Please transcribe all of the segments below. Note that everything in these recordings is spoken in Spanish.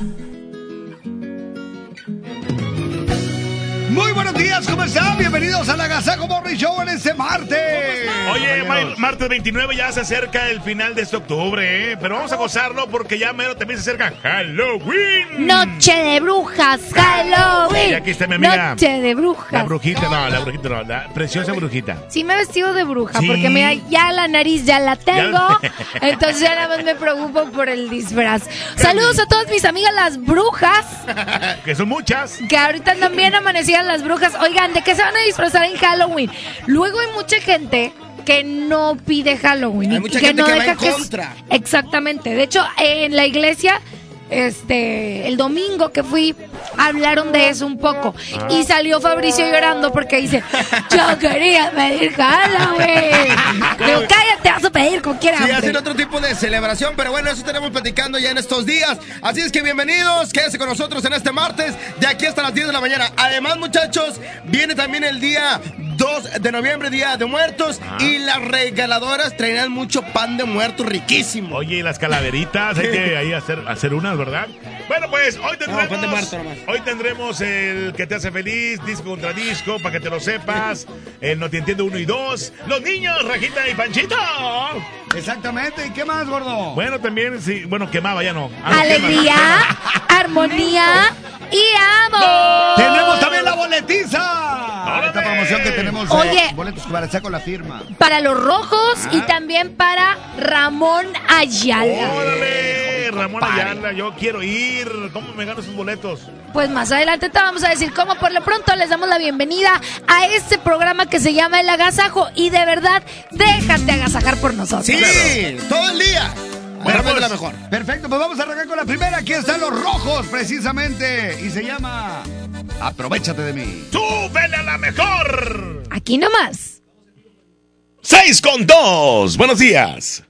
thank you buenos días, ¿cómo están? Bienvenidos a la Gazaco Morning Show en este martes. Oye, martes 29 ya se acerca el final de este octubre, ¿eh? Pero vamos a gozarlo porque ya mero también se acerca Halloween. Noche de brujas, Halloween. Y aquí está mi amiga. Noche de brujas. La brujita, no, la brujita no, la preciosa brujita. Sí me he vestido de bruja porque mira, ya la nariz ya la tengo. entonces ya nada más me preocupo por el disfraz. Saludos a todas mis amigas las brujas. que son muchas. Que ahorita también amanecían las brujas. Oigan, ¿de qué se van a disfrazar en Halloween? Luego hay mucha gente que no pide Halloween. Hay mucha gente no que deja va en contra. Exactamente. De hecho, en la iglesia este, el domingo que fui, hablaron de eso un poco. Ah. Y salió Fabricio llorando porque dice, yo quería pedir Halloween. Digo, cállate, vas a pedir con quiera. Sí, hacen otro tipo de celebración, pero bueno, eso tenemos platicando ya en estos días. Así es que bienvenidos, quédense con nosotros en este martes, de aquí hasta las 10 de la mañana. Además, muchachos, viene también el día 2 de noviembre, Día de Muertos, y las regaladoras traerán mucho pan de muertos riquísimo. Oye, y las calaveritas, hay que ahí hacer, hacer unas, ¿verdad? Bueno, pues hoy tendremos. nomás. hoy tendremos el que te hace feliz, disco contra disco, para que te lo sepas. El No te entiendo uno y dos. Los niños, Rajita y Panchito. Exactamente, ¿y qué más, gordo? Bueno, también, sí, bueno, quemaba, ya no. Ah, no, Alegría, armonía y amor. Tenemos también la boletiza. ¡Órale! Esta promoción que tenemos eh, Oye. boletos que para con la firma. Para los rojos Ah. y también para Ramón Ayala. ¡Órale! Ramón. Ayala, yo quiero ir. ¿Cómo me gano esos boletos? Pues más adelante te vamos a decir cómo. Por lo pronto les damos la bienvenida a este programa que se llama El Agasajo. Y de verdad, déjate agasajar por nosotros. Sí, todo el día. Bueno, pues. la mejor. Perfecto, pues vamos a arrancar con la primera. Aquí están los rojos, precisamente. Y se llama Aprovechate de mí. ¡Tú, vele a la mejor! Aquí nomás. 6 con 2. Buenos días.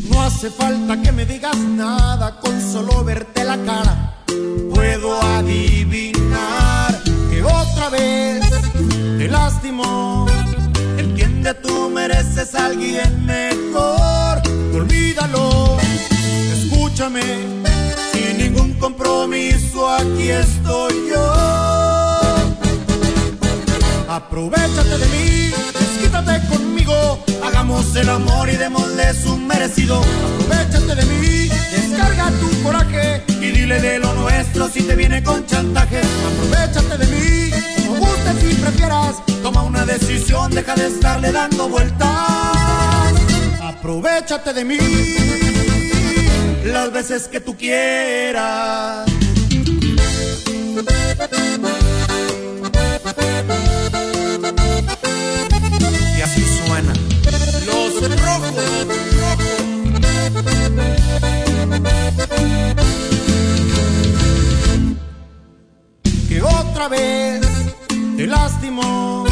No hace falta que me digas nada con solo verte la cara. Puedo adivinar que otra vez te lastimó. Entiende, tú mereces a alguien mejor. Olvídalo, escúchame. Sin ningún compromiso, aquí estoy yo. Aprovechate de mí, desquítate conmigo, hagamos el amor y démosle su merecido. Aprovechate de mí, descarga tu coraje y dile de lo nuestro si te viene con chantaje. Aprovechate de mí, como gustes y prefieras, toma una decisión, deja de estarle dando vueltas. Aprovechate de mí, las veces que tú quieras. Suena. Los rojos, Que otra vez te lastimó.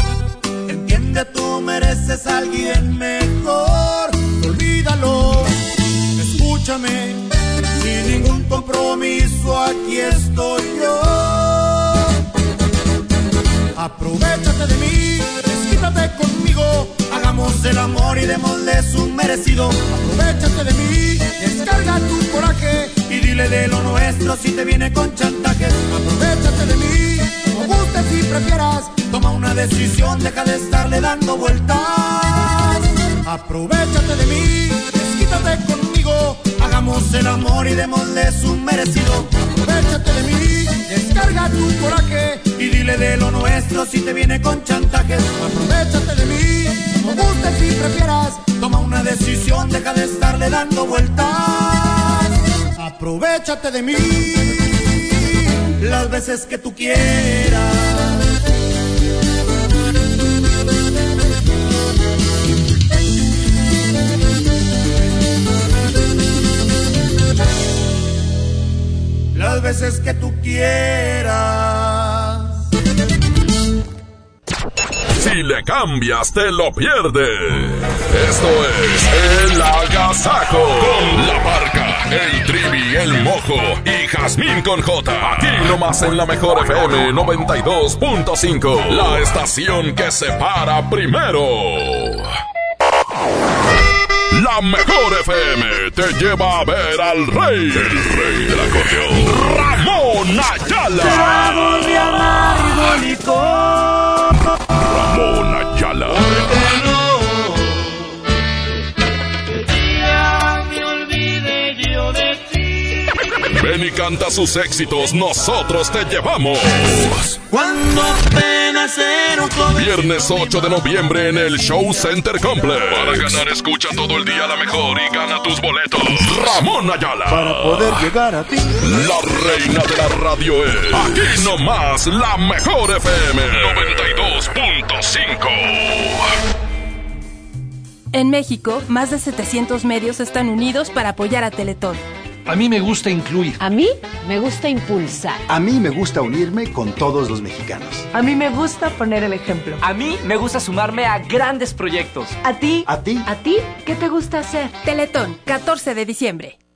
Entiende, tú mereces a alguien mejor. Olvídalo, escúchame. Sin ningún compromiso, aquí estoy yo. Aprovechate de mí, desquítate conmigo, hagamos el amor y démosle su merecido. Aprovechate de mí, descarga tu coraje y dile de lo nuestro si te viene con chantaje. Aprovechate de mí, como gustes y prefieras, toma una decisión, deja de estarle dando vueltas. Aprovechate de mí, desquítate conmigo, hagamos el amor y démosle su merecido. Aprovechate de mí, descarga tu coraje y dile de lo nuestro si te viene con chantaje. Aprovechate de mí, como gustes y prefieras, toma una decisión, deja de estarle dando vueltas. Aprovechate de mí, las veces que tú quieras. Las veces que tú quieras. Si le cambias, te lo pierdes. Esto es El Agasajo. Con la barca, el trivi, el mojo y Jazmín con J. Aquí nomás en la mejor FM 92.5. La estación que se para primero. La mejor FM te lleva a ver al rey, el rey del acordeón, Ramón Ayala. Trago de amargo licor. Ven y canta sus éxitos, nosotros te llevamos. Cuando apenas era un joven. Viernes 8 de noviembre en el Show Center Complex. Para ganar, escucha todo el día la mejor y gana tus boletos. Ramón Ayala. Para poder llegar a ti. La reina de la radio es. Aquí nomás, la mejor FM. 92.5. En México, más de 700 medios están unidos para apoyar a Teletón. A mí me gusta incluir. A mí me gusta impulsar. A mí me gusta unirme con todos los mexicanos. A mí me gusta poner el ejemplo. A mí me gusta sumarme a grandes proyectos. A ti. ¿A ti? ¿A ti? ¿Qué te gusta hacer? Teletón, 14 de diciembre.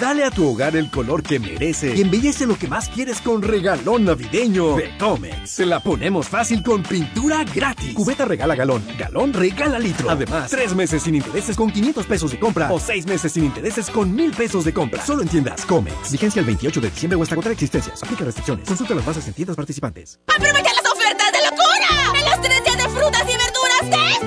Dale a tu hogar el color que merece y embellece lo que más quieres con regalón navideño de Comex. Se la ponemos fácil con pintura gratis. Cubeta regala galón, galón regala litro. Además, tres meses sin intereses con 500 pesos de compra o seis meses sin intereses con mil pesos de compra. Solo en tiendas Comex. Vigencia el 28 de diciembre o hasta agotar existencias. Aplica restricciones. Consulta las bases en tiendas participantes. ¡Aprovecha las ofertas de locura! ¡En los tres días de frutas y verduras de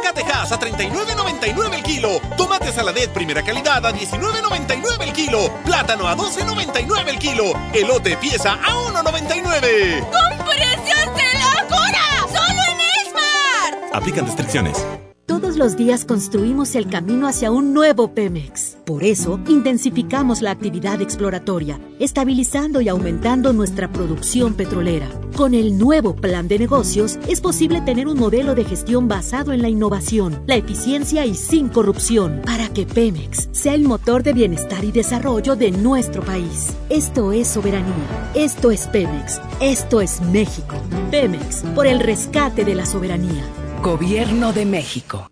Esmar! Aguacatejas a 39.99 el kilo. Tomate saladet primera calidad a 19.99 el kilo. Plátano a 12.99 el kilo. Elote pieza a 1.99. ¡Con precios de locura! ¡Solo en Esmar! Aplican restricciones. Todos los días construimos el camino hacia un nuevo Pemex. Por eso, intensificamos la actividad exploratoria, estabilizando y aumentando nuestra producción petrolera. Con el nuevo plan de negocios, es posible tener un modelo de gestión basado en la innovación, la eficiencia y sin corrupción, para que Pemex sea el motor de bienestar y desarrollo de nuestro país. Esto es soberanía. Esto es Pemex. Esto es México. Pemex, por el rescate de la soberanía. Gobierno de México.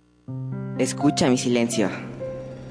Escucha mi silencio.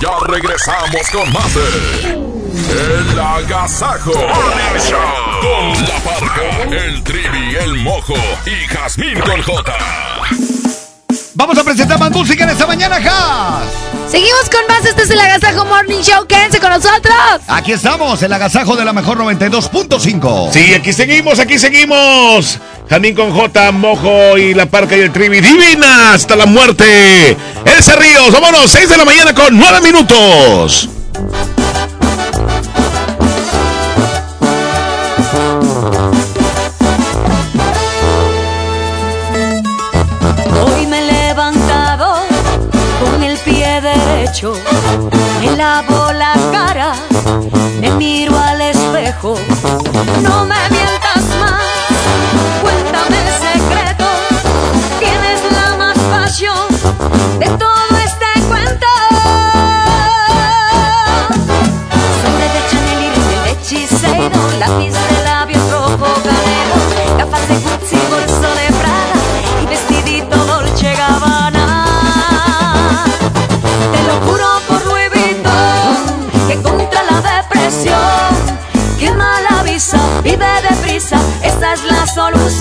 Ya regresamos con más de El Agasajo con La Parca, el Trivi, el Mojo y Jazmín con J. Vamos a presentar más música en esta mañana, Jazz. Seguimos con más. Este es el Agasajo Morning Show. Quédense con nosotros. Aquí estamos, el agasajo de la mejor 92.5. Sí, aquí seguimos, aquí seguimos. Jamín con J, Mojo y la Parca y el Trivi. Divina hasta la muerte. Elsa Ríos, vámonos, 6 de la mañana con 9 minutos. Me lavo la cara, me miro al espejo, no me mientas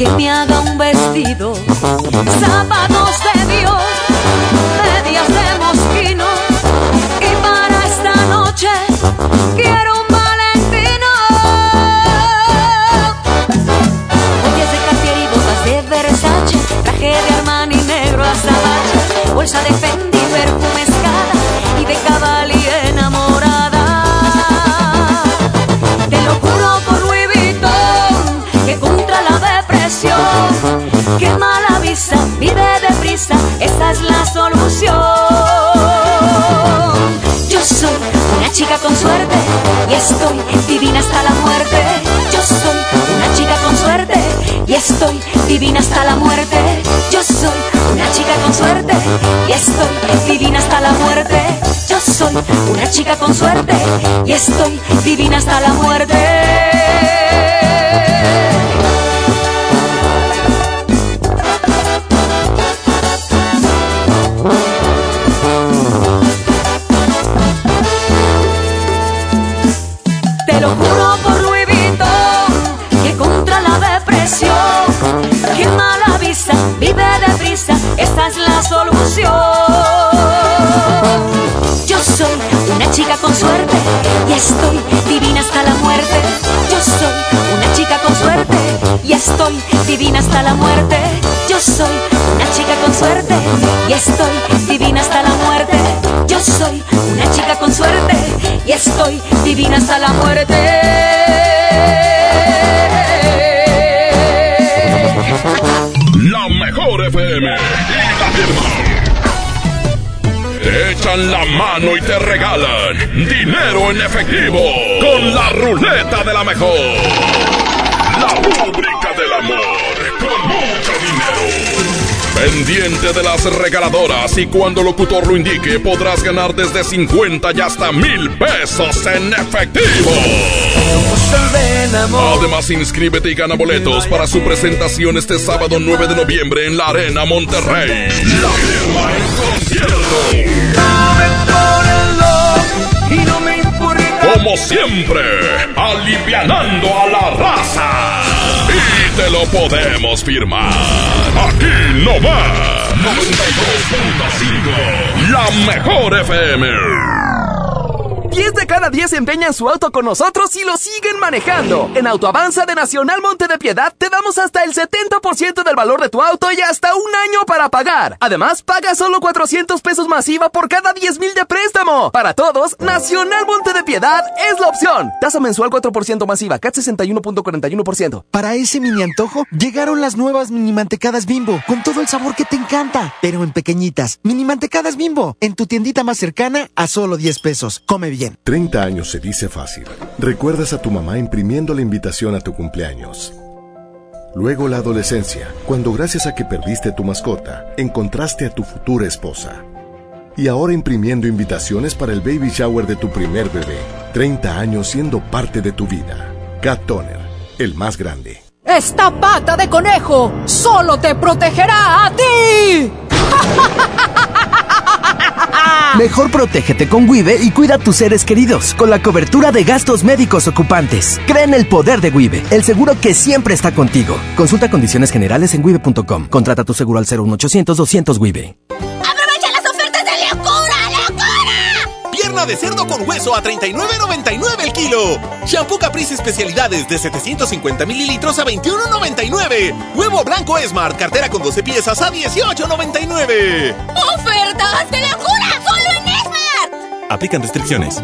Que me haga un vestido, zapatos de Dios, medias de mosquino, y para esta noche quiero un valentino. Joyas de Cartier y botas de Versace, traje de Armani negro azabache, bolsa de Fendi, perfume que mala visa, vive deprisa, esa es la solución. Yo soy una chica con suerte y estoy divina hasta la muerte. Yo soy una chica con suerte y estoy divina hasta la muerte. Yo soy una chica con suerte y estoy divina hasta la muerte. Yo soy una chica con suerte y estoy divina hasta la muerte. Suerte y estoy divina hasta la muerte. Yo soy una chica con suerte y estoy divina hasta la muerte. Yo soy una chica con suerte y estoy divina hasta la muerte. Yo soy una chica con suerte y estoy divina hasta la muerte. La mejor FM y. Echan la mano y te regalan dinero en efectivo con la ruleta de la mejor. La rúbrica del amor con mucho dinero. Pendiente de las regaladoras y cuando el locutor lo indique podrás ganar desde 50 y hasta mil pesos en efectivo. Además inscríbete y gana boletos para su presentación este sábado 9 de noviembre en la Arena Monterrey. La firma en concierto. Como siempre, alivianando a la raza. Y te lo podemos firmar. Aquí no va. 92.5. La mejor FM. 10 de cada 10 empeñan su auto con nosotros y lo siguen manejando. En Autoavanza de Nacional Monte de Piedad te damos hasta el 70% del valor de tu auto y hasta un año para pagar. Además, paga solo 400 pesos masiva por cada 10 mil de préstamo. Para todos, Nacional Monte de Piedad es la opción. Tasa mensual 4% masiva, CAT 61.41%. Para ese mini antojo, llegaron las nuevas mini mantecadas bimbo, con todo el sabor que te encanta, pero en pequeñitas. Mini mantecadas bimbo, en tu tiendita más cercana a solo 10 pesos. Come bien. 30 años se dice fácil. Recuerdas a tu mamá imprimiendo la invitación a tu cumpleaños. Luego la adolescencia, cuando gracias a que perdiste tu mascota, encontraste a tu futura esposa. Y ahora imprimiendo invitaciones para el baby shower de tu primer bebé. 30 años siendo parte de tu vida. Cat Toner, el más grande. Esta pata de conejo solo te protegerá a ti. Mejor protégete con Wibe y cuida a tus seres queridos con la cobertura de gastos médicos ocupantes. Cree en el poder de Wibe, el seguro que siempre está contigo. Consulta condiciones generales en wibe.com. Contrata tu seguro al 01800 200 Wibe. Pierna de cerdo con hueso a 39.99 el kilo. Shampoo Caprice especialidades de 750 mililitros a 21.99. Huevo blanco Smart, cartera con 12 piezas a 18.99. ¡Ofertas de locura! ¡Solo en Esmar! Aplican restricciones.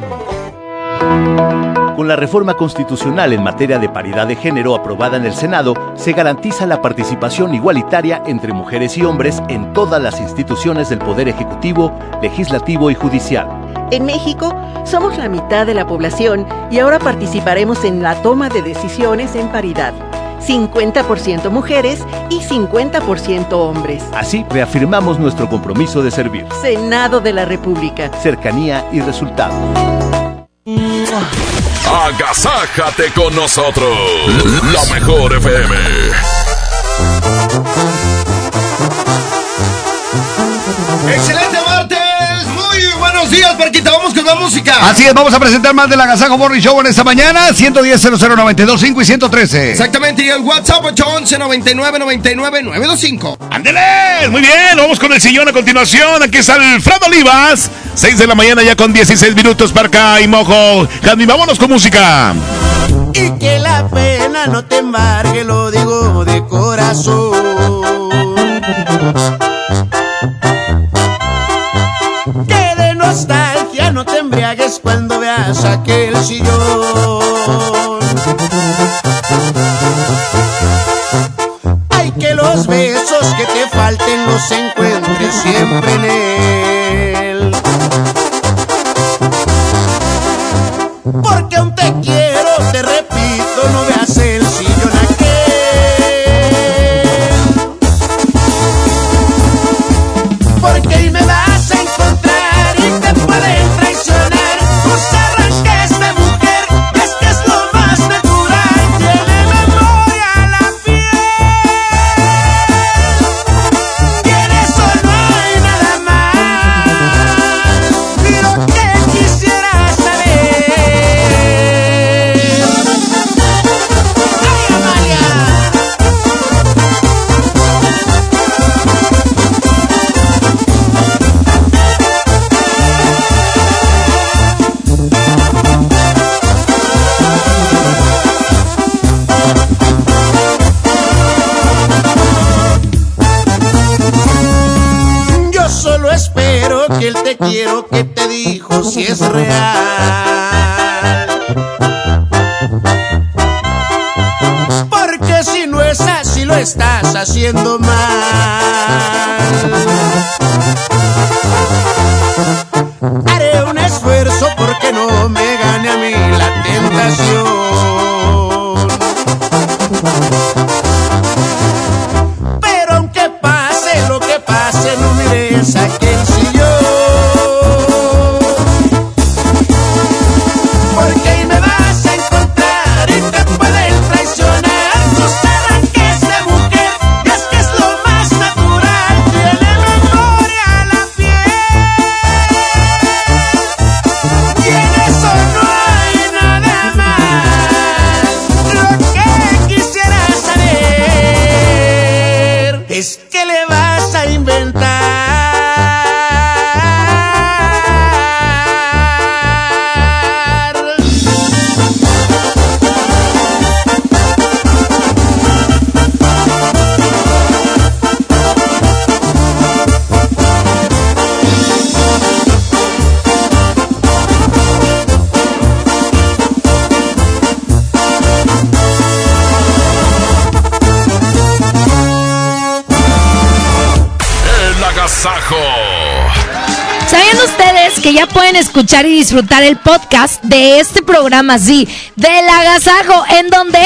Con la reforma constitucional en materia de paridad de género aprobada en el Senado, se garantiza la participación igualitaria entre mujeres y hombres en todas las instituciones del Poder Ejecutivo, Legislativo y Judicial. En México somos la mitad de la población y ahora participaremos en la toma de decisiones en paridad. 50% mujeres y 50% hombres. Así reafirmamos nuestro compromiso de servir. Senado de la República. Cercanía y resultados. Agasájate con nosotros. La mejor FM. ¡Excelente buenos días, Parquita. Vamos con la música. Así es, vamos a presentar más del Agasajo Morning Show en esta mañana. 110 00925 y 113. Exactamente, y el WhatsApp 811 99 99 925. ¡Ándele! Muy bien, vamos con el sillón a continuación. Aquí está Alfredo Olivas. 6 de la mañana ya con 16 minutos para acá y mojo. Jasmine, vámonos con música. Y que la pena no te embargue, lo digo de corazón. Nostalgia no te embriagues cuando veas aquel sillón. Hay que los besos que te falten los encuentres siempre en él. Porque haciendo mal. Disfrutar el podcast de este programa, sí, del agasajo, en donde?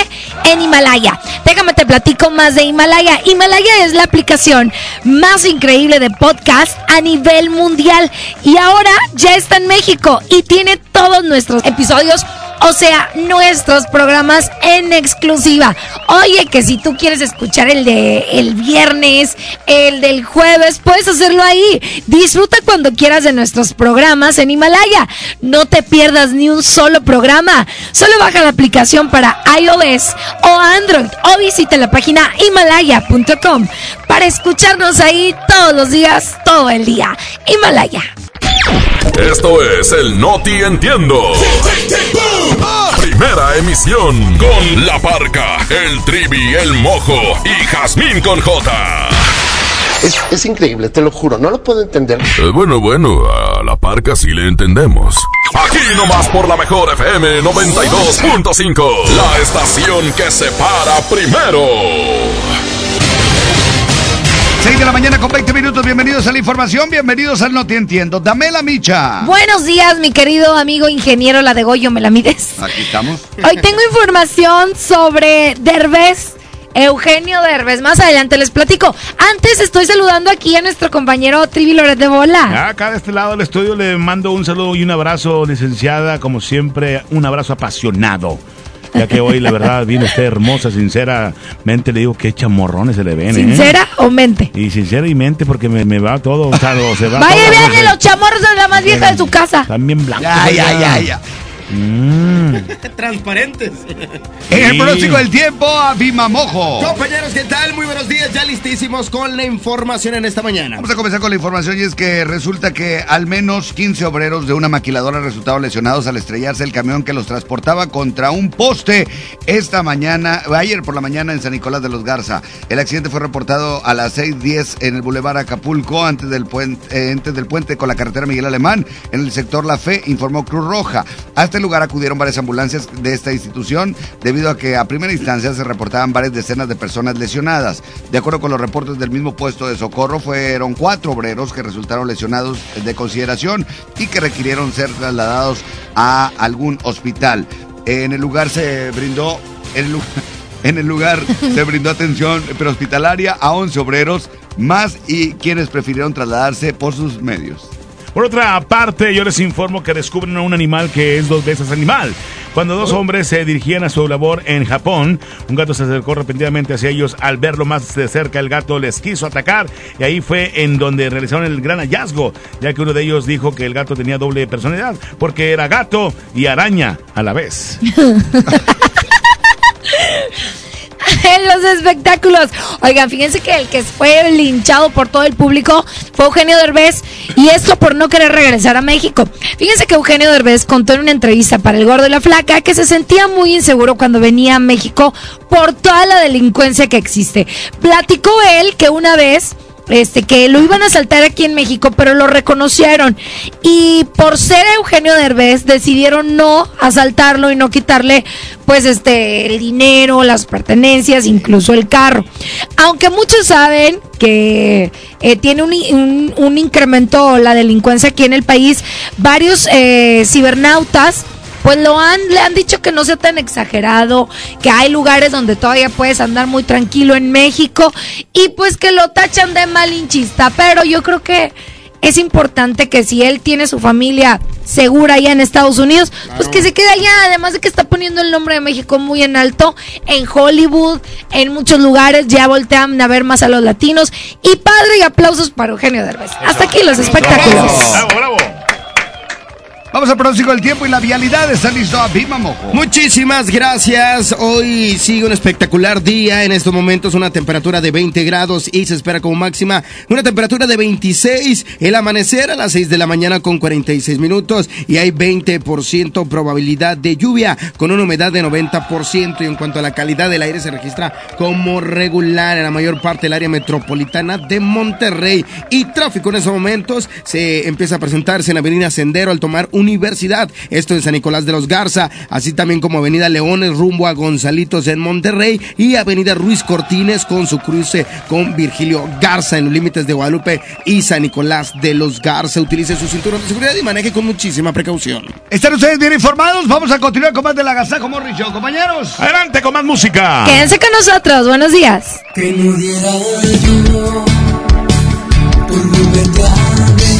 En Himalaya. Déjame te platico más de Himalaya. Himalaya es la aplicación más increíble de podcast a nivel mundial y ahora ya está en México y tiene todos nuestros episodios o sea, nuestros programas en exclusiva. Oye, que si tú quieres escuchar el de el viernes, el del jueves, puedes hacerlo ahí. Disfruta cuando quieras de nuestros programas en Himalaya. No te pierdas ni un solo programa. Solo baja la aplicación para iOS o Android o visita la página himalaya.com para escucharnos ahí todos los días, todo el día. Himalaya. Esto es el Noti Entiendo. Primera emisión con La Parca, el Trivi, el Mojo y Jazmín con J. Es, es increíble, te lo juro, no lo puedo entender. Eh, bueno, bueno, a La Parca sí le entendemos. Aquí nomás por la mejor FM 92.5. La estación que se para primero. 6 de la mañana con 20 minutos. Bienvenidos a la información. Bienvenidos al No Te Entiendo. Dame la micha. Buenos días, mi querido amigo ingeniero La de Goyo, ¿me la mides? Aquí estamos. Hoy tengo información sobre Derbez. Eugenio Derbez, más adelante les platico. Antes estoy saludando aquí a nuestro compañero Trivi Loret de Bola. Ya, Acá de este lado del estudio le mando un saludo y un abrazo, licenciada, como siempre, un abrazo apasionado. Ya que hoy, la verdad, viene usted hermosa, sinceramente, le digo que chamorrones se le ven. ¿eh? ¿Sincera o mente? Y sincera y mente, porque me, me va todo, o sea, o se va Vaya, vean los chamorros de la más vieja de su casa. También blancos. Ya, ya, ya, ya. Mm. Transparentes. En el pronóstico del tiempo, Abima Mojo. Compañeros, ¿qué tal? Muy buenos días. Ya listísimos con la información en esta mañana. Vamos a comenzar con la información y es que resulta que al menos 15 obreros de una maquiladora resultaron lesionados al estrellarse el camión que los transportaba contra un poste esta mañana, ayer por la mañana en San Nicolás de los Garza. El accidente fue reportado a las 6:10 en el Boulevard Acapulco antes del puente, eh, antes del puente con la carretera Miguel Alemán en el sector La Fe, informó Cruz Roja. A este lugar acudieron varias ambulancias de esta institución debido a que a primera instancia se reportaban varias decenas de personas lesionadas. De acuerdo con los reportes del mismo puesto de socorro, fueron cuatro obreros que resultaron lesionados de consideración y que requirieron ser trasladados a algún hospital. En el lugar se brindó el, lu- en el lugar se brindó atención prehospitalaria a 11 obreros más y quienes prefirieron trasladarse por sus medios. Por otra parte, yo les informo que descubren a un animal que es dos veces animal. Cuando dos hombres se dirigían a su labor en Japón, un gato se acercó repentinamente hacia ellos. Al verlo más de cerca, el gato les quiso atacar y ahí fue en donde realizaron el gran hallazgo, ya que uno de ellos dijo que el gato tenía doble personalidad, porque era gato y araña a la vez. en los espectáculos. Oigan, fíjense que el que fue linchado por todo el público fue Eugenio Derbez y esto por no querer regresar a México. Fíjense que Eugenio Derbez contó en una entrevista para El Gordo y la Flaca que se sentía muy inseguro cuando venía a México por toda la delincuencia que existe. Platicó él que una vez este, que lo iban a asaltar aquí en México, pero lo reconocieron. Y por ser Eugenio Derbez, decidieron no asaltarlo y no quitarle, pues, este, el dinero, las pertenencias, incluso el carro. Aunque muchos saben que eh, tiene un, un- un incremento la delincuencia aquí en el país, varios eh, cibernautas pues lo han, le han dicho que no sea tan exagerado, que hay lugares donde todavía puedes andar muy tranquilo en México y pues que lo tachan de malinchista, pero yo creo que es importante que si él tiene su familia segura allá en Estados Unidos, pues que se quede allá, además de que está poniendo el nombre de México muy en alto, en Hollywood, en muchos lugares, ya voltean a ver más a los latinos y padre y aplausos para Eugenio Derbez. Hasta aquí los espectáculos. Vamos al pronóstico del tiempo y la vialidad. Está listo Abima Mojo. Muchísimas gracias. Hoy sigue un espectacular día. En estos momentos una temperatura de 20 grados y se espera como máxima una temperatura de 26. El amanecer a las 6 de la mañana con 46 minutos y hay 20% probabilidad de lluvia con una humedad de 90% y en cuanto a la calidad del aire se registra como regular en la mayor parte del área metropolitana de Monterrey y tráfico en estos momentos se empieza a presentarse en Avenida Sendero al tomar Universidad, esto en San Nicolás de los Garza, así también como Avenida Leones rumbo a Gonzalitos en Monterrey y Avenida Ruiz Cortines con su cruce con Virgilio Garza en los límites de Guadalupe y San Nicolás de los Garza. Utilice su cinturón de seguridad y maneje con muchísima precaución. ¿Están ustedes bien informados? Vamos a continuar con más de la Agasajo Morri Show, compañeros. Adelante con más música. Quédense con nosotros, buenos días. Que no diera yo por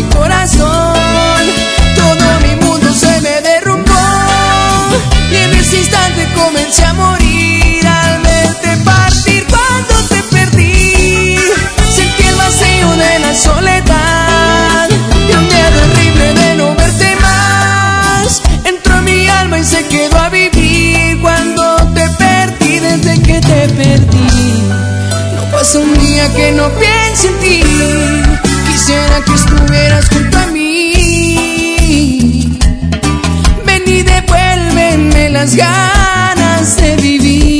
mi corazón. Todo mi mundo se me derrumbó y en ese instante comencé a morir al verte partir cuando te perdí. Sentí el vacío de la soledad y un día terrible de no verte más. Entró en mi alma y se quedó a vivir cuando te perdí desde que te perdí. No pasa un día que no piense en ti. Quisiera que estuvieras junto a mí. Ven y devuélveme las ganas de vivir.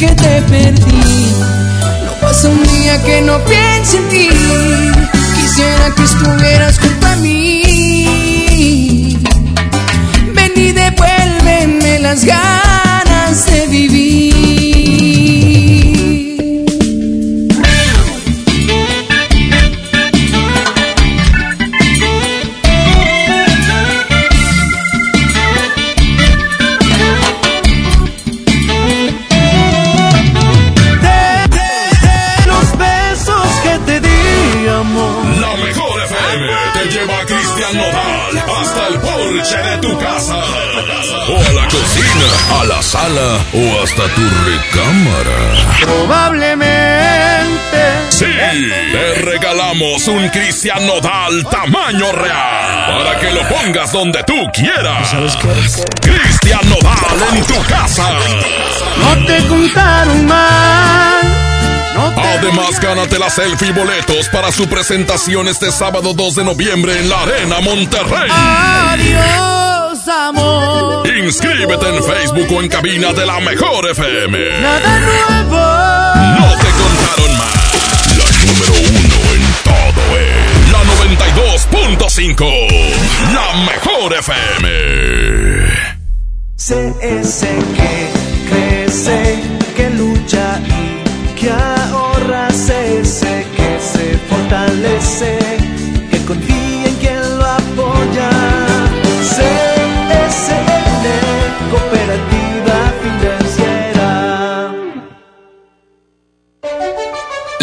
que te perdí. No pasa un día que no piense en ti. Quisiera que estuvieras junto a mí. Ven y devuélveme las ganas cocina, a la sala o hasta tu recámara. Probablemente. Sí, te regalamos un Cristian Nodal tamaño real para que lo pongas donde tú quieras. ¿Sabes qué? Cristian Nodal en tu casa. No te contaron mal. Además, gánate la selfie y boletos para su presentación este sábado 2 de noviembre en la Arena Monterrey. Adiós, amor. Inscríbete en Facebook o en cabina de la Mejor FM. Nada nuevo. No te contaron más. La número uno en todo es la 92.5. La Mejor FM. Sé ese que crece, que lucha y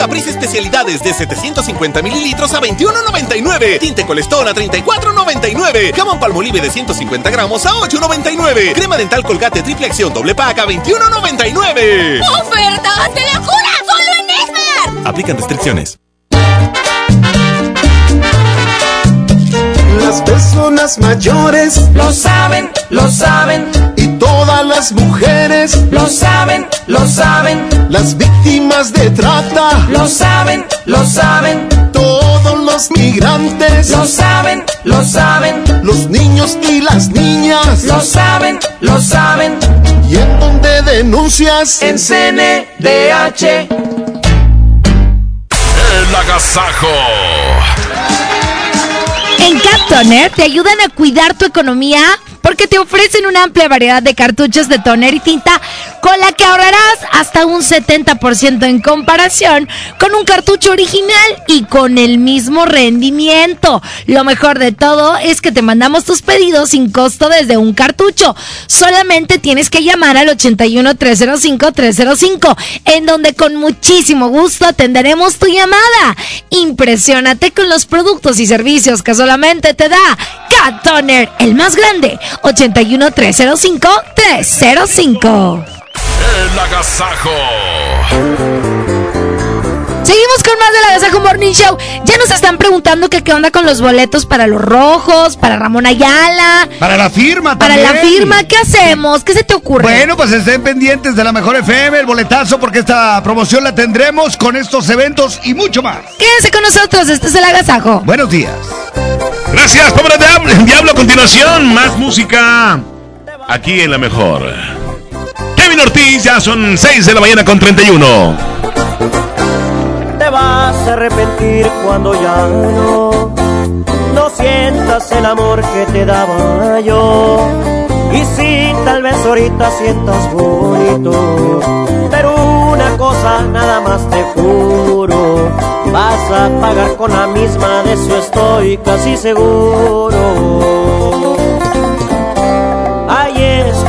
Caprice especialidades de 750 mililitros a 21.99. Tinte Colestón a 34.99. Jamón Palmolive de 150 gramos a 8.99. Crema dental Colgate triple acción doble pack a 21.99. ¡Ofertas de locura! ¡Solo en Esmar! Aplican restricciones. Las personas mayores Lo saben, lo saben, las mujeres lo saben, lo saben, Las víctimas de trata lo saben, lo saben. todos lo los migrantes. Lo saben, lo saben. Los niños y las niñas. Lo saben, lo saben. ¿Y en dónde denuncias? En CNDH. El agasajo. En Cat Toner te ayudan a cuidar tu economía te ofrecen una amplia variedad de cartuchos de toner y tinta con la que ahorrarás hasta un 70% en comparación con un cartucho original y con el mismo rendimiento. Lo mejor de todo es que te mandamos tus pedidos sin costo desde un cartucho. Solamente tienes que llamar al 81 305 305 en donde con muchísimo gusto atenderemos tu llamada. Impresionate con los productos y servicios que solamente te da Cat Toner, el más grande. 81 305 305. El agasajo. Seguimos con más de la Gazajo Morning Show. Ya nos están preguntando que qué onda con los boletos para los rojos, para Ramón Ayala. Para la firma Para también. la firma, ¿qué hacemos? ¿Qué se te ocurre? Bueno, pues estén pendientes de la Mejor FM, el boletazo, porque esta promoción la tendremos con estos eventos y mucho más. Quédense con nosotros, este es el Agasajo. Buenos días. Gracias, pobre diablo. Diablo, a continuación, más música aquí en la mejor. Ortiz, ya son 6 de la mañana con 31. Te vas a arrepentir cuando ya no, no sientas el amor que te daba yo. Y si tal vez ahorita sientas bonito, pero una cosa nada más te juro, vas a pagar con la misma, de eso estoy casi seguro.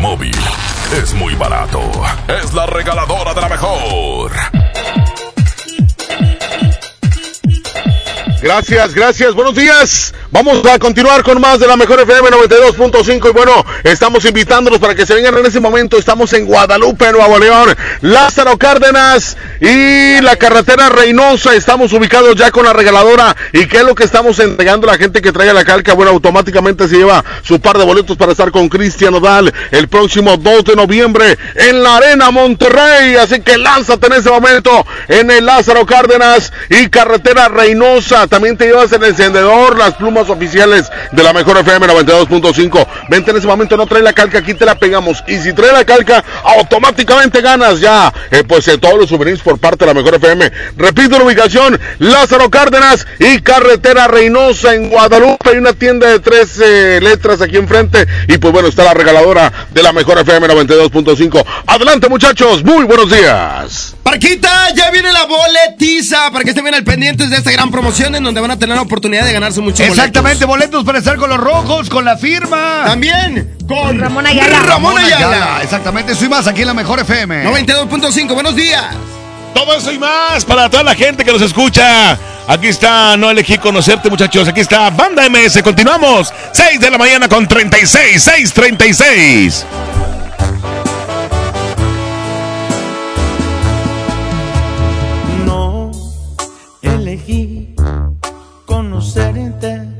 móvil es muy barato. Es la regaladora de la mejor. Gracias, gracias, buenos días. Vamos a continuar con más de la mejor FM 92.5 y bueno, estamos invitándolos para que se vengan en este momento. Estamos en Guadalupe, Nuevo León, Lázaro Cárdenas y la carretera Reynosa. Estamos ubicados ya con la regaladora. ¿Y qué es lo que estamos entregando a la gente que traiga la calca? Bueno, automáticamente se lleva su par de boletos para estar con Cristian Odal el próximo 2 de noviembre en la Arena Monterrey. Así que lánzate en ese momento en el Lázaro Cárdenas y carretera Reynosa. También te llevas el encendedor, las plumas oficiales de la mejor FM 92.5. Vente en ese momento, no trae la calca, aquí te la pegamos. Y si trae la calca, automáticamente ganas ya. eh, pues eh, todos los souvenirs por parte de la mejor FM. Repito la ubicación, Lázaro Cárdenas y Carretera Reynosa en Guadalupe. Hay una tienda de tres eh, letras aquí enfrente. Y pues bueno, está la regaladora de la mejor FM 92.5. Adelante muchachos, muy buenos días. Parquita, ya viene la boletiza para que estén bien al pendientes de esta gran promoción en donde van a tener la oportunidad de ganarse muchos Exactamente, boletos para estar con los rojos, con la firma. También con Ramón Ayala. Ramón Ayala. Exactamente, eso y más aquí en la mejor FM. 92.5, buenos días. Todo eso y más para toda la gente que nos escucha. Aquí está, no elegí conocerte, muchachos. Aquí está Banda MS. Continuamos. 6 de la mañana con 36. 6:36. No elegí conocerte,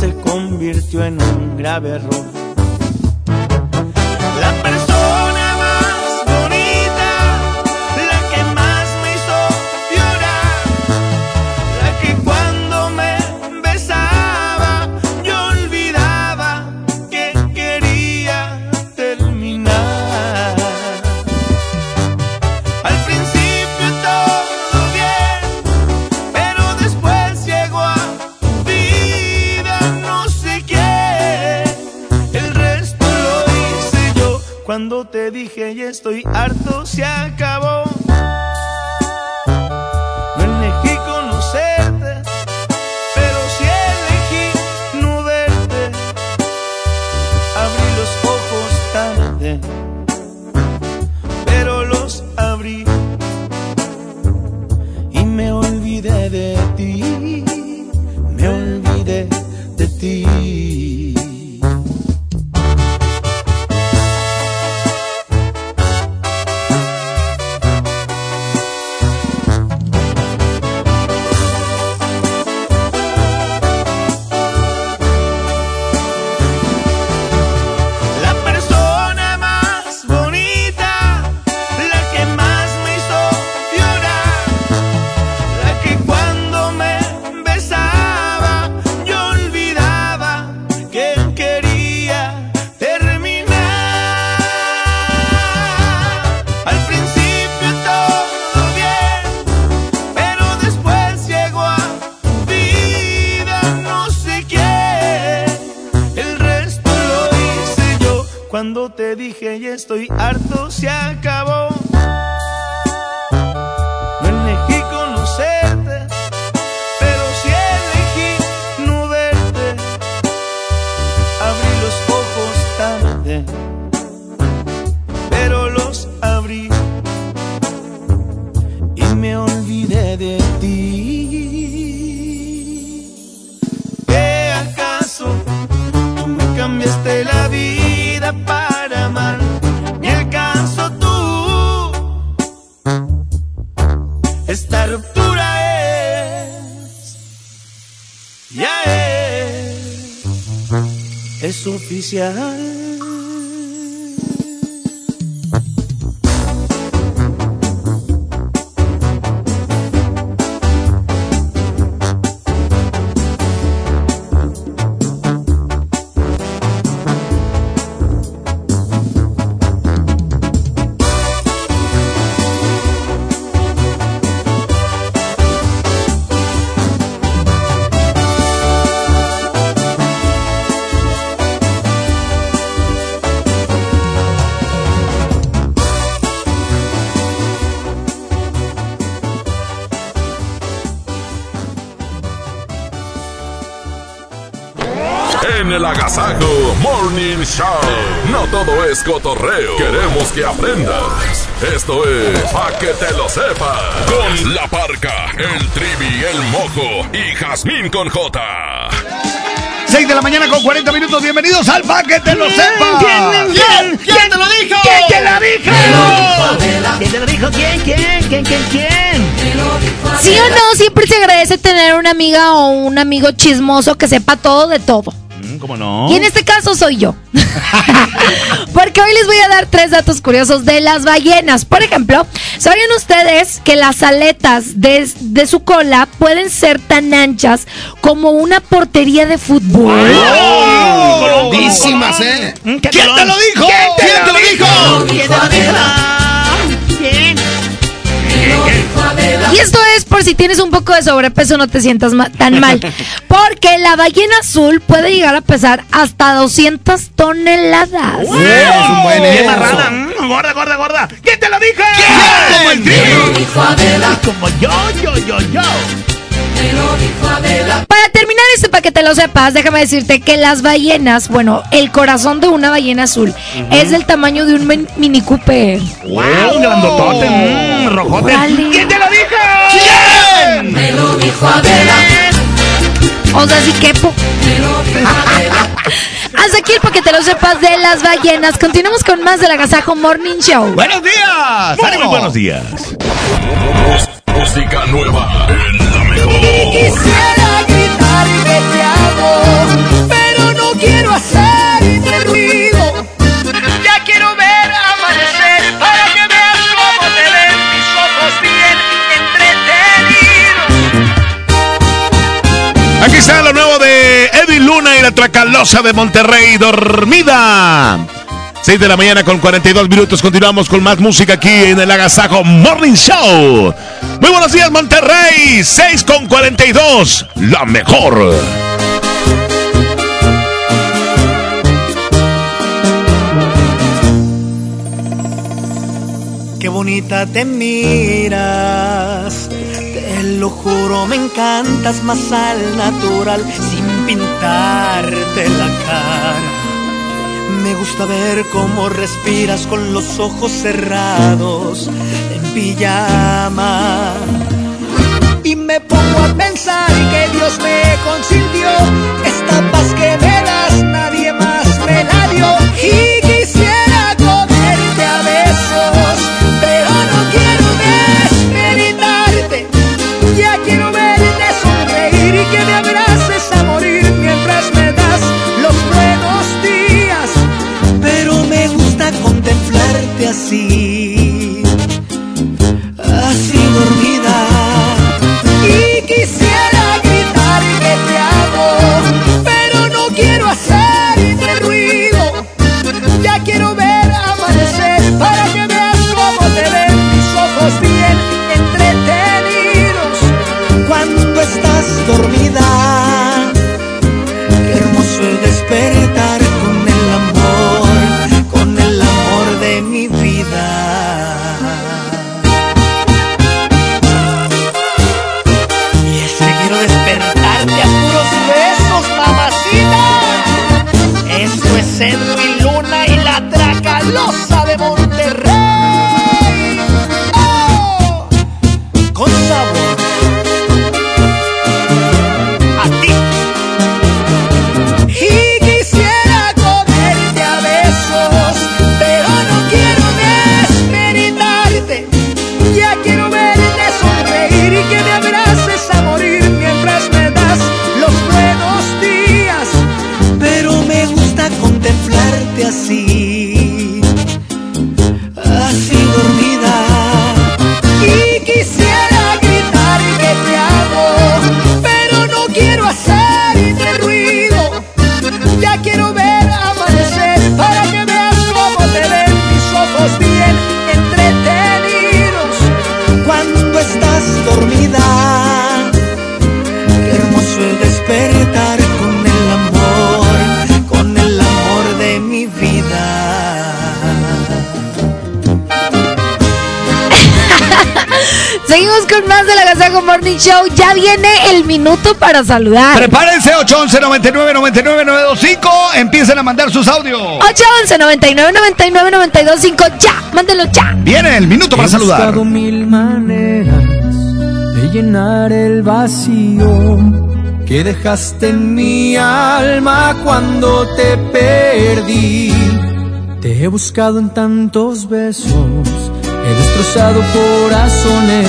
se convirtió en un grave error. Te dije ya estoy harto, se acabó. No elegí conocerte, pero sí elegí no verte. Abrí los ojos tarde pero los abrí y me olvidé de ti, me olvidé de ti. Cotorreo. Queremos que aprendas. Esto es Pa' que te lo sepas. Con la parca, el trivi, el mojo y Jazmín con J. 6 de la mañana con 40 minutos. Bienvenidos al Pa' que te lo sepa. ¿Quién, quién, quién te lo dijo? ¿Quién te lo dijo? ¿Quién te lo dijo? ¿Quién, quién, quién, quién, quién? ¿Sí o no? Siempre se agradece tener una amiga o un amigo chismoso que sepa todo de todo. Mm, ¿Cómo no? Y en este caso soy yo. Porque hoy les voy a dar tres datos curiosos de las ballenas. Por ejemplo, ¿sabían ustedes que las aletas de, de su cola pueden ser tan anchas como una portería de fútbol? Grandísimas, ¿eh? ¿Quién te lo dijo? ¿Quién te lo dijo? ¿Quién te lo dijo? Y esto es por si tienes un poco de sobrepeso no te sientas ma- tan mal. Porque la ballena azul puede llegar a pesar hasta 200 toneladas. Bien marrana, mm, gorda, gorda, gorda. ¿Quién te lo dijo? Como el trivi. Como yo, yo, yo, yo. Para terminar este para que te lo sepas, déjame decirte que las ballenas, bueno, el corazón de una ballena azul es del tamaño de un min- Mini Cooper. ¡Wow! Un grandotote, mm, rojote. ¿Quién te lo dijo? O sea, sí quepo. Hasta aquí el para que te lo sepas de las ballenas. Continuamos con más del Agasajo Morning Show. ¡Buenos días! Muy ¡Ánimo! buenos días. Música nueva en la mejor. La Tracalosa de Monterrey, dormida. 6 de la mañana con 42 minutos. Continuamos con más música aquí en el Agasajo Morning Show. Muy buenos días, Monterrey. 6 con 42. La mejor. Qué bonita te miras, te lo juro, me encantas más al natural, pintarte la cara. Me gusta ver cómo respiras con los ojos cerrados, en pijama. Y me pongo a pensar que Dios me consintió, esta paz con más del Agasajo Morning Show. Ya viene el minuto para saludar. Prepárense, 811 99 99 925. Empiecen a mandar sus audios. 811 99 99 925. Ya, mándenlo ya. Viene el minuto para He saludar. buscado mil maneras de llenar el vacío que dejaste en mi alma cuando te perdí. Te he buscado en tantos besos, he destrozado corazones,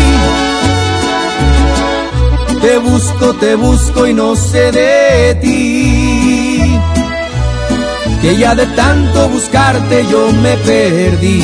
Te busco, te busco y no sé de ti. Que ya de tanto buscarte yo me perdí.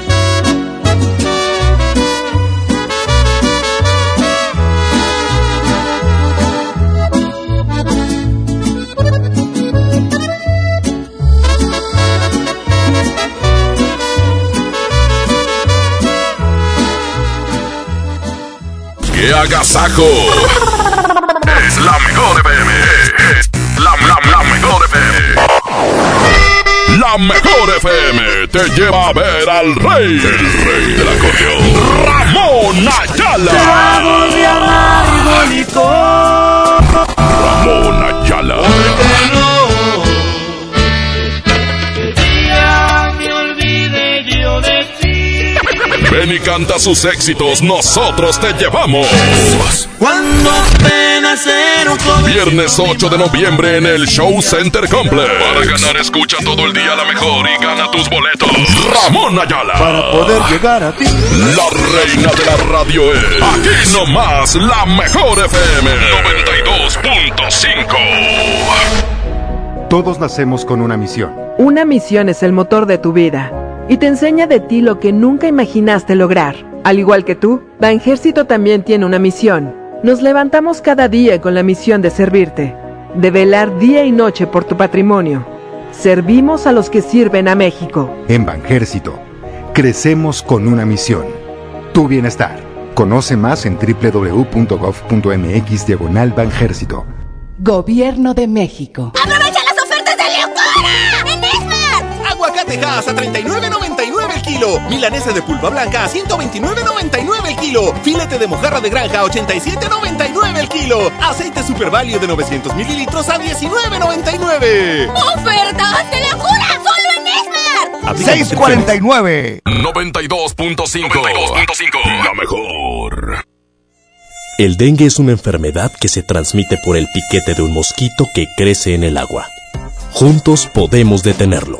¡Qué agasajo! Es la mejor FM. Es la, la, la mejor FM. La mejor FM te lleva a ver al rey. El rey del acordeón. Ramón Ayala. Tragos de amargo licor. Ramón Ayala. Ven y canta sus éxitos, nosotros te llevamos. Cuando apenas era un joven. Viernes 8 de noviembre en el Show Center Complex. Para ganar, escucha todo el día la mejor y gana tus boletos. Ramón Ayala. Para poder llegar a ti. La reina de la radio es. Aquí nomás, la mejor FM. 92.5. Todos nacemos con una misión. Una misión es el motor de tu vida y te enseña de ti lo que nunca imaginaste lograr. Al igual que tú, Banjército también tiene una misión. Nos levantamos cada día con la misión de servirte, de velar día y noche por tu patrimonio. Servimos a los que sirven a México. En Banjército, crecemos con una misión. Tu bienestar. Conoce más en www.gov.mx diagonal Banjército. Gobierno de México. ¡Aprovecha las ofertas de locura! Aguacatejas a 39.99 el kilo. Milanesa de pulpa blanca a 129.99 el kilo. Filete de mojarra de granja a 87.99 el kilo. Aceite Super Value de 900 mililitros a 19.99. ¡Ofertas de locura! ¡Solo en Esmar! 649. 92.5. La mejor. El dengue es una enfermedad que se transmite por el piquete de un mosquito que crece en el agua. Juntos podemos detenerlo.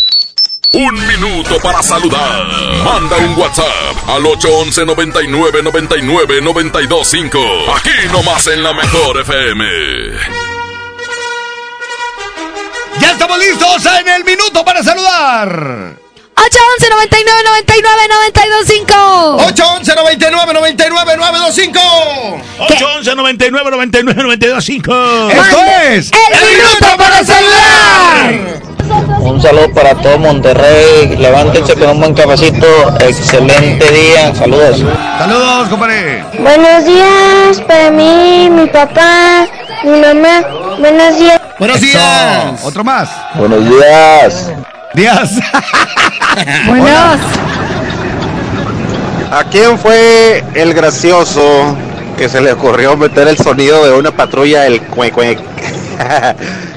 Un minuto para saludar. Manda un WhatsApp al 811 99 99 925. Aquí nomás en la mejor FM. Ya estamos listos en el minuto para saludar. 811 99 99 925 811 99 99 925 811 99 99 925 Esto es El minuto para saludar. Un saludo para todo Monterrey. Levántense con un buen cafecito. Excelente día. Saludos. Saludos, compadre. Buenos días para mí, mi papá, mi mamá. Buenos días. Buenos días. Otro más. Buenos días. Días. Buenos. ¿A quién fue el gracioso que se le ocurrió meter el sonido de una patrulla el cuec cuec?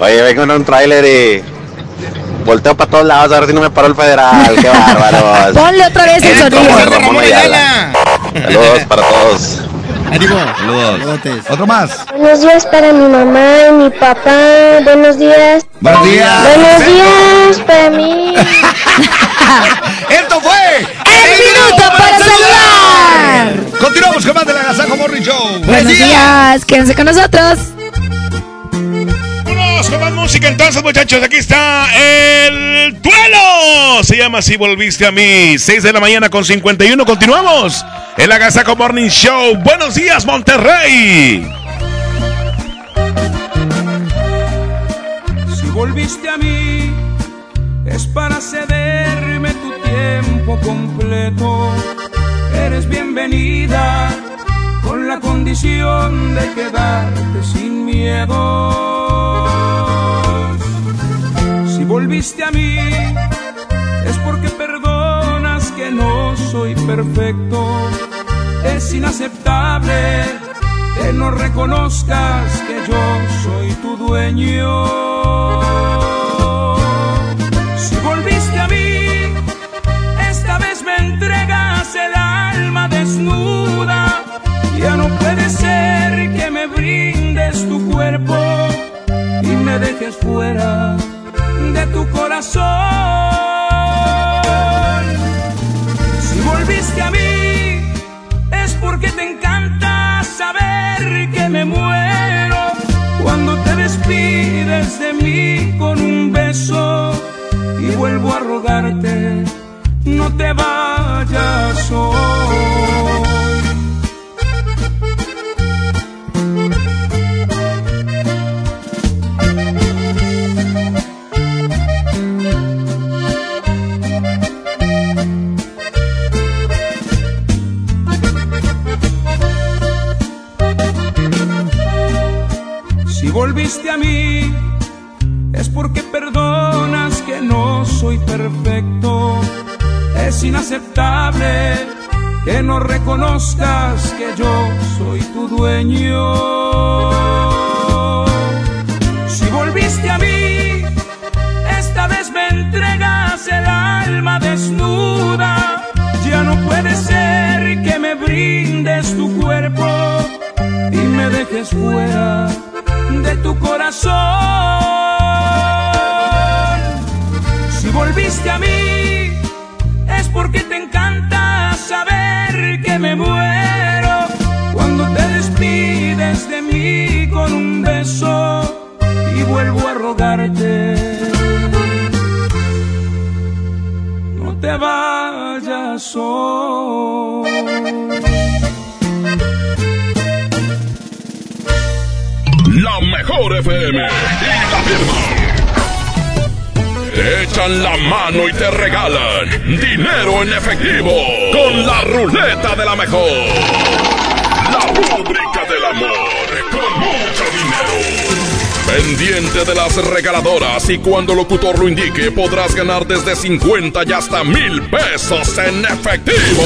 Oye, vengo en un tráiler y volteo para todos lados a ver si no me paró el federal. Qué bárbaro. Ponle otra vez el sonido. Ramón Ayala. Saludos para todos. Saludos. Otro más. Buenos días para mi mamá y mi papá. Buenos días. Buenos días. Buenos días para mí. Esto fue El minuto para saludar. Continuamos con más de la Gazaco Morning Show. Buenos días. Quédense con nosotros. Con más música entonces, muchachos. Aquí está el duelo. Se llama Si volviste a mí. 6 de la mañana con 51. Continuamos. El Agasaco Morning Show. Buenos días, Monterrey. Si volviste a mí, es para cederme tu tiempo completo. Eres bienvenida con la condición de quedarte sin miedo. Si volviste a mí, es porque perdonas que no soy perfecto. Es inaceptable que no reconozcas que yo soy tu dueño. Si volviste a mí, esta vez me entregas el alma desnuda. Ya no puede ser que me brindes tu cuerpo y me dejes fuera de tu corazón. Si volviste a mí, es porque te encanta saber que me muero cuando te despides de mí con un beso y vuelvo a rogarte, no te vayas hoy. Las regaladoras y cuando el locutor lo indique podrás ganar desde 50 y hasta mil pesos en efectivo.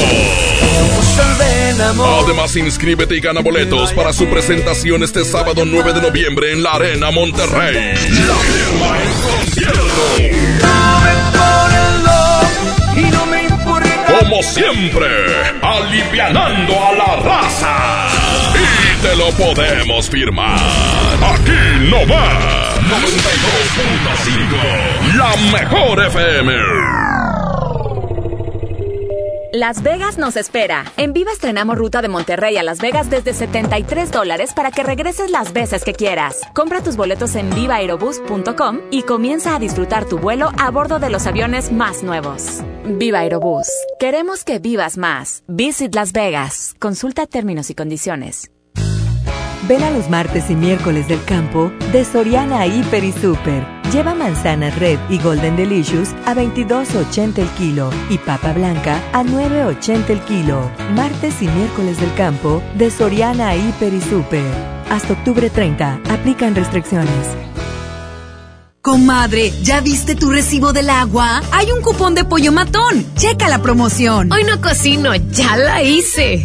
Además, inscríbete y gana boletos para su presentación este sábado 9 de noviembre en la Arena Monterrey. La firma en concierto. Como siempre, alivianando a la raza. Y te lo podemos firmar. Aquí no va. 92.5. La mejor FM. Las Vegas nos espera. En Viva estrenamos ruta de Monterrey a Las Vegas desde 73 dólares para que regreses las veces que quieras. Compra tus boletos en vivaerobus.com y comienza a disfrutar tu vuelo a bordo de los aviones más nuevos. Viva Aerobús. Queremos que vivas más. Visit Las Vegas. Consulta términos y condiciones. Ven a los martes y miércoles del campo de Soriana Hiper y Super. Lleva manzanas Red y Golden Delicious a 22.80 el kilo y papa blanca a 9.80 el kilo. Martes y miércoles del campo de Soriana Hiper y Super. Hasta octubre 30. Aplican restricciones. Comadre, ¿ya viste tu recibo del agua? Hay un cupón de pollo matón. Checa la promoción. Hoy no cocino, ya la hice.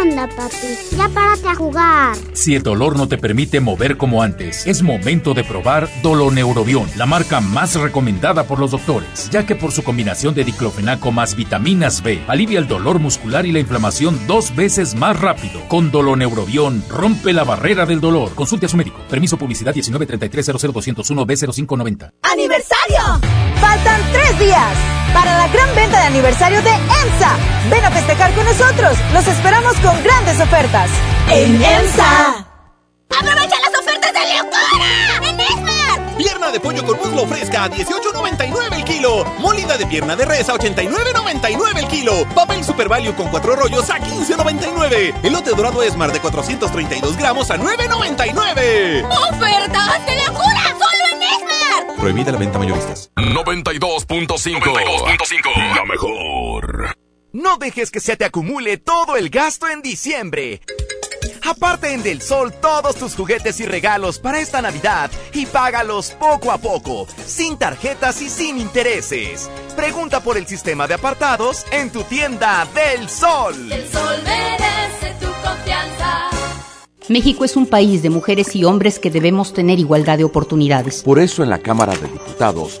Anda, papi, ya párate a jugar. Si el dolor no te permite mover como antes, es momento de probar Doloneurobion, la marca más recomendada por los doctores, ya que por su combinación de diclofenaco más vitaminas B, alivia el dolor muscular y la inflamación dos veces más rápido. Con Doloneurobion, rompe la barrera del dolor. Consulte a su médico. Permiso publicidad 193300201 B0590. ¡Aniversario! Faltan tres días para la gran venta de aniversario de EMSA. Ven a festejar con nosotros. Los esperamos con grandes ofertas. En EMSA. ¡Aprovecha las ofertas de locura! ¡En Esmar! Pierna de pollo con muslo fresca a 18.99 el kilo. Molida de pierna de res a 89.99 el kilo. Papel Super Value con cuatro rollos a 15.99. Elote dorado Esmar de 432 gramos a 9.99. ¡Ofertas de locura! ¡Solo en Esmar! Prohibida la venta mayoristas. 92.5. 92.5. La mejor. No dejes que se te acumule todo el gasto en diciembre. Aparte en Del Sol todos tus juguetes y regalos para esta Navidad y págalos poco a poco, sin tarjetas y sin intereses. Pregunta por el sistema de apartados en tu tienda Del Sol. El sol merece tu confianza. México es un país de mujeres y hombres que debemos tener igualdad de oportunidades. Por eso en la Cámara de Diputados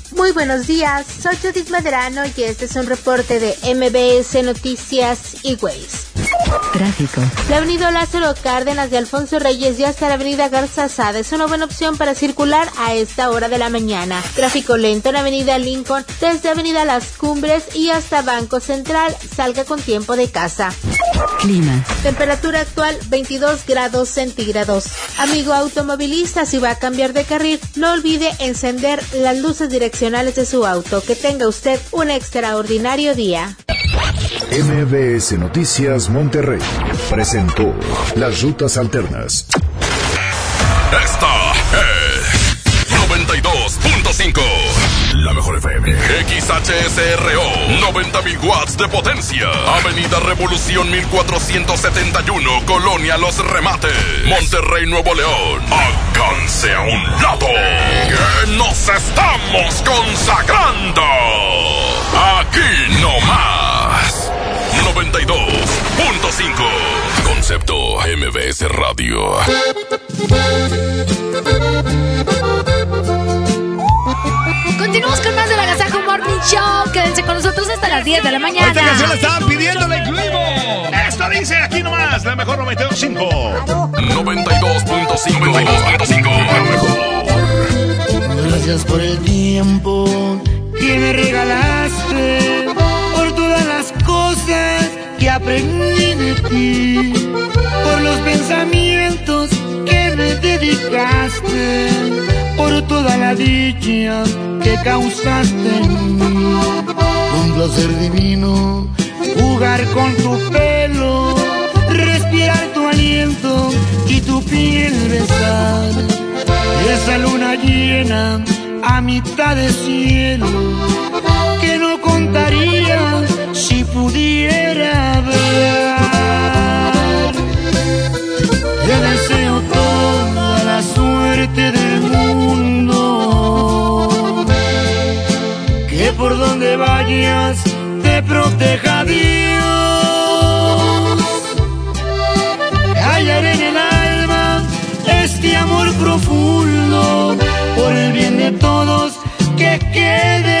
Muy buenos días, soy Judith Medrano y este es un reporte de MBS Noticias y Ways. Tráfico. La avenida Lázaro Cárdenas de Alfonso Reyes y hasta la avenida Garza Sada es una buena opción para circular a esta hora de la mañana. Tráfico lento en avenida Lincoln desde avenida Las Cumbres y hasta Banco Central. Salga con tiempo de casa. Clima. Temperatura actual 22 grados centígrados. Amigo automovilista, si va a cambiar de carril, no olvide encender las luces direccionales de su auto. Que tenga usted un extraordinario día. MBS Noticias Monterrey presentó Las Rutas Alternas. Esta es 92.5. La mejor FM. XHSRO. 90.000 watts de potencia. Avenida Revolución 1471. Colonia Los Remates. Monterrey, Nuevo León. Alcance a un lado. Nos estamos consagrando. Aquí no más. 92.5. Concepto MBS Radio. Continuamos con más de la Gazajo Morning Show. Quédense con nosotros hasta las 10 de la mañana. Esta canción la estaban pidiendo, la incluimos. Esto dice aquí nomás, la mejor 92.5. 92.5. 92.5. La mejor. Gracias por el tiempo que me regalaste, por todas las cosas que aprendí de ti, por los pensamientos dedicaste, por toda la dicha que causaste en mí. Un placer divino jugar con tu pelo, respirar tu aliento y tu piel besar. Esa luna llena a mitad de cielo que no contaría si pudiera ver. Suerte del mundo, que por donde vayas te proteja Dios. Hallaré en el alma este amor profundo por el bien de todos que quede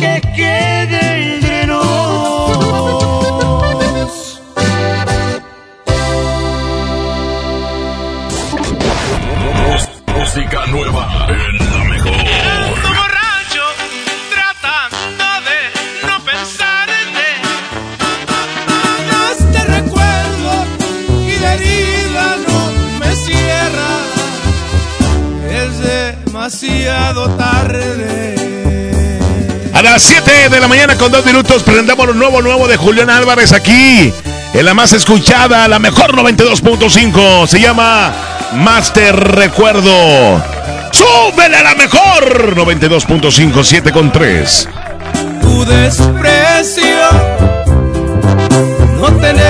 Que quede entre las 7 de la mañana con dos minutos presentamos lo nuevo, nuevo de Julián Álvarez aquí. En la más escuchada, la mejor 92.5. Se llama Master Recuerdo. ¡Súbele a la mejor! 92.5, 7 con 3. tu desprecio, no tener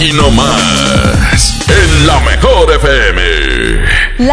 aquí nomás,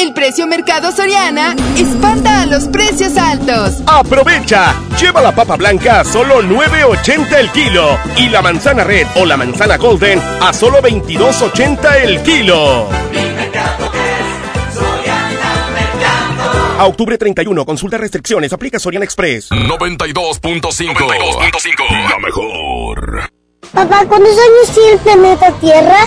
El precio Mercado Soriana espanta a los precios altos. ¡Aprovecha! Lleva la papa blanca a solo 9.80 el kilo y la manzana red o la manzana golden a solo 22.80 el kilo. A octubre 31, consulta restricciones, aplica Soriana Express. 92.5. 92.5. La mejor. Papá, ¿cuántos años tiene el planeta Tierra?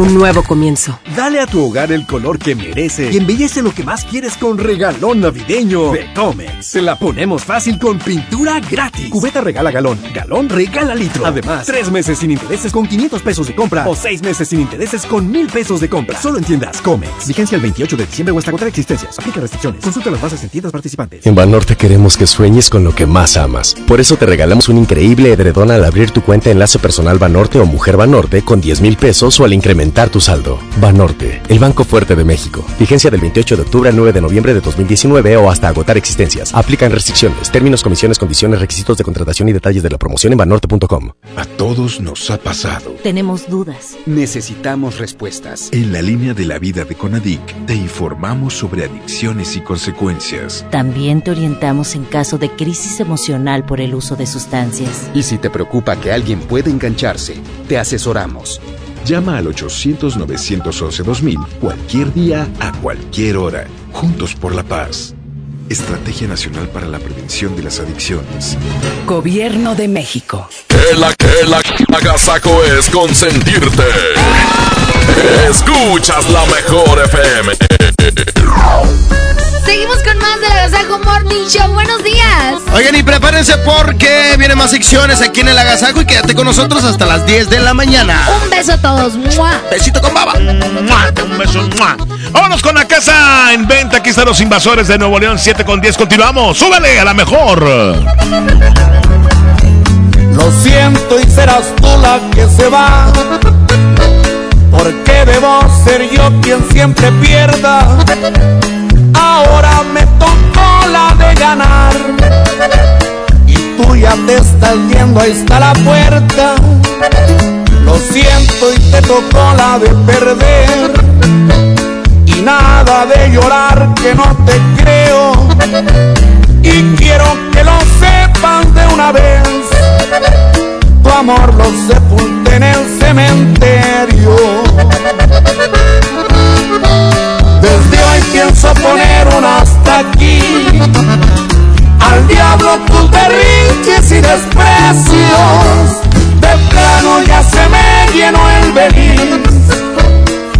un nuevo comienzo. Dale a tu hogar el color que merece y embellece lo que más quieres con regalón navideño de Comex. Se la ponemos fácil con pintura gratis. Cubeta regala galón, galón regala litro. Además, tres meses sin intereses con 500 pesos de compra o seis meses sin intereses con mil pesos de compra. Solo en tiendas Comex. Vigencia el 28 de diciembre o hasta agotar existencias. Aplica restricciones. Consulta las bases en tiendas participantes. En Banorte queremos que sueñes con lo que más amas. Por eso te regalamos un increíble edredón al abrir tu cuenta Enlace Personal Banorte o Mujer Banorte con 10 mil pesos o al incrementar tu saldo. Banorte, el Banco Fuerte de México. Vigencia del 28 de octubre al 9 de noviembre de 2019 o hasta agotar existencias. Aplican restricciones, términos, comisiones, condiciones, requisitos de contratación y detalles de la promoción en banorte.com. A todos nos ha pasado. Tenemos dudas. Necesitamos respuestas. En la línea de la vida de Conadic te informamos sobre adicciones y consecuencias. También te orientamos en caso de crisis emocional por el uso de sustancias. Y si te preocupa que alguien pueda engancharse, te asesoramos. Llama al 800-911-2000 cualquier día, a cualquier hora. Juntos por la paz. Estrategia Nacional para la Prevención de las Adicciones. Gobierno de México. El, el agasaco es consentirte. Escuchas la mejor FM. Seguimos con más del Agasajo Morning Show. Buenos días. Oigan, y prepárense porque vienen más secciones aquí en el Agasajo y quédate con nosotros hasta las 10 de la mañana. Un beso a todos. ¡Mua! Besito con baba. Un beso. ¡mua! Vámonos con la casa en venta. Aquí están los invasores de Nuevo León 7 con 10. Continuamos. Súbele a la mejor. Lo siento y serás tú la que se va. Porque debo ser yo quien siempre pierda. Ahora me tocó la de ganar. Y tú ya te estás yendo, ahí está la puerta. Lo siento y te tocó la de perder. Nada de llorar que no te creo y quiero que lo sepan de una vez. Tu amor lo sepulté en el cementerio. Desde hoy pienso poner un hasta aquí al diablo tus berrinches y desprecios. De plano ya se me llenó el beliz.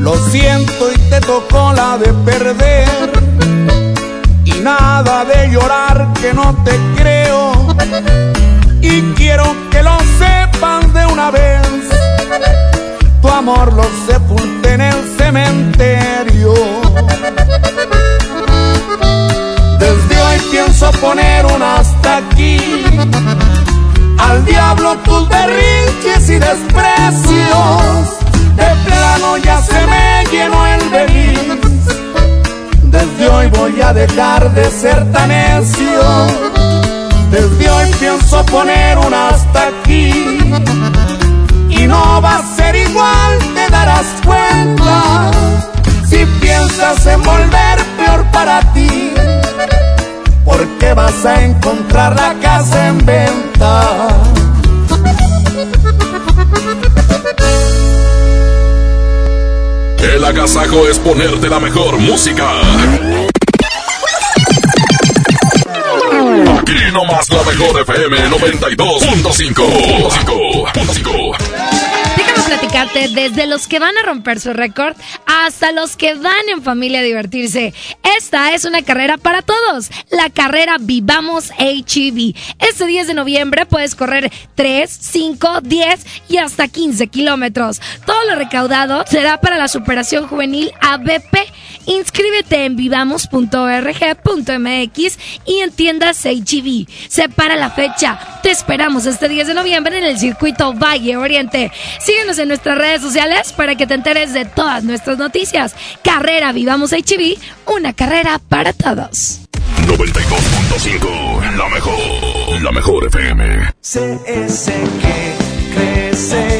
Lo siento y te tocó la de perder. Y nada de llorar que no te creo. Y quiero que lo sepan de una vez. Tu amor lo sepulté hasta aquí. Al diablo tus berrinches y desprecios. De plano ya se me llenó el beliz. Desde hoy voy a dejar de ser tan necio. Desde hoy pienso poner un hasta aquí. Y no va a ser igual, te darás cuenta. Si piensas en volver peor para ti. Porque vas a encontrar la casa en venta. El agasajo es ponerte la mejor música. Aquí nomás la mejor FM 92.5. Desde los que van a romper su récord hasta los que van en familia a divertirse. Esta es una carrera para todos, la carrera Vivamos HEV. Este 10 de noviembre puedes correr 3, 5, 10 y hasta 15 kilómetros. Todo lo recaudado será para la superación juvenil ABP. Inscríbete en vivamos.org.mx y en tiendas HEV. Separa la fecha. Te esperamos este 10 de noviembre en el circuito Valle Oriente. Síguenos en nuestras redes sociales para que te enteres de todas nuestras noticias. Carrera Vivamos HEV, una carrera para todos. 92.5, la mejor, la mejor FM. Que crece,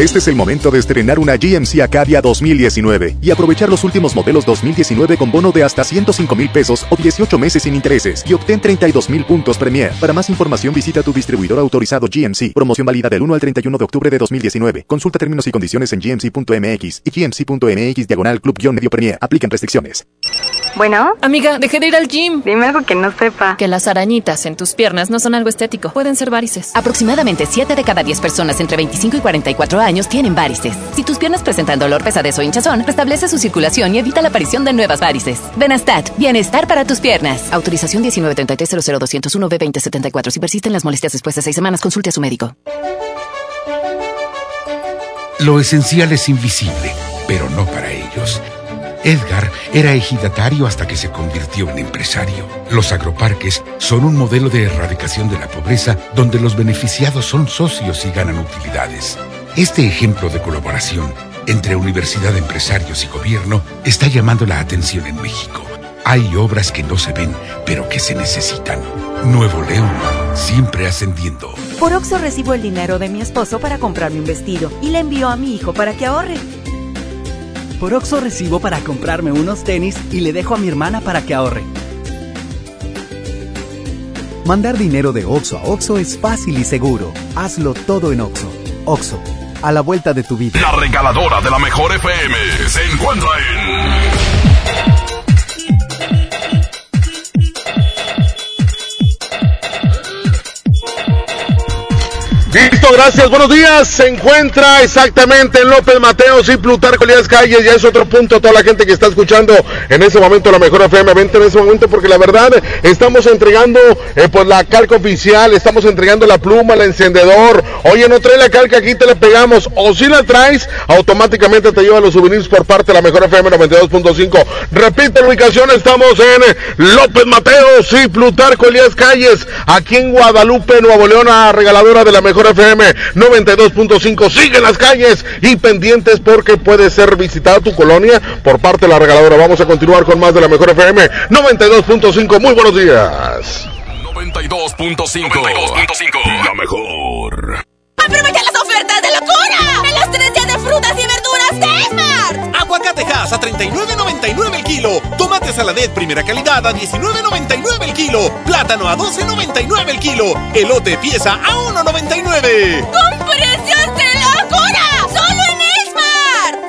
Este es el momento de estrenar una GMC Acadia 2019 y aprovechar los últimos modelos 2019 con bono de hasta 105 mil pesos o 18 meses sin intereses y obtén 32 mil puntos Premier. Para más información visita tu distribuidor autorizado GMC. Promoción válida del 1 al 31 de octubre de 2019. Consulta términos y condiciones en gmc.mx y gmc.mx diagonal club-medio Premier. Aplican restricciones. Bueno. Amiga, dejé de ir al gym. Dime algo que no sepa. Que las arañitas en tus piernas no son algo estético. Pueden ser varices. Aproximadamente 7 de cada 10 personas entre 25 y 44 años tienen varices. Si tus piernas presentan dolor, pesadez o hinchazón, restablece su circulación y evita la aparición de nuevas varices. Benastat, bienestar para tus piernas. Autorización 1933 b 2074 Si persisten las molestias después de 6 semanas, consulte a su médico. Lo esencial es invisible, pero no para ellos. Edgar era ejidatario hasta que se convirtió en empresario. Los agroparques son un modelo de erradicación de la pobreza donde los beneficiados son socios y ganan utilidades. Este ejemplo de colaboración entre universidad, empresarios y gobierno está llamando la atención en México. Hay obras que no se ven, pero que se necesitan. Nuevo León, siempre ascendiendo. Por Oxo recibo el dinero de mi esposo para comprarme un vestido y le envío a mi hijo para que ahorre. Por Oxo recibo para comprarme unos tenis y le dejo a mi hermana para que ahorre. Mandar dinero de Oxo a Oxo es fácil y seguro. Hazlo todo en Oxo. Oxo, a la vuelta de tu vida. La regaladora de la mejor FM se encuentra en... Listo, gracias. Buenos días. Se encuentra exactamente en López Mateos y Plutarco Elías Calles. Ya es otro punto. Toda la gente que está escuchando en ese momento la mejor FM, vente en ese momento porque la verdad estamos entregando eh, pues la calca oficial, estamos entregando la pluma, el encendedor. Oye, no trae la calca, aquí te la pegamos. O si la traes, automáticamente te lleva los souvenirs por parte de la mejor FM 92.5. Repite la ubicación, estamos en López Mateos y Plutarco Elías Calles, aquí en Guadalupe, Nuevo León, a regaladora de la mejor FM 92.5. Sigue en las calles y pendientes porque puede ser visitada tu colonia por parte de la regaladora. Vamos a continuar con más de la mejor FM 92.5. Muy buenos días. 92.5. La mejor. ¡Aprovecha las ofertas de locura! ¡En los tres días de frutas y verduras de Esmar! Aguacatejas a 39.99 el kilo. Tomate saladet primera calidad a 19.99 el kilo. Plátano a 12.99 el kilo. Elote pieza a 1.99. ¡Con precios!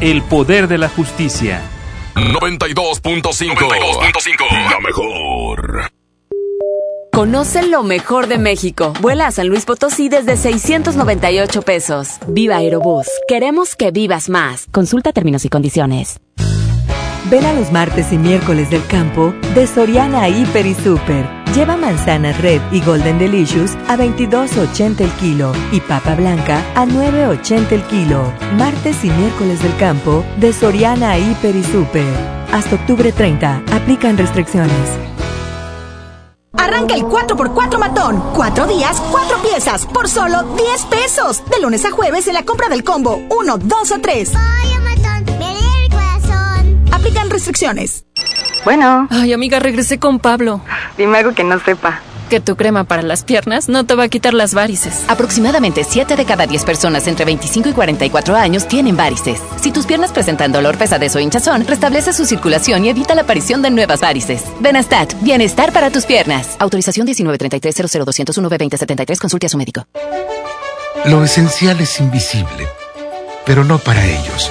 el poder de la justicia. 92.5. La mejor. Conoce lo mejor de México. Vuela a San Luis Potosí desde 698 pesos. Viva Aerobús. Queremos que vivas más. Consulta términos y condiciones. Ven a los martes y miércoles del campo de Soriana Hiper y Super. Lleva manzana red y golden delicious a 22.80 el kilo y papa blanca a 9.80 el kilo. Martes y miércoles del campo de Soriana Hiper y Super. Hasta octubre 30. Aplican restricciones. Arranca el 4x4 matón. Cuatro días, cuatro piezas, por solo 10 pesos. De lunes a jueves en la compra del combo 1, 2 o 3. Aplican restricciones. Bueno. Ay, amiga, regresé con Pablo. Dime algo que no sepa. Que tu crema para las piernas no te va a quitar las varices. Aproximadamente 7 de cada 10 personas entre 25 y 44 años tienen varices. Si tus piernas presentan dolor, pesadez o hinchazón, restablece su circulación y evita la aparición de nuevas varices. Benastat, bienestar para tus piernas. Autorización 1933 00201 2073 Consulte a su médico. Lo esencial es invisible, pero no para ellos.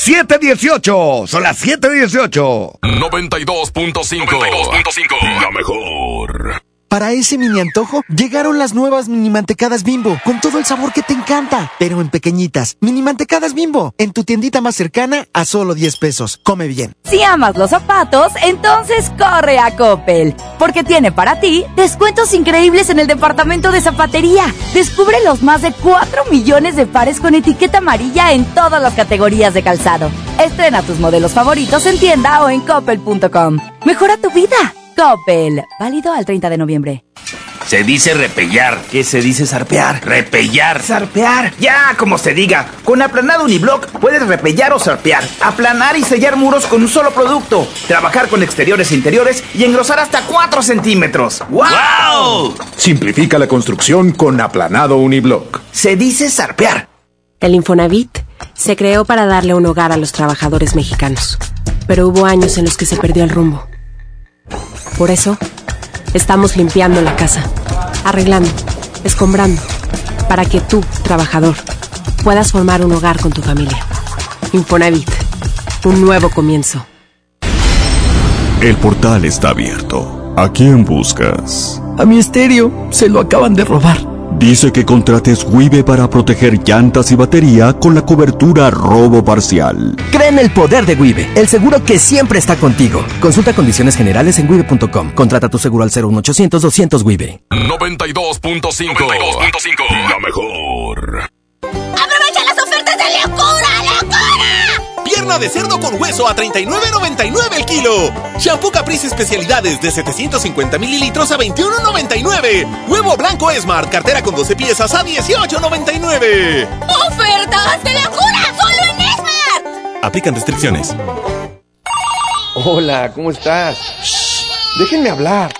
718, son las 718. 92.5. La mejor. Para ese mini antojo, llegaron las nuevas mini mantecadas bimbo, con todo el sabor que te encanta, pero en pequeñitas. Mini mantecadas bimbo, en tu tiendita más cercana a solo 10 pesos. Come bien. Si amas los zapatos, entonces corre a Coppel, porque tiene para ti descuentos increíbles en el departamento de zapatería. Descubre los más de 4 millones de pares con etiqueta amarilla en todas las categorías de calzado. Estrena tus modelos favoritos en tienda o en coppel.com. Mejora tu vida. Coppel. Válido al 30 de noviembre. Se dice repellar. ¿Qué se dice zarpear? Repellar. Zarpear. Ya, como se diga. Con aplanado uniblock puedes repellar o zarpear. Aplanar y sellar muros con un solo producto. Trabajar con exteriores e interiores y engrosar hasta 4 centímetros. ¡Wow! Simplifica la construcción con aplanado uniblock. Se dice zarpear. El Infonavit se creó para darle un hogar a los trabajadores mexicanos. Pero hubo años en los que se perdió el rumbo. Por eso, estamos limpiando la casa, arreglando, escombrando, para que tú, trabajador, puedas formar un hogar con tu familia. Infonavit, un nuevo comienzo. El portal está abierto. ¿A quién buscas? A mi estéreo se lo acaban de robar. Dice que contrates Wibe para proteger llantas y batería con la cobertura robo parcial. Cree en el poder de Wibe, el seguro que siempre está contigo. Consulta condiciones generales en wibe.com. Contrata tu seguro al 01800 200 Wibe. 92.5. La mejor. ¡Aprovecha las ofertas de locura! Pierna de cerdo con hueso a 39.99 el kilo. Shampoo Caprice especialidades de 750 mililitros a 21.99. Huevo blanco Smart, cartera con 12 piezas a 18.99. ¡Ofertas de locura! ¡Solo en Smart! Aplican restricciones. Hola, ¿cómo estás? Déjenme hablar.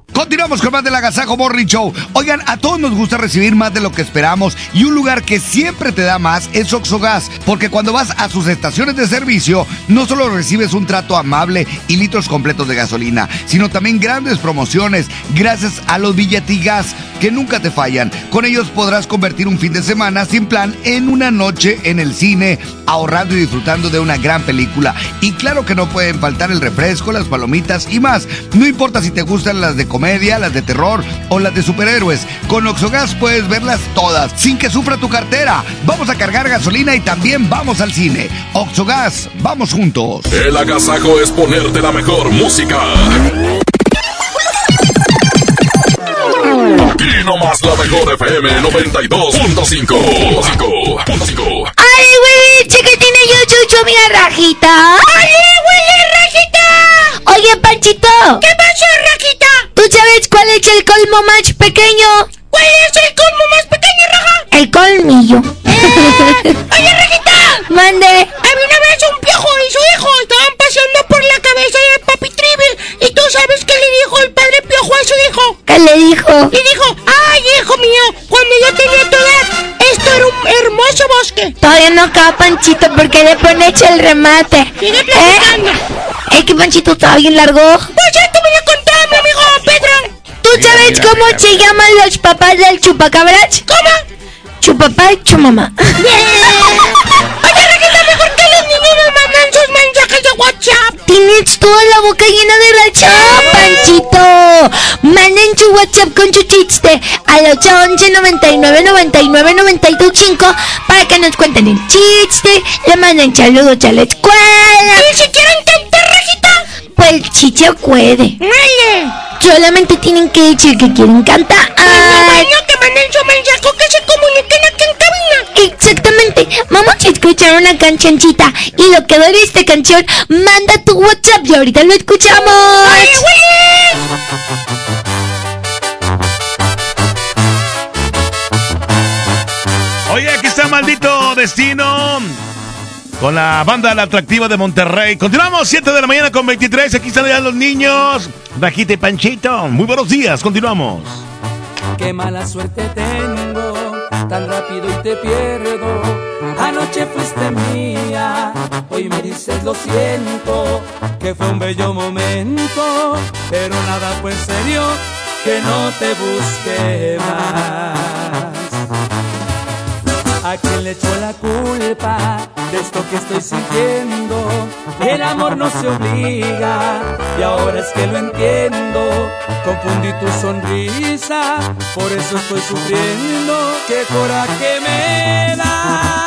Continuamos con más del Agasajo Morning Show. Oigan, a todos nos gusta recibir más de lo que esperamos y un lugar que siempre te da más es Oxogas, porque cuando vas a sus estaciones de servicio, no solo recibes un trato amable y litros completos de gasolina, sino también grandes promociones gracias a los billetigas que nunca te fallan. Con ellos podrás convertir un fin de semana sin plan en una noche en el cine, ahorrando y disfrutando de una gran película. Y claro que no pueden faltar el refresco, las palomitas y más. No importa si te gustan las de comedia, las de terror o las de superhéroes. Con Oxogas puedes verlas todas sin que sufra tu cartera. Vamos a cargar gasolina y también vamos al cine. Oxogas, vamos juntos. El agasajo es ponerte la mejor música. Aquí nomás la mejor FM 92.5. ¡Ay, güey! Chiquitina, yo chucho mi rajita. ¡Ay, güey, rajita! Oye, Panchito. ¿Qué pasó, rajita? ¿Tú sabes cuál es el colmo más pequeño? ¿Cuál es el colmo más pequeño, raja? El colmillo. Eh, oye, rajita. Mande. Había una vez un piojo y su hijo estaban paseando por la cabeza de Papi Trivi. ¿Y tú sabes qué le dijo el padre piojo a su hijo? ¿Qué le dijo? Le dijo, ay, hijo mío, cuando yo tenía tu edad, esto era un hermoso bosque. Todavía no acaba, Panchito, porque le pone hecho el remate. Sigue platicando. ¿Eh? Es que Panchito estaba bien largo. Pues ya te voy a contar, mi amigo Pedro. ¿Tú sabes mira, cómo mira, se llaman los papás del chupacabras? ¿Cómo? Chupapá y chumamá. Oye, Rajita, mejor que los niños mandan sus mensajes de WhatsApp. Tienes toda la boca llena de razón, Panchito. Manden su WhatsApp con su chiste al 811 99 99 92 5 para que nos cuenten el chiste, le manden saludos a la escuela. ¿Y si quieren cantar, Rajita? Pues sí se puede. Vale. Solamente tienen que decir que quieren cantar. Bueno, que manden su mensaje que se comuniquen aquí en cabina. Exactamente. Vamos a escuchar una cancioncita. Y lo que dure esta canción, manda tu WhatsApp y ahorita lo escuchamos. ¡Ay, güey! Oye, aquí está maldito destino. Con la banda La Atractiva de Monterrey. Continuamos, 7 de la mañana con 23. Aquí están ya los niños. Bajita y Panchito. Muy buenos días, continuamos. Qué mala suerte tengo, tan rápido y te pierdo. Anoche fuiste mía, hoy me dices lo siento, que fue un bello momento, pero nada fue en serio, que no te busque más. ¿A quién le echó la culpa de esto que estoy sintiendo? El amor no se obliga y ahora es que lo entiendo. Confundí tu sonrisa, por eso estoy sufriendo. ¡Qué coraje me da!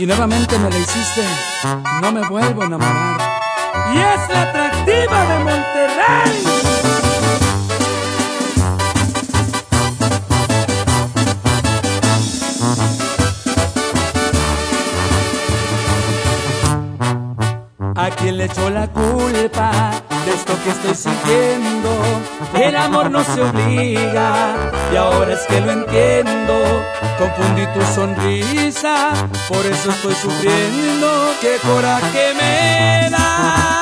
Y nuevamente me la hiciste. No me vuelvo a enamorar. Y es la atractiva de Monterrey. ¿A quién le echó la culpa de esto que estoy sintiendo? El amor no se obliga y ahora es que lo entiendo. Confundí tu sonrisa, por eso estoy sufriendo. Qué coraje me da.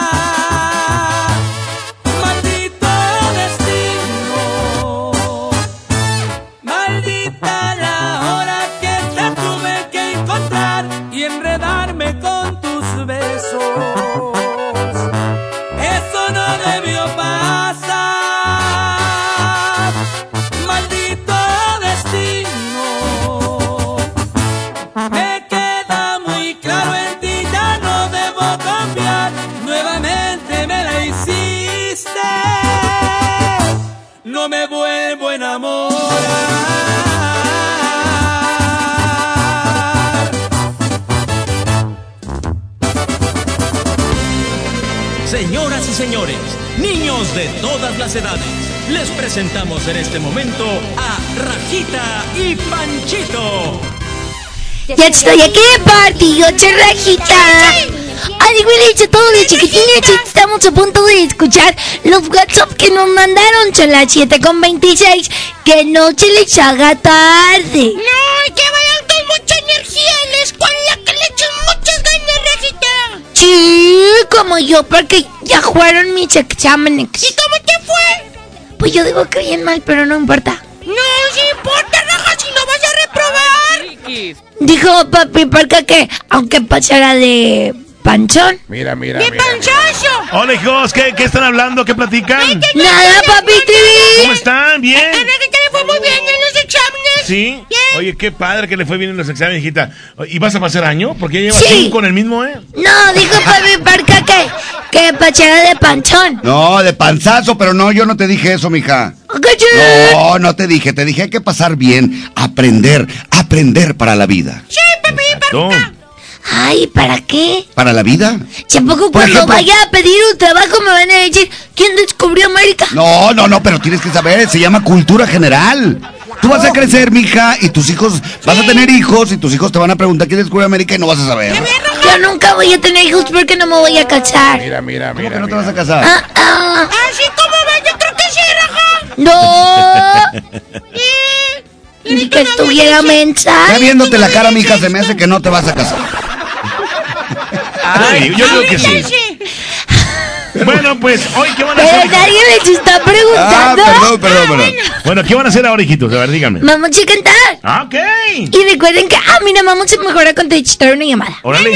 Señores, niños de todas las edades, les presentamos en este momento a Rajita y Panchito. Ya estoy aquí ocho rajita. Ay, Willy, todos de chiquitines, estamos a punto de escuchar los WhatsApp que nos mandaron, son las 7 con 26. Que no se les haga tarde. No, y que vayan con mucha energía en la escuela, que le echen muchas ganas, Rajita. Sí, como yo, porque ya jugaron mis exámenes. ¿Y cómo te fue? Pues yo digo que bien mal, pero no importa. No, sí importa, Raja, si no vas a reprobar. Dijo papi Parca que aunque pasara de panchón. Mira, mira, ¡De panchazo! Hola, hijos, ¿qué, qué están hablando? ¿Qué platican? Nada, papi Trivi. ¿Cómo están? ¿Bien? ¿Sí? Oye, qué padre que le fue bien en los exámenes, hijita. ¿Y vas a pasar año? Porque ya llevas Sí. cinco en el mismo, ¿eh? No, dijo papi Parca que, que pasara de panchón. No, de panzazo, pero no, yo no te dije eso, mija. ¿Qué? No, no te dije, te dije hay que pasar bien, aprender, aprender para la vida. Sí, papi, Parca. Ay, ¿para qué? ¿Para la vida? Tampoco cuando ejemplo- vaya a pedir un trabajo me van a decir ¿Quién descubrió América? No, no, no, pero tienes que saber, se llama cultura general. Tú vas a crecer, mija, y tus hijos, vas a tener hijos, y tus hijos te van a preguntar quién descubrió América y no vas a saber. Yo nunca voy a tener hijos porque no me voy a casar. Mira, mira, mira. ¿Cómo que no te vas a casar? Ah, ah. Así como va, yo creo que sí, Raja. No. Ni que estuviera mensa. Ya viéndote la cara, mija, se me hace que no te vas a casar. Ay, yo creo que sí. Bueno, pues, hoy, ¿qué van a Pero hacer? nadie les está Ah, preguntando. perdón, perdón, perdón. Bueno, ¿qué van a hacer ahora, hijitos? A ver, díganme. Vamos a cantar. Ah, ok. Y recuerden que, ah, mira, vamos a mejorar con contestar una llamada. Órale.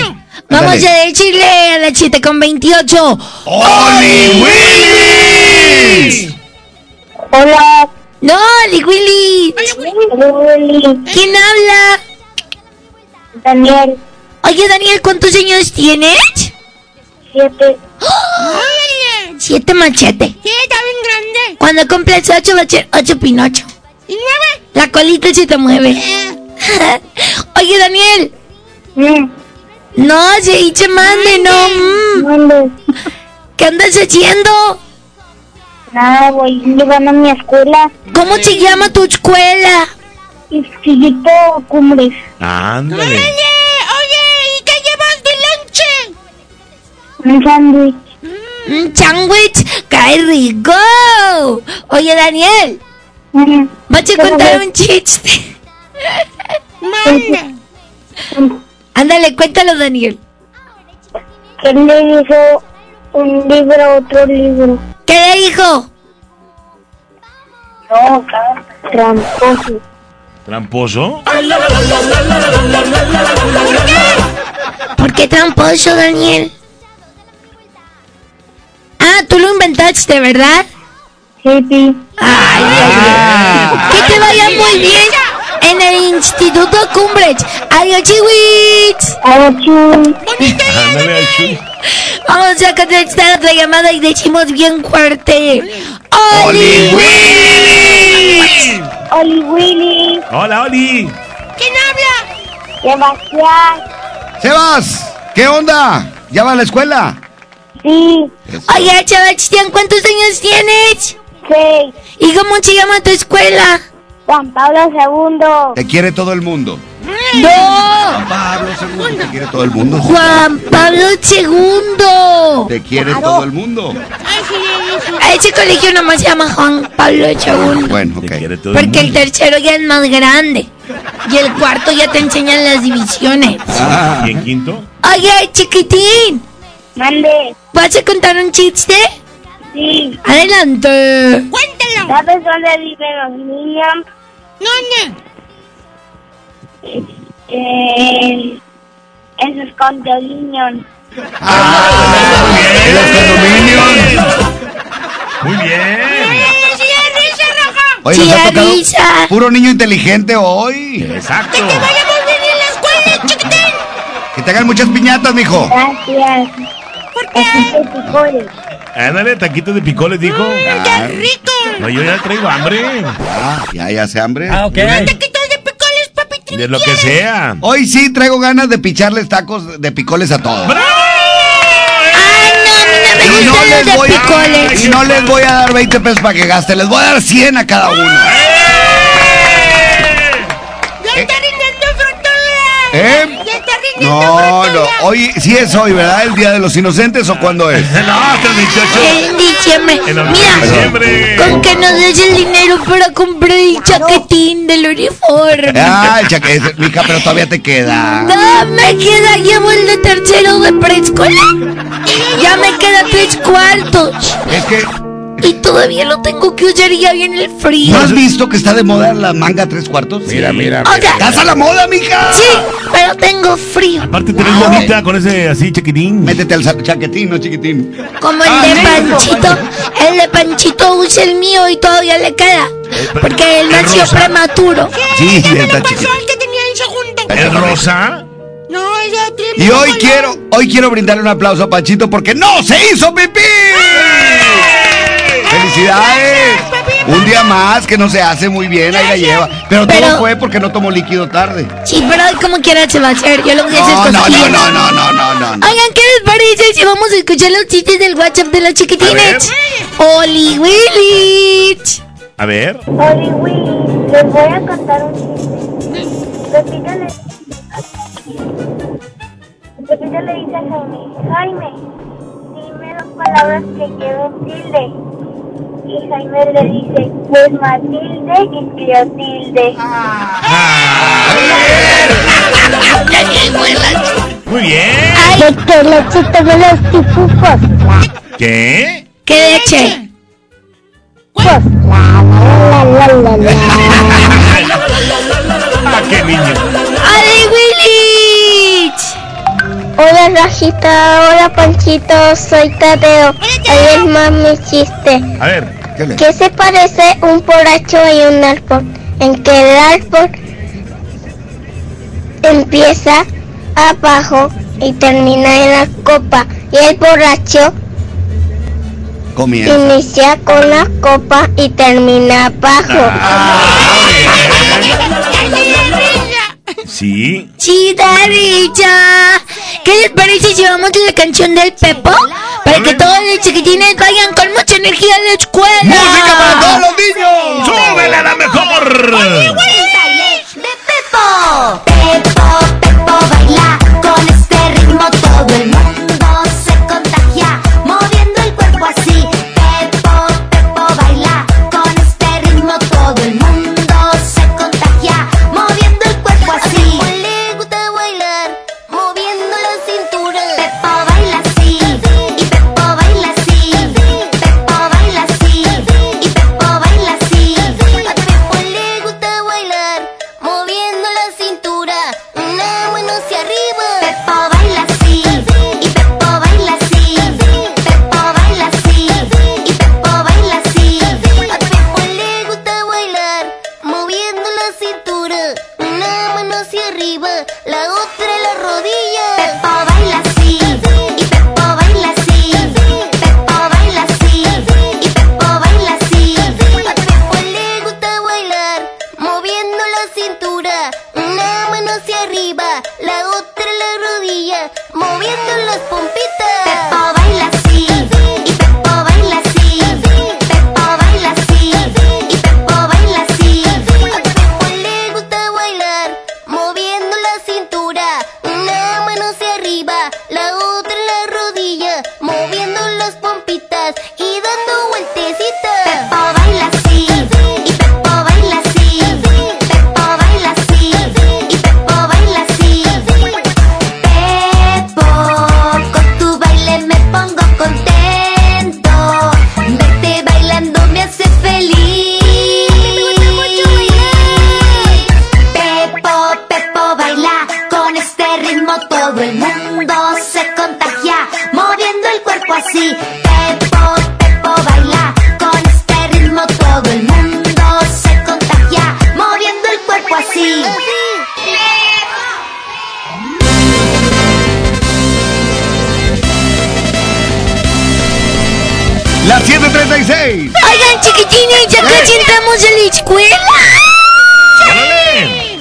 Vamos Ándale. a decirle a la 7 con 28. ¡Oli Willy! Hola. No, Oli Willy. ¿Quién habla? Daniel. Oye, Daniel, ¿cuántos años tienes? Siete. Siete machete. Sí, está bien grande. Cuando cumples ocho va a ser ocho pinocho. ¿Y nueve? La colita se te mueve. Oye, Daniel. No, se dice mande, no. mm. ¿Qué andas haciendo? Nada, voy llegando a mi escuela. ¿Cómo se llama tu escuela? Instituto Cumbres. Ándale. Un sándwich. Un sándwich, qué rico. Oye, Daniel, vas a contar un chiste. Manda. Ándale, cuéntalo, Daniel. ¿Quién le dijo un libro a otro libro? ¿Qué le dijo? No, tramposo. ¿Tramposo? ¿Por qué tramposo, Daniel? Ah, tú lo inventaste, ¿verdad? Sí, sí. Ay, Ah. que te vaya muy bien en el Instituto Cumbres. Adiós, al chu. Vamos a contestar otra llamada y decimos bien fuerte. ¡Oli Willy! Oli Willy. Hola, Oli. ¿Quién habla? Sebastián. Sebas, ¿qué onda? ¿Ya vas a la escuela? Sí. Oye, Sebastián, ¿cuántos años tienes? Seis. ¿Y cómo se llama tu escuela? Juan Pablo II. Te quiere todo el mundo. ¡No! Juan Pablo II, te quiere todo el mundo. Juan Pablo II. Te quiere todo el mundo. A ese colegio nomás se llama Juan Pablo II. Bueno, ok. Porque el tercero ya es más grande. Y el cuarto ya te enseñan las divisiones. ¿Y en quinto? Oye, chiquitín. Mande. ¿Vas a contar un chiste? Sí. Adelante. Cuéntalo. ¿Sabes dónde viven los niños? ¿Dónde? Eh, en sus condominios. En los condominios. Muy bien. Oye, nos ha tocado puro niño inteligente hoy. Exacto. ¡Que te vaya muy bien en la escuela, chiquitín! Que te hagan muchas piñatas, mijo. Gracias. ¿Por qué? picoles. Ándale, taquitos de picoles, dijo. Ah, ¡Qué rico! No, yo ya traigo hambre. ah, ya, ya hace hambre. Ah, ok. ¡Taquitos de picoles, papi! De lo que sea. Hoy sí traigo ganas de picharles tacos de picoles a todos. No, no me Y no, los les de voy, picoles. y no les voy a dar 20 pesos para que gasten, les voy a dar 100 a cada uno. ¡Ya está rindiendo frutola! ¿Eh? ¡Ya está rindiendo No, no, hoy sí es hoy, ¿verdad? ¿El Día de los Inocentes o cuándo es? No, hasta el 28. En diciembre. En el Mira, diciembre. con que nos des el dinero para comprar el chaquetín del uniforme. Ah, el chaquete, mija, pero todavía te queda. No, me queda, llevo el de tercero de preescolar. Ya me queda tres cuartos. Es que, Y todavía lo tengo que usar y ya viene el frío. ¿no has visto que está de moda la manga tres cuartos? Mira, mira. O sea, ¡Estás a la moda, mija! sí, pero tengo frío. Aparte, tenés bonita con ese así chiquitín. Métete al chaquetín, no chiquitín. Como el Ah, de sí. Panchito. El de Panchito usa el mío y todavía le queda. Porque él ¿El nació rosa? prematuro. Sí, ¿Qué está chiquito. al que tenía en segundo? ¿El rosa? No, ella tiene... Y hoy quiero, hoy quiero brindarle un aplauso a Panchito porque no se hizo pipí. ¡Felicidades! Un día más que no se hace muy bien, ahí la lleva. Pero, Pero- todo fue porque no tomó líquido tarde. Sí, pero como quiera se va a hacer. Yo lo voy a hacer No, no, no, no, no, no, no, no. Oigan, ¿qué les parece si vamos a escuchar los chistes del WhatsApp de los chiquitines? Oli Willich. A ver. Oli Willy, les voy a contar un chiste. Pepito le... Dice a Jaime, Jaime, dime dos palabras que lleven tilde. Y Jaime le dice, pues Matilde y Cleotilde. Muy bien. De que lechita de los tipufos. ¿Qué? ¿Qué leche? Pues, la, la, la, la, la, la. Ah, qué niño. Hola Rajita, hola Panchito, soy Tadeo. Ahí es más mi chiste. A ver. ¿Qué le- ¿Qué se parece un borracho y un árbol? En que el árbol empieza abajo y termina en la copa. Y el borracho Comienza. inicia con la copa y termina abajo. Sí. Chida risa. ¿Qué les parece si vamos a la canción del Pepo? Para que todos los chiquitines vayan con mucha energía a la escuela. ¡Música para todos los niños! ¡Súbele a la mejor! de Pepo. Pepo, Pepo baila con este ritmo todo el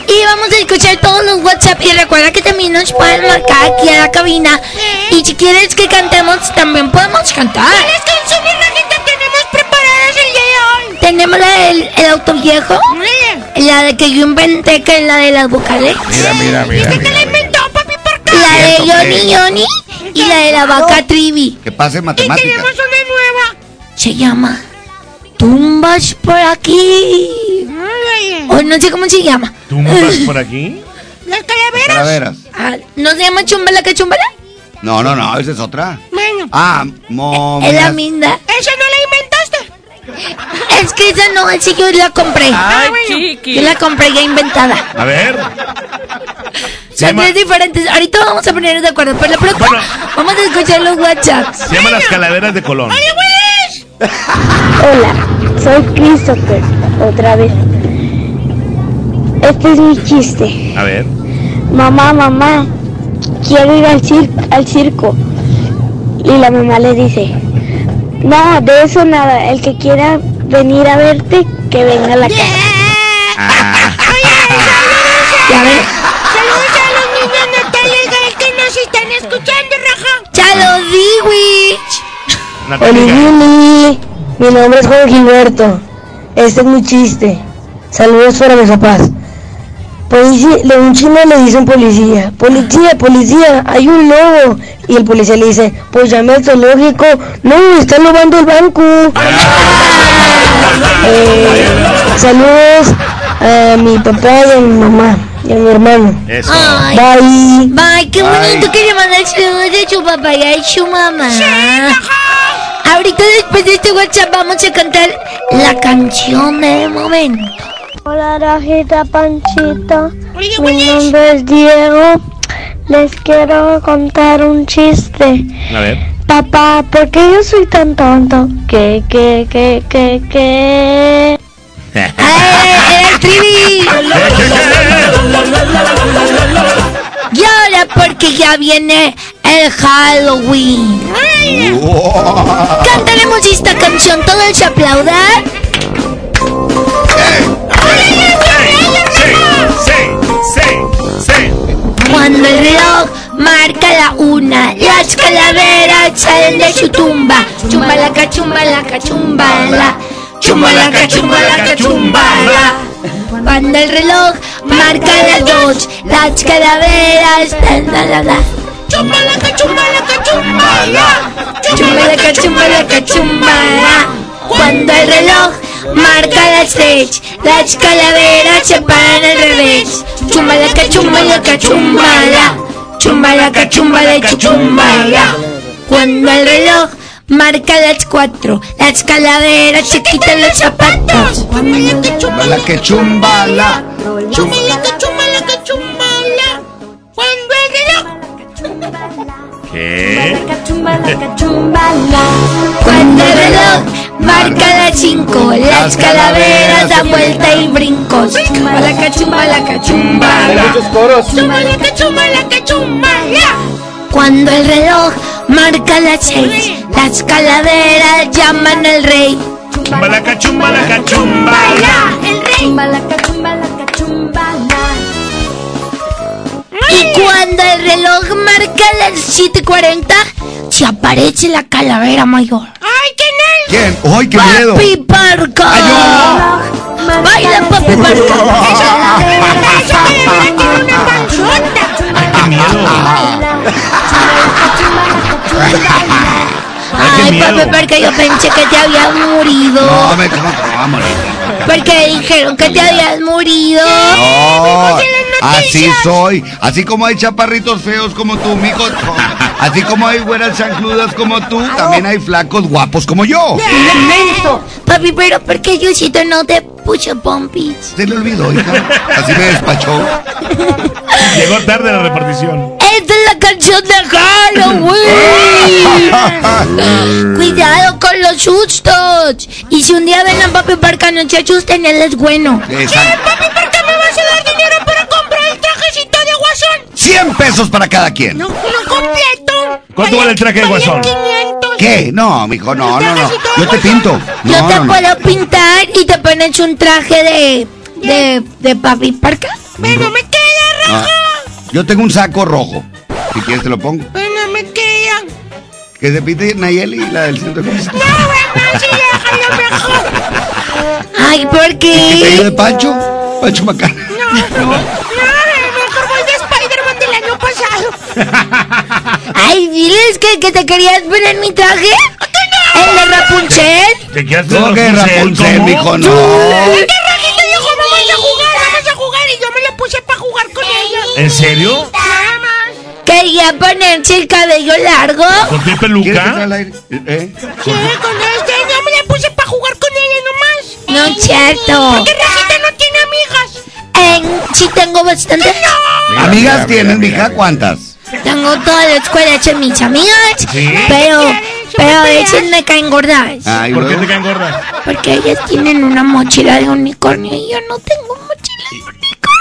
Y vamos a escuchar todos los WhatsApp. Y recuerda que también nos pueden marcar aquí a la cabina. Y si quieres que cantemos, también podemos cantar. ¿Cuáles canciones, Rajita, tenemos preparadas el día de hoy? Tenemos la del el auto viejo. La de que yo inventé, que es la de las vocales. Mira, mira, mira. ¿Quién te la inventó, papi? ¿Por qué? La de Johnny. Johnny y la de la vaca Trivi. Que pase Y matemáticas. tenemos una nueva. Se llama Tumbas por aquí. O no sé cómo se llama. ¿Tumbas por aquí? ¿Las calaveras? Calaveras. Ah, ¿No se llama Chumbala que Chumbala? No, no, no, esa es otra. Bueno, Ah, momias. Es la minda. ¿esa no la inventaste? Es que esa no, esa yo la compré. Ah, bueno. Yo la compré ya inventada. A ver. Se Son tres diferentes. Ahorita vamos a ponernos de acuerdo. Pero la próxima Bueno. vamos a escuchar los WhatsApps. se llama Las Calaveras de Colón. ¡Oye, Willis! Hola, soy Christopher, otra vez. Este es mi chiste. A ver. Mamá, mamá, quiero ir al, cir- al circo. Y la mamá le dice, no, de eso nada, el que quiera venir a verte, que venga a la casa. Ah, Ya ves. Saludos a los niños Natalia y Gael que nos están escuchando, Raja. Ya lo di, Witch. Natalia. Mi nombre es Juan Gilberto. Este es mi chiste. Saludos para mis papás. Policía, un chino le dice a un policía, policía, policía, hay un lobo. Y el policía le dice, pues llame al zoológico. No, están robando el banco. Eh, saludos a mi papá y a mi mamá y a mi hermano. Eso. Ay. Bye. Bye, qué bonito que le mandas saludos de su papá y a su mamá. Ahorita después de este WhatsApp vamos a cantar la canción del momento. Hola Rajita Panchito, mi nombre es Diego. Les quiero contar un chiste. A ver. Papá, ¿por qué yo soy tan tonto? Que, que, que, que, que. ¡Eh, el trivi! Y ahora porque ya viene el Halloween. Cantaremos esta canción, todos se aplaudan. Cuando el reloj marca la una, las calaveras salen de su tumba. Chumbalaca, chumbalaca, chumbala. Chumbalaca, chumbalaca, chumbala. Cuando el reloj marca las dos, las calaveras. La, la, la, la. Chumbalaca, chumbalaca, chumbala. Chumbalaca, chumbalaca, chumbala. Cuando el reloj marca las tres, las calaveras se paran al revés. Chumbalaca, chumbalaca, chumbala. Chumbalaca, chumbalaca, chumbala. Cuando el reloj marca las cuatro, las calaveras se quitan los zapatos. Chumbalaca, Chumbala que chumbala. chumbalaca, chumbalaca, chumbala. Cuando el reloj ¿Qué? Cuando el reloj marca las cinco, las calaveras dan vuelta y brincos. Chumbalaca, chumbalaca, chumbala. Chumbalaca, chumbalaca, chumbala. Cuando el reloj marca las seis, las calaveras llaman al rey. Chumbalaca, chumbalaca, chumbala. El rey. Chumbalaca, chumbalaca, chumbala. Y cuando el reloj marca las 7.40, se aparece la calavera mayor. ¡Ay, qué nel! ¿Quién? ¡Ay, qué miedo! ¡Papi Parca! ¡Baila, Papi Parca! Eso que debería tener una panzota. ¡Qué miedo! Ay. Papi Parca, yo pensé que te habías morido. No, me ¿cómo te va a morir? Porque dijeron que te habías morido. No, así soy. Así como hay chaparritos feos como tú, mijo. Así como hay güeras chancludas como tú, también hay flacos guapos como yo. Papi, pero ¿por qué Diosito no te puso pompis? Se le olvidó, hija. Así me despachó. Llegó tarde la repartición. Esta es la canción de Halloween. Cuidado con los sustos. Y si un día ven a Papi Parca, no se asusten, él es bueno. Exacto. Papi, ¿por qué me vas a dar dinero para comprar el trajecito de guasón? 100 pesos para cada quien. No, no completo. ¿Cuánto vale el traje de guasón? 500. ¿Qué? No, mijo, no, no, no. Yo te pinto. Yo No, te no, no. puedo pintar y te pones un traje de. de. de papi parca. Pero me queda Ah, Yo tengo un saco rojo. Si quieres te lo pongo. Pero no me queda. Que se pinte Nayeli, la del centro comercial. Sí, déjalo mejor. Ay, ¿por ¿Qué te qué? digo de Pancho? Pancho Macana. No, no, mejor voy de Spider-Man del año pasado. Ay, diles que, que te querías poner mi traje. ¿El de Rapunzel? ¿Te quedas ¿Cómo que Rapunzel, mijo? No. ¿Qué Rajita dijo, vamos a jugar, vamos a jugar? Y yo me la puse para jugar con ella. ¿En serio? Nada más. Quería ponerse el cabello largo. ¿Con tu ¿Quieres que peluca? ¿Eh? Sí, con este, yo me la puse para jugar con ella nomás. No es cierto. Porque Rajita no tiene amigas. En, sí tengo bastante. Amigas tienes, mija, ¿cuántas? Tengo toda la escuela hecha mis amigas. ¿Sí? Pero, pero a veces me caen gordas. Ay, ¿Por qué te caen gordas? Porque ellas tienen una mochila de unicornio y yo no tengo mochila.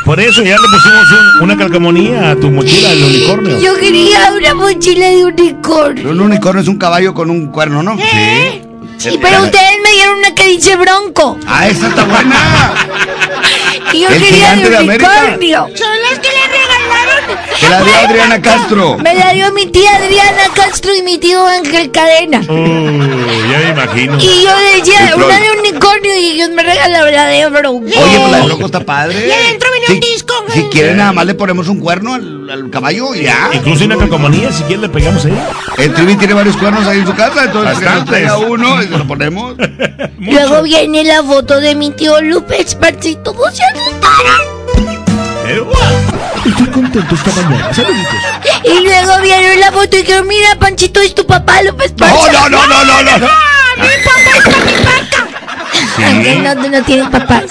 Por eso ya le pusimos un- una calcamonía a tu mochila del unicornio. Yo quería una mochila de unicornio. Un unicornio es un caballo con un cuerno, ¿no? Sí. Sí, pero ustedes me dieron una que dice bronco. Ah, esa está buena. Y yo El quería gigante de unicornio. Son las que le regalaron. Que la dio Adriana Castro. Me la dio mi tía Adriana Castro y mi tío Ángel Cadena. Uy, ya me imagino. Y yo decía una de unicornio y ellos me regalaron la de bronco. Oye, pues la de loco está padre. Y adentro venía Si- un disco. Si quieren, nada más le ponemos un cuerno al, al caballo y ya. Incluso una calcamonía, si quieres le pegamos ahí. El Trivi tiene varios cuernos ahí en su casa, entonces que nos uno y se lo ponemos. Luego viene la foto de mi tío y se. Eh, guau. Estoy contento esta mañana. Saluditos. Y luego vieron la foto y dijeron, mira, Panchito, es tu papá, Lupe Esparza. No, no, no, no, no, no. no. Mi papá es papi paca. Aunque no, no tienen papás.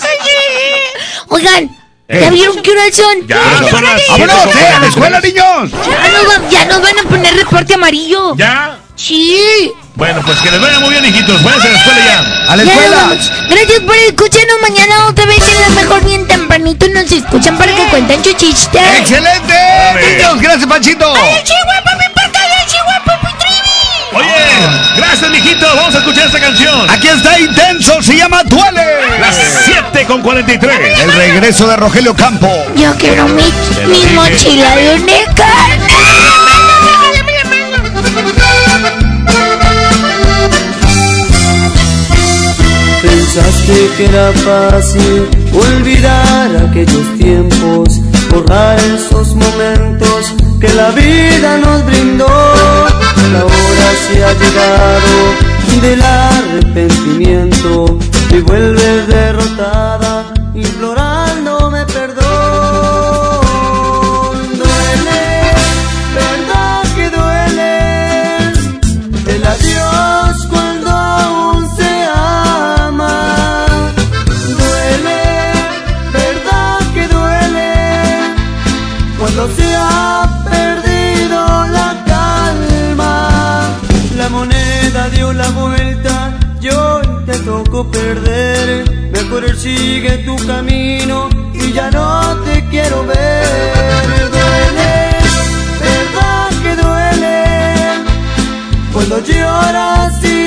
Oigan, ¿ya Eh. vieron qué horas son? Ya, ¡Vámonos, eh, a la escuela, 43. niños! Ya nos, ya nos van a poner reporte amarillo. ¿Ya? Sí. Bueno, pues que les vaya muy bien, hijitos. Váyanse a la escuela ya. ¡A la escuela! Gracias por escucharnos mañana otra vez en la mejor bien tempranito. Nos escuchan para que cuenten su chiste. ¡Excelente! Niños, gracias, Panchito. Chihuahua, mi parca de Chihuahua, mi trivi. Oye, gracias, mijito. Vamos a escuchar esta canción. Aquí está Intenso, se llama Duele. Las 7 con 43. El regreso de Rogelio Campo. Yo quiero mi, mochila de unicornio. Pensaste que era fácil olvidar aquellos tiempos, borrar esos momentos que la vida nos brindó. La hora se ha llegado del arrepentimiento y vuelves derrotada implorándome Mejor sigue tu camino y ya no te quiero ver. Duele, verdad que duele cuando lloras y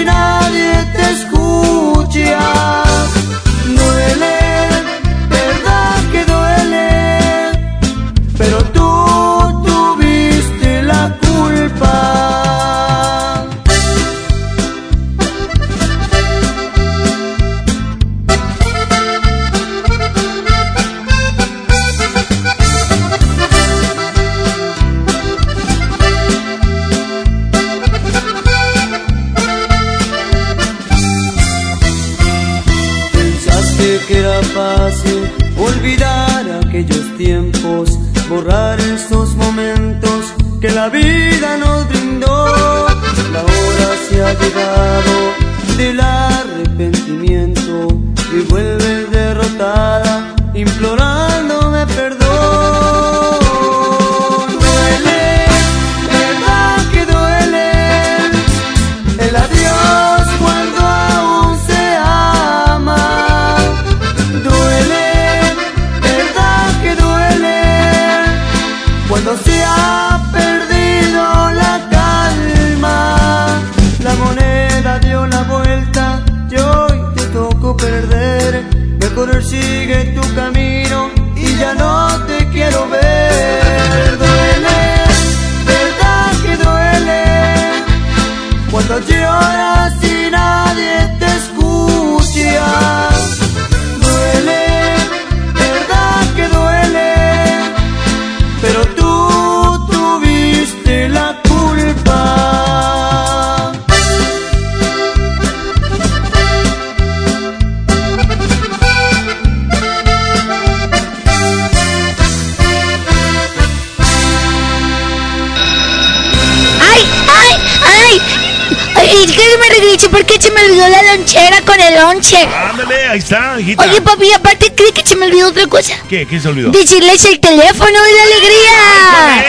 está, hijita. Oye, papi, aparte, ¿cree que se me olvidó otra cosa? ¿Qué? ¿Qué se olvidó? Decirles el teléfono de la alegría.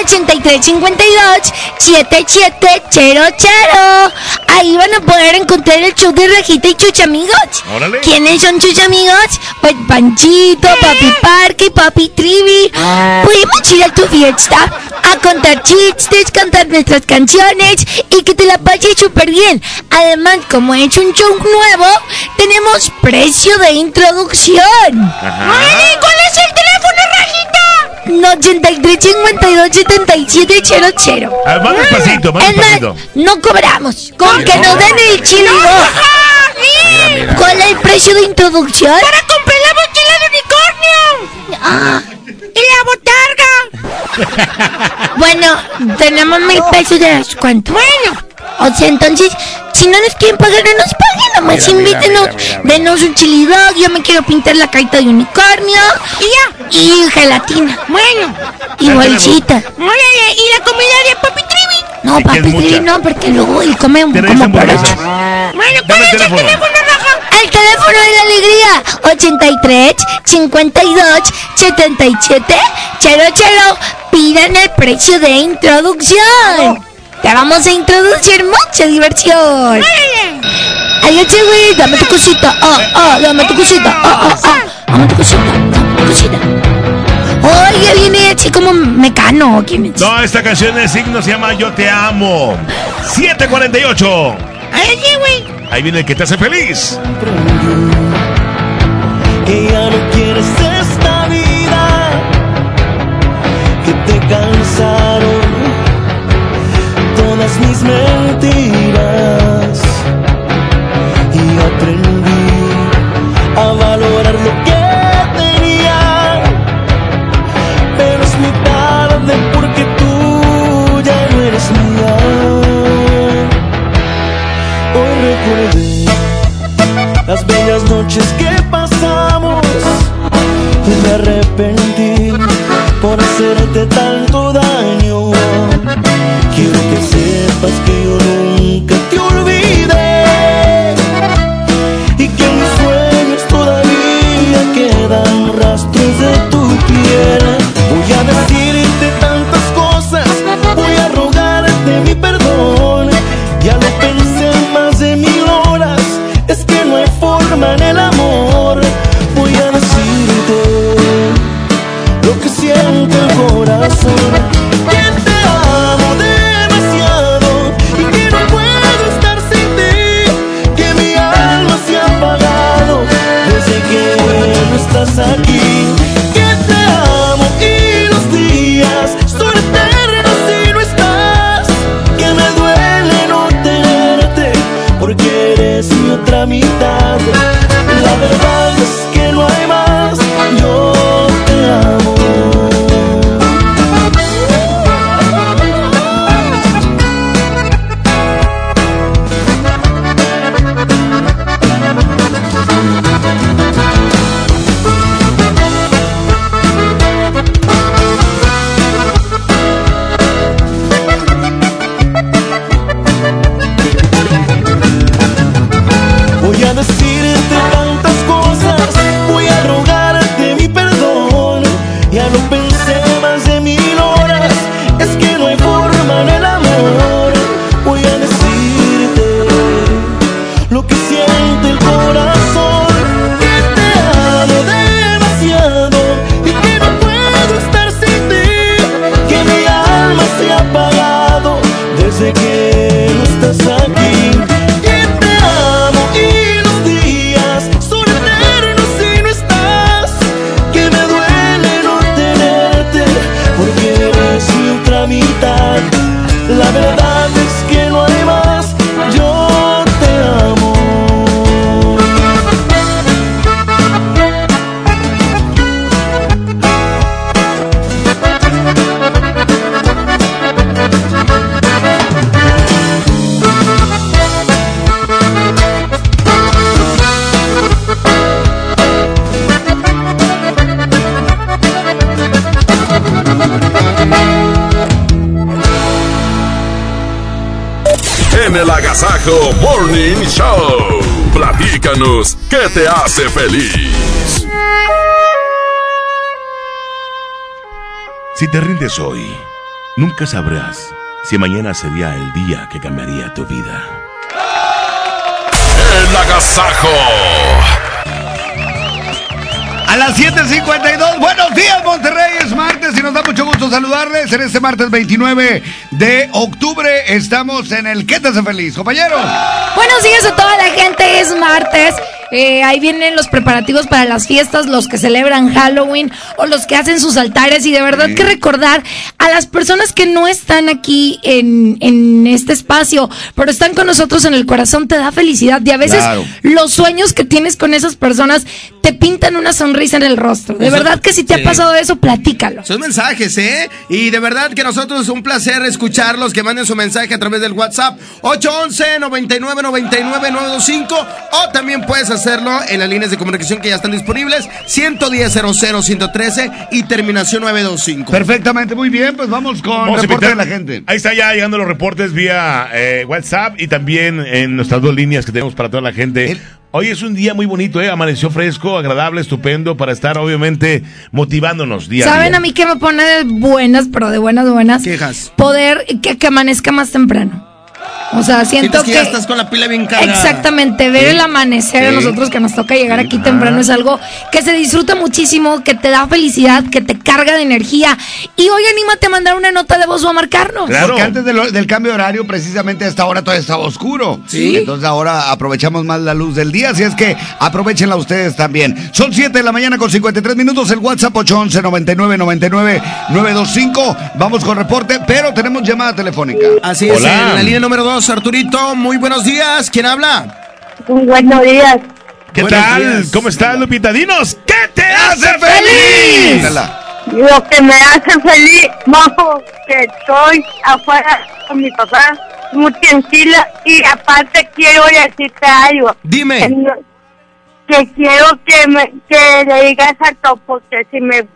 8352 7700. Ahí van a poder encontrar el show de Rajita y sus amigos. Órale. ¿Quiénes son sus amigos? Pues Panchito, Papi Parque y Papi Trivi. Podemos ir a tu fiesta a contar chistes, cantar nuestras canciones y que te la pases súper bien. Además, como es un show nuevo, tenemos precio de introducción. Ay, ¿cuál es el teléfono, Rajita? No, 83 52 77 00. Ah, más despacito, más Es más, despacito. no cobramos. Con que nos den el chile. ¿Cuál es el precio de introducción? Para comprar la mochila de unicornio. Ah, Y la botarga. Bueno, tenemos mil pesos de descuento. Bueno. O sea, entonces, si no nos quieren pagar, no nos paguen. Nomás invítenos, mira, mira, mira. denos un chili dog. Yo me quiero pintar la carita de unicornio. Y ya. Y gelatina. Bueno. Y bolsita. Órale, ¿y la comida de Papi Trivi? No, papi. Trivi, no, porque luego él come un- como hamburguesas. porocho. Bueno, ¿cuál el es el teléfono. Raja? El teléfono de la alegría 83 52 77 00 pidan el precio de introducción. Te vamos a introducir mucha diversión. Ay, oye, güey, dame tu cosita. Oh, oh, dame tu cosita. Oh, oh, oh. Dame tu cosita. Dame tu cosita. Oye, viene así como mecano. ¿Quién es? No, esta canción de signo se llama Yo te amo. 748. Ay, güey. Ahí viene el que te hace feliz. Mis mentiras hace feliz? Si te rindes hoy, nunca sabrás si mañana sería el día que cambiaría tu vida. El Agasajo. A las 7.52, buenos días Monterrey, es martes y nos da mucho gusto saludarles en este martes 29 de octubre. Estamos en el ¿Qué te hace feliz, compañeros? Buenos días a toda la gente, es martes. Eh, ahí vienen los preparativos para las fiestas, los que celebran Halloween o los que hacen sus altares. Y de verdad que recordar a las personas que no están aquí en, en este espacio, pero están con nosotros en el corazón, te da felicidad. Y a veces Claro. los sueños que tienes con esas personas te pintan una sonrisa en el rostro. De Eso- verdad que si te sí. ha pasado eso, platícalo. Son mensajes, ¿eh? Y de verdad que nosotros es un placer escucharlos, que manden su mensaje a través del WhatsApp 811-9999-925 o también puedes hacerlo en las líneas de comunicación que ya están disponibles 110-00-113 y terminación 925. Perfectamente, muy bien, pues vamos con Vamos a reporte de la gente. Ahí está ya llegando los reportes vía eh, WhatsApp y también en nuestras dos líneas que tenemos para toda la gente. Hoy es un día muy bonito, ¿eh? Amaneció fresco, agradable, estupendo para estar obviamente motivándonos día a ¿Saben día. a mí que me pone de buenas, pero de buenas, buenas? Quejas. Poder que, que amanezca más temprano. O sea, siento Sientes que, ya estás con la pila bien cargada. Exactamente, ver Sí. el amanecer a nosotros que nos toca llegar aquí temprano es algo que se disfruta muchísimo, que te da felicidad, que te carga de energía. Y hoy anímate a mandar una nota de voz o a marcarnos. Porque antes de lo- del cambio de horario, precisamente a esta hora todavía estaba oscuro. Sí. Entonces ahora aprovechamos más la luz del día, así es que aprovechenla ustedes también. Son 7 de la mañana con 53 minutos, el WhatsApp 811 99 99 925. Vamos con reporte, pero tenemos llamada telefónica. Así es, en la línea número 2, Arturito, muy buenos días. ¿Quién habla? Buenos días. ¿Qué Buenos tal? días. ¿Cómo estás, Lupita? Dinos, ¿qué te hace feliz? feliz? Lo que me hace feliz, mojo, que estoy afuera con mi papá, muy tranquila, y aparte quiero decirte algo. Dime. Que, quiero que, me, que le digas a Topo que si me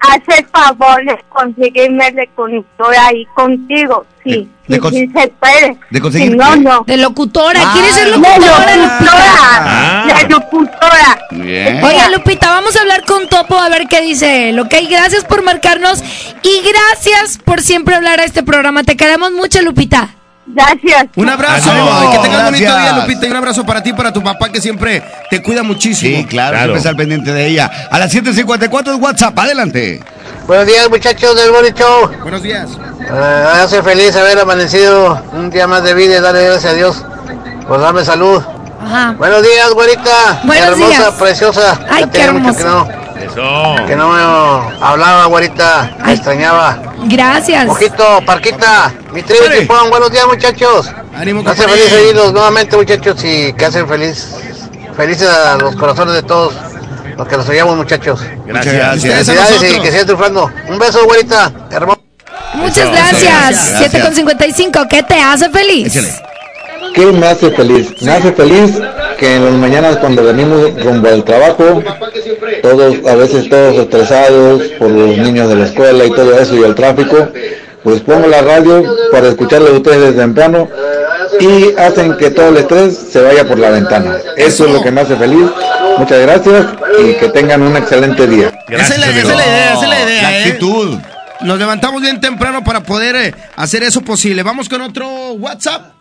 hace el favor de conseguirme el reconductor ahí contigo, sí, de sí, cons- sí se puede. de conseguir no, no. De locutora, Ah, ¿quieres ser de locutora, locutora. Lupita? De locutora. Bien. Oiga, Lupita, vamos a hablar con Topo a ver qué dice él, ¿ok? Gracias por marcarnos y gracias por siempre hablar a este programa. Te queremos mucho, Lupita. Gracias. Un abrazo y que tengas bonito gracias. día, Lupita. Y un abrazo para ti y para tu papá que siempre te cuida muchísimo. Sí, claro, siempre está al pendiente de ella. A las 7.54 es WhatsApp, adelante. Buenos días muchachos del Body Show. Buenos días. Me hace feliz haber amanecido un día más de vida y darle gracias a Dios por darme salud. Ajá. Buenos días, güerita. Buenos hermosa, días. preciosa. Ay, Ya qué hermosa. que no, Eso. que no me hablaba, güerita. Me extrañaba. Gracias. Ojito, Parquita, mi tribu. Tipón, buenos días muchachos. Ánimo, feliz oírlos nuevamente muchachos y que hacen feliz, felices a los corazones de todos los que los oíamos muchachos. Gracias. A Felicidades y que sigan triunfando. Un beso, güerita. Hermoso. Muchas gracias. gracias. 7 con 55, ¿qué te hace feliz? ¿Qué me hace feliz? Me hace feliz que en las mañanas cuando venimos rumbo al trabajo, todos, a veces todos estresados por los niños de la escuela y todo eso y el tráfico, pues pongo la radio para escucharlos a ustedes desde temprano y hacen que todo el estrés se vaya por la ventana. Eso es lo que me hace feliz. Muchas gracias y que tengan un excelente día. Esa es la, esa es la idea, esa es la idea. La ¿eh? actitud. Nos levantamos bien temprano para poder eh, hacer eso posible. Vamos con otro WhatsApp.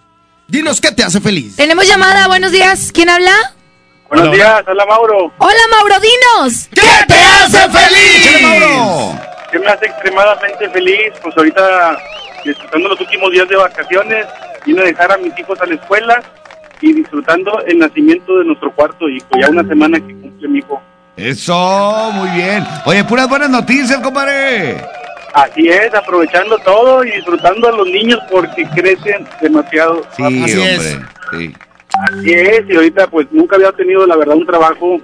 Dinos qué te hace feliz. Tenemos llamada, buenos días. ¿Quién habla? Buenos días, hola Mauro. Hola, Mauro, dinos. ¿Qué te hace feliz? Échale, Mauro. ¿Qué me hace extremadamente feliz? Pues ahorita disfrutando los últimos días de vacaciones, vine a dejar a mis hijos a la escuela y disfrutando el nacimiento de nuestro cuarto hijo. Ya una semana que cumple mi hijo. Eso, muy bien. Oye, puras buenas noticias, compadre. Así es, aprovechando todo y disfrutando a los niños porque crecen demasiado. Sí, rápido. hombre. Sí. Así es, y ahorita pues nunca había tenido la verdad un trabajo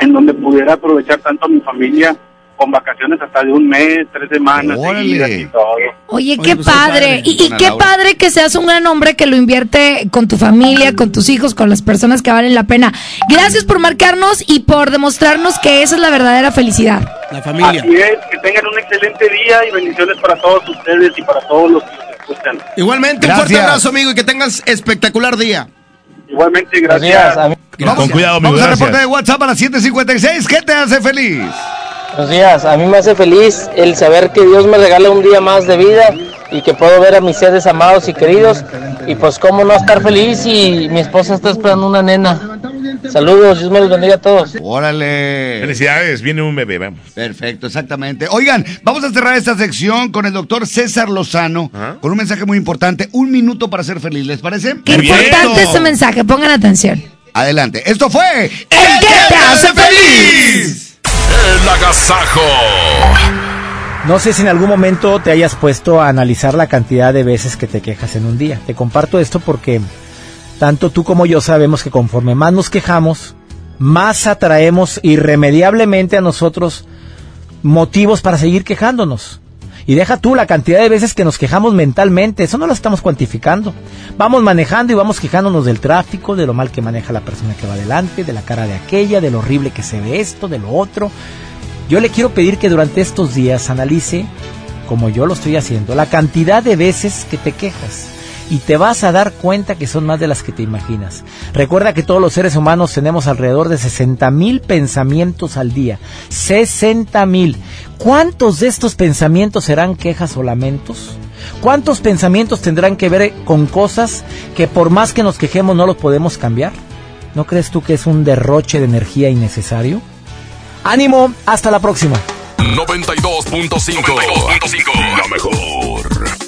en donde pudiera aprovechar tanto a mi familia con vacaciones hasta de un mes, tres semanas seguidas y todo. Oye, Oye, qué pues, padre. padre. Y, y qué Laura. padre que seas un gran hombre que lo invierte con tu familia, con tus hijos, con las personas que valen la pena. Gracias por marcarnos y por demostrarnos que esa es la verdadera felicidad. La familia. Así es, que tengan un excelente día y bendiciones para todos ustedes y para todos los que los escuchan. Igualmente, un Gracias. fuerte abrazo, amigo, y que tengas espectacular día. Igualmente, gracias. Con cuidado, amigo, Vamos a gracias. reporte de WhatsApp a las 7.56. ¿Qué te hace feliz? Buenos días, a mí me hace feliz el saber que Dios me regala un día más de vida y que puedo ver a mis seres amados y queridos y pues cómo no estar feliz y mi esposa está esperando una nena. Saludos, Dios me los bendiga a todos. Órale. Felicidades, viene un bebé, vamos. Perfecto, exactamente. Oigan, vamos a cerrar esta sección con el doctor César Lozano, con un mensaje muy importante. Un minuto para ser feliz, ¿les parece? Qué importante este mensaje, pongan atención. Adelante. Esto fue El que te hace feliz. El agasajo. No sé si en algún momento te hayas puesto a analizar la cantidad de veces que te quejas en un día. Te comparto esto porque tanto tú como yo sabemos que conforme más nos quejamos, más atraemos irremediablemente a nosotros motivos para seguir quejándonos. Y deja tú la cantidad de veces que nos quejamos mentalmente, eso no lo estamos cuantificando. Vamos manejando y vamos quejándonos del tráfico, de lo mal que maneja la persona que va adelante, de la cara de aquella, de lo horrible que se ve esto, de lo otro. Yo le quiero pedir que durante estos días analice, como yo lo estoy haciendo, la cantidad de veces que te quejas. Y te vas a dar cuenta que son más de las que te imaginas. Recuerda que todos los seres humanos tenemos alrededor de 60 mil pensamientos al día. 60 mil. ¿Cuántos de estos pensamientos serán quejas o lamentos? ¿Cuántos pensamientos tendrán que ver con cosas que por más que nos quejemos no los podemos cambiar? ¿No crees tú que es un derroche de energía innecesario? Ánimo, hasta la próxima. 92.5. La mejor.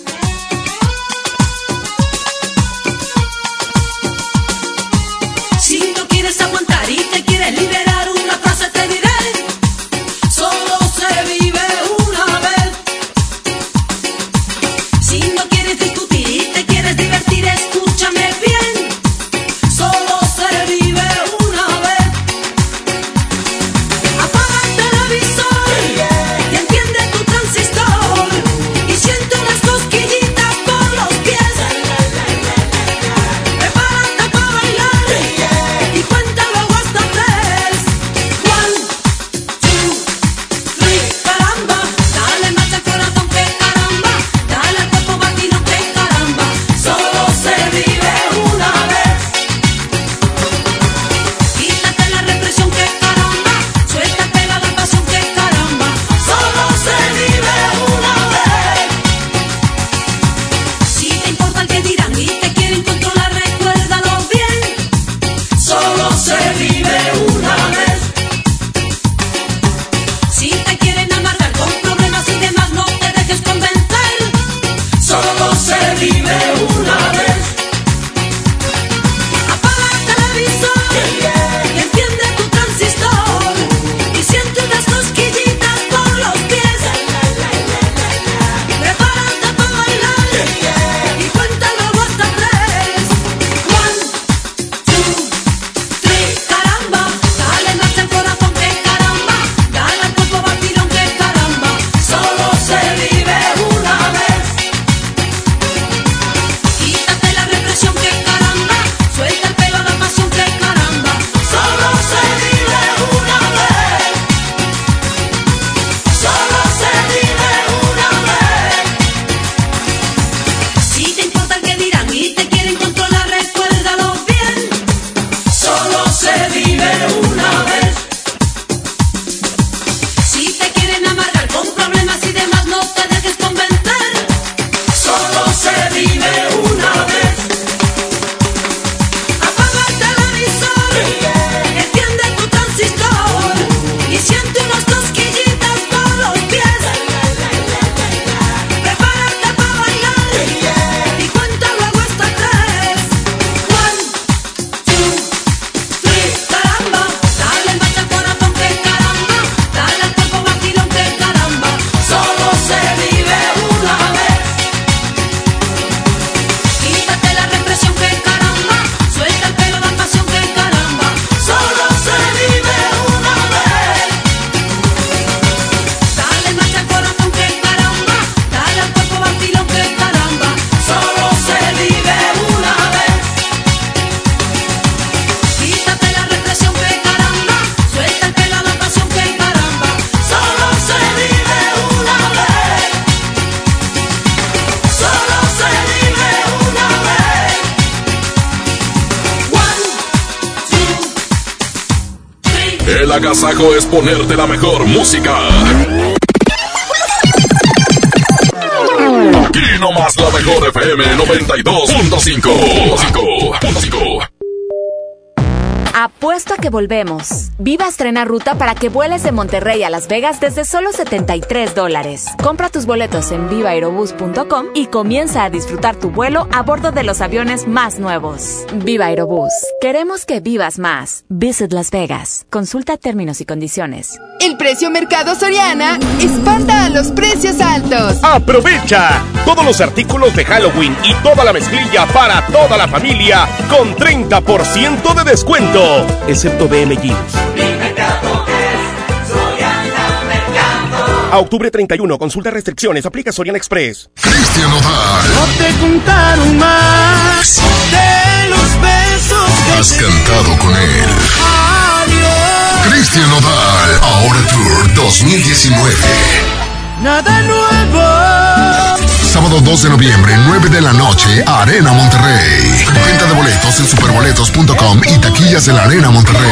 libre. Es ponerte la mejor música. Aquí nomás la mejor FM 92.5. Apuesto a que volvemos. Viva estrena ruta para que vueles de Monterrey a Las Vegas desde solo 73 dólares. Compra tus boletos en vivaerobus.com y comienza a disfrutar tu vuelo a bordo de los aviones más nuevos. Viva Aerobús. Queremos que vivas más. Visit Las Vegas. Consulta términos y condiciones. El precio Mercado Soriana espanta a los precios altos. Aprovecha todos los artículos de Halloween y toda la mezclilla para toda la familia con 30% de descuento, excepto BM Jeans. A octubre 31, consulta restricciones, aplica Soriana Express. Cristian Nodal. No te contaron más de los besos que Has cantado con él. Cristian Nodal. Ahora Tour 2019. Nada nuevo. Sábado 2 de noviembre, 9 de la noche, Arena Monterrey. Venta de boletos en superboletos.com y taquillas de la Arena Monterrey.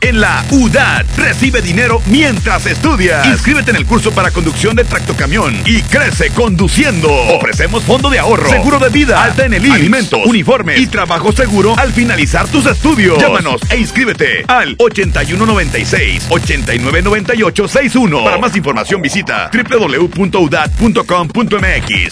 En la UDAT recibe dinero mientras estudias. Inscríbete en el curso para conducción de tractocamión y crece conduciendo. Ofrecemos fondo de ahorro, seguro de vida, alta en el IMSS, alimentos, uniformes y trabajo seguro al finalizar tus estudios. Llámanos e inscríbete al 8196 8998 61. Para más información visita www.udat.com.mx.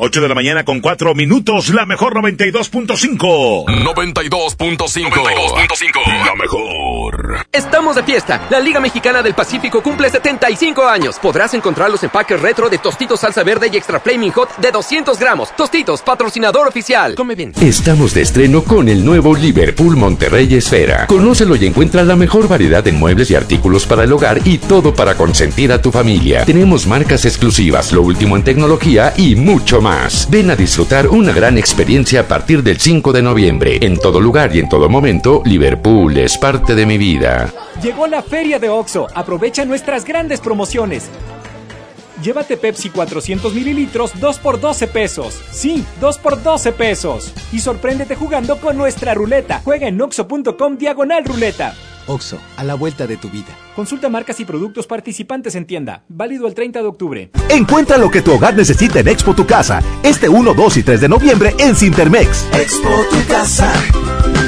8 de la mañana con 4 minutos, la mejor 92.5. 92.5. La mejor. Estamos de fiesta. La Liga Mexicana del Pacífico cumple 75 años. Podrás encontrar los empaques retro de Tostitos Salsa Verde y Extra Flaming Hot de 200 gramos. Tostitos, patrocinador oficial. Come bien. Estamos de estreno con el nuevo Liverpool Monterrey Esfera. Conócelo y encuentra la mejor variedad en muebles y artículos para el hogar y todo para consentir a tu familia. Tenemos marcas exclusivas, lo último en tecnología y mucho más. Ven a disfrutar una gran experiencia a partir del 5 de noviembre. En todo lugar y en todo momento, Liverpool es parte de mi vida. Llegó la feria de OXO. Aprovecha nuestras grandes promociones. Llévate Pepsi 400 mililitros 2 por 12 pesos. Sí, 2 por 12 pesos. Y sorpréndete jugando con nuestra ruleta. Juega en oxo.com diagonal ruleta. Oxo, a la vuelta de tu vida. Consulta marcas y productos participantes en tienda. Válido el 30 de octubre. Encuentra lo que tu hogar necesita en Expo Tu Casa. Este 1, 2 y 3 de noviembre en Cintermex. Expo tu casa.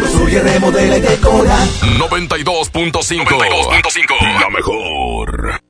Construye, remodela y decora. 92.5. La mejor.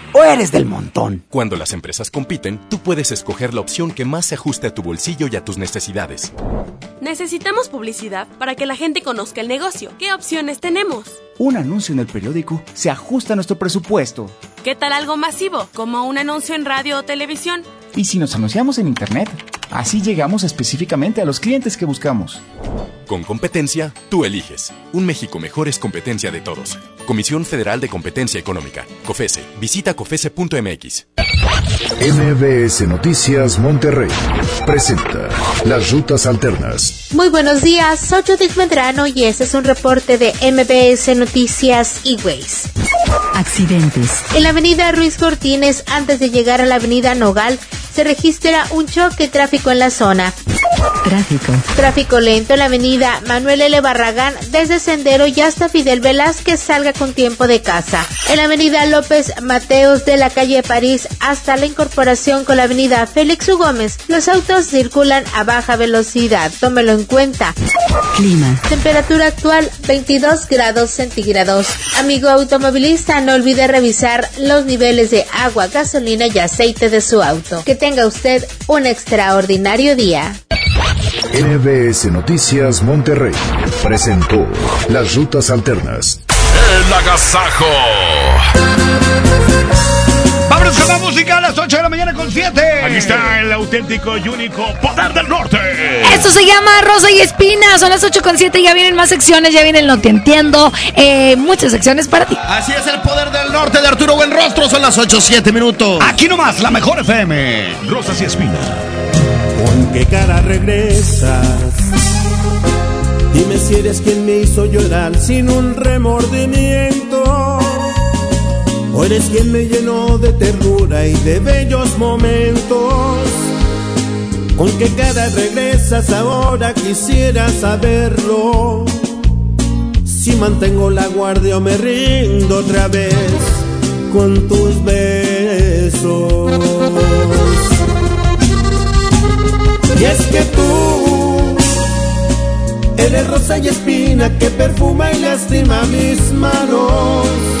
o eres del montón? Cuando las empresas compiten, tú puedes escoger la opción que más se ajuste a tu bolsillo y a tus necesidades. Necesitamos publicidad para que la gente conozca el negocio. ¿Qué opciones tenemos? Un anuncio en el periódico se ajusta a nuestro presupuesto. ¿Qué tal algo masivo, como un anuncio en radio o televisión? ¿Y si nos anunciamos en Internet? Así llegamos específicamente a los clientes que buscamos. Con competencia, tú eliges. Un México mejor es competencia de todos. Comisión Federal de Competencia Económica. COFESE. Visita COFESE.mx. MBS Noticias Monterrey presenta Las Rutas Alternas. Muy buenos días, soy Judith Medrano y este es un reporte de MBS Noticias y Ways. Accidentes. En la avenida Ruiz Cortines, antes de llegar a la avenida Nogal, se registra un choque tráfico en la zona. Tráfico. Tráfico lento en la avenida Manuel L. Barragán desde Sendero y hasta Fidel Velázquez salga con tiempo de casa. En la avenida López Mateos de la calle París hasta la incorporación con la avenida Félix U. Gómez, los autos circulan a baja velocidad. Tómelo en cuenta. Clima. Temperatura actual 22 grados centígrados. Amigo automovilista, no olvide revisar los niveles de agua, gasolina y aceite de su auto. Que tenga usted un extraordinario día. MBS Noticias Monterrey presentó Las Rutas Alternas. El agasajo. Vámonos con la música a las 8 de la mañana con 7. Aquí está el auténtico y único Poder del Norte. Esto se llama Rosa y Espina. Son las 8 con 7. Ya vienen más secciones. Ya vienen No Te Entiendo. Eh, muchas secciones para ti. Así es el Poder del Norte de Arturo Buenrostro. Son las 8, 7 minutos. Aquí nomás, la mejor FM. Rosas y Espina. ¿Con qué cara regresas? Dime si eres quien me hizo llorar sin un remordimiento. Eres quien me llenó de ternura y de bellos momentos. ¿Con qué cara regresas ahora? Quisiera saberlo. Si mantengo la guardia o me rindo otra vez con tus besos. Y es que tú eres rosa y espina que perfuma y lastima mis manos.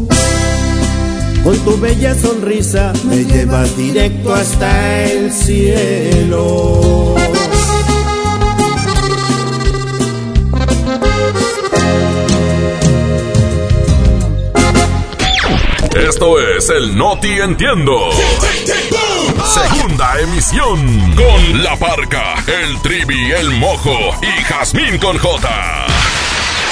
con tu bella sonrisa me llevas directo hasta el cielo. Esto es el Noti Entiendo. Segunda emisión. Con La Parca, el Trivi, el Mojo y Jazmín con J.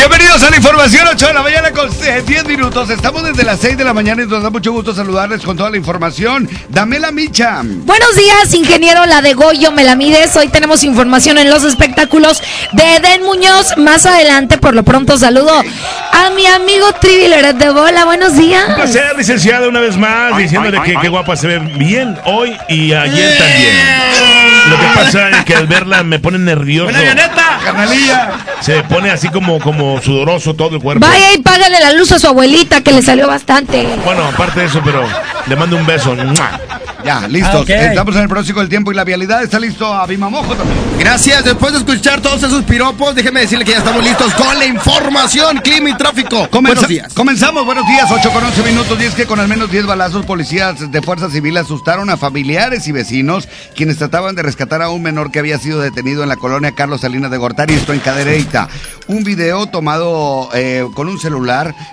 Bienvenidos a la información 8 de la mañana con 10 minutos. Estamos desde las 6 de la mañana y nos da mucho gusto saludarles con toda la información. Damela Micha. Buenos días, ingeniero La de Goyo, me la mides. Hoy tenemos información en los espectáculos de Eden Muñoz. Más adelante, por lo pronto, saludo a mi amigo Triviler de Bola. Buenos días. Un placer, licenciada, una vez más, diciéndole que qué guapa se ve bien hoy y ayer también. Lo que pasa es que al verla me pone nervioso. ¡Buena avioneta, carnalilla! Se pone así como, como sudoroso todo el cuerpo. Págale la luz a su abuelita que le salió bastante. Bueno, aparte de eso, pero le mando un beso. Ya, listos. Ah. Estamos en el próximo del tiempo y la vialidad. Está listo Abimamojo también. Gracias, después de escuchar todos esos piropos, déjeme decirle que ya estamos listos con la información, clima y tráfico. Comenza- Buenos días. Comenzamos, buenos días, 8 con 11 minutos. Y es que con al menos 10 balazos, policías de Fuerza Civil asustaron a familiares y vecinos quienes trataban de rescatar a un menor que había sido detenido en la colonia Carlos Salinas de Gortari, esto en Cadereyta. Un video tomado eh, con un celular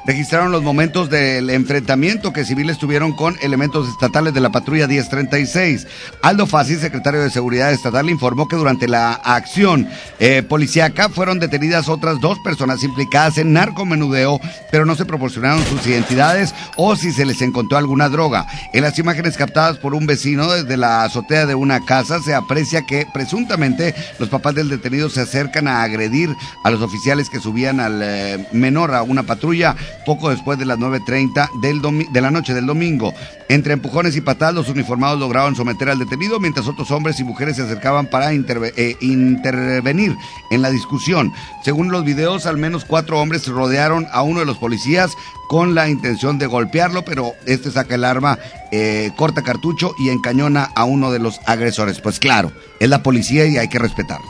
registraron los momentos del enfrentamiento que civiles tuvieron con elementos estatales de la patrulla 1036. Aldo Fassi, secretario de Seguridad Estatal, informó que durante la acción eh, policíaca fueron detenidas otras dos personas implicadas en narcomenudeo, pero no se proporcionaron sus identidades o si se les encontró alguna droga. En las imágenes captadas por un vecino desde la azotea de una casa se aprecia que presuntamente los papás del detenido se acercan a agredir a los oficiales que subían al eh, menor a una patrulla poco después de las 9.30 del domi- de la noche del domingo. Entre empujones y patadas, los uniformados lograron someter al detenido, mientras otros hombres y mujeres se acercaban para eh, intervenir en la discusión. Según los videos, al menos cuatro hombres rodearon a uno de los policías con la intención de golpearlo, pero este saca el arma, eh, corta cartucho y encañona a uno de los agresores. Pues claro, es la policía y hay que respetarla.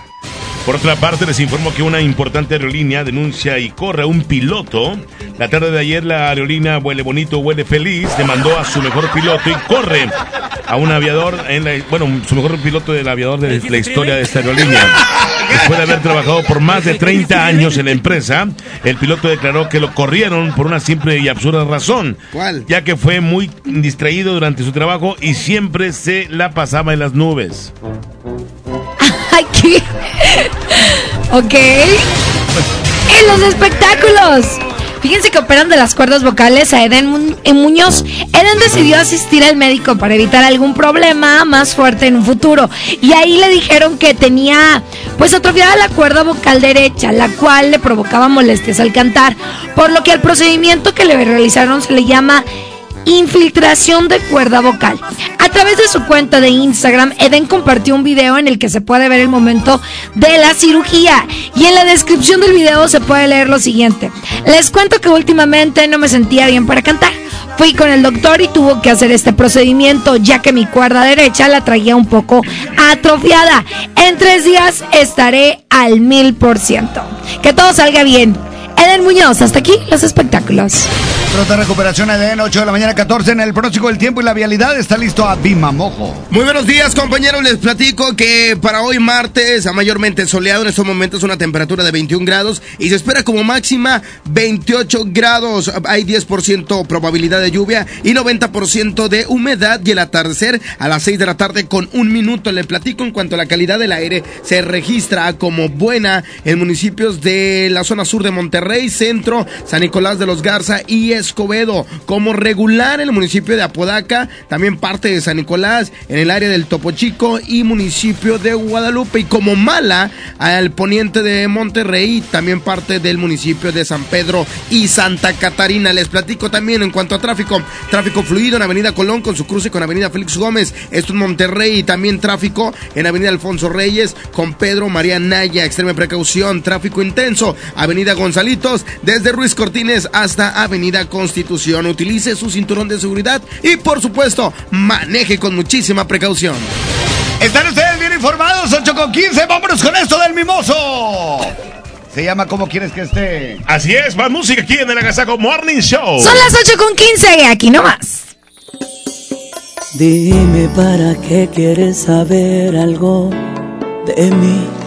Por otra parte, les informo que una importante aerolínea denuncia y corre a un piloto. La tarde de ayer, la aerolínea Huele Bonito, Huele Feliz demandó a su mejor piloto y corre a un aviador, en la, bueno, su mejor piloto del aviador de la historia de esta aerolínea. Después de haber trabajado por más de 30 años en la empresa, el piloto declaró que lo corrieron por una simple y absurda razón. ¿Cuál? Ya que fue muy distraído durante su trabajo y siempre se la pasaba en las nubes. Aquí. ok. En los espectáculos. Fíjense que operan de las cuerdas vocales a Eden Mu- eh, Muñoz. Eden decidió asistir al médico para evitar algún problema más fuerte en un futuro. Y ahí le dijeron que tenía pues atrofiada la cuerda vocal derecha, la cual le provocaba molestias al cantar. Por lo que al procedimiento que le realizaron se le llama infiltración de cuerda vocal. A través de su cuenta de Instagram, Eden compartió un video en el que se puede ver el momento de la cirugía. Y en la descripción del video se puede leer lo siguiente. Les cuento que últimamente no me sentía bien para cantar. Fui con el doctor y tuvo que hacer este procedimiento ya que mi cuerda derecha la traía un poco atrofiada. En tres días estaré al mil por ciento. Que todo salga bien. Eden Muñoz, hasta aquí los espectáculos. Pronta recuperación EDN, 8 de la mañana, 14 en el próximo del tiempo y la vialidad. Está listo Abimamojo. Muy buenos días, compañeros. Les platico que para hoy martes, a mayormente soleado en estos momentos, una temperatura de 21 grados y se espera como máxima 28 grados. Hay 10% probabilidad de lluvia y 90% de humedad y el atardecer a las 6 de la tarde con un minuto. Le platico en cuanto a la calidad del aire se registra como buena en municipios de la zona sur de Monterrey, Centro, San Nicolás de los Garza y Escobedo. Como regular en el municipio de Apodaca, también parte de San Nicolás, en el área del Topo Chico y municipio de Guadalupe. Y como mala al poniente de Monterrey, también parte del municipio de San Pedro y Santa Catarina. Les platico también en cuanto a tráfico. Tráfico fluido en Avenida Colón con su cruce con Avenida Félix Gómez. Esto en Monterrey y también tráfico en Avenida Alfonso Reyes con Pedro María Naya. Extreme precaución. Tráfico intenso. Avenida Desde Ruiz Cortines hasta Avenida Constitución. Utilice su cinturón de seguridad y por supuesto maneje con muchísima precaución. Están ustedes bien informados, 8 con 15. Vámonos con esto del mimoso. Se llama ¿Cómo quieres que esté? Así es, más música aquí en el Agasaco Morning Show. Son las 8 con 15, aquí nomás. Dime para qué quieres saber algo de mí.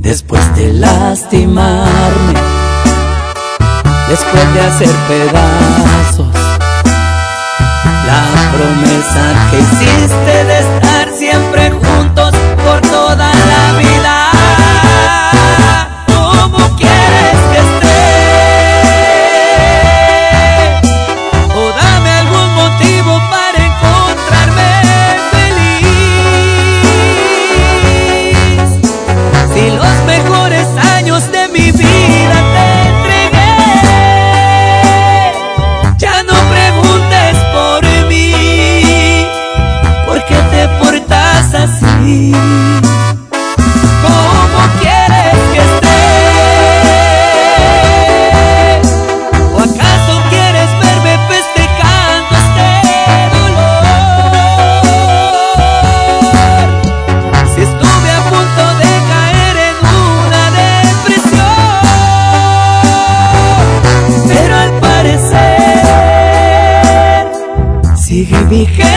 Después de lastimarme, después de hacer pedazos. La promesa que hiciste de estar siempre juntos por toda la vida. Vigente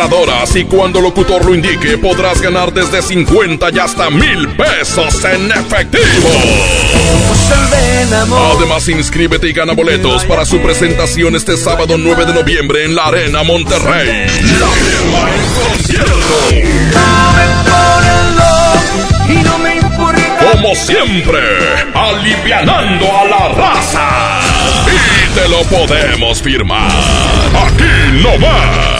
regaladoras y cuando locutor lo indique podrás ganar desde 50 y hasta mil pesos en efectivo. Además, inscríbete y gana boletos para su presentación este sábado 9 de noviembre en la Arena Monterrey. La. Como siempre, alivianando a la raza. Y te lo podemos firmar. Aquí no más.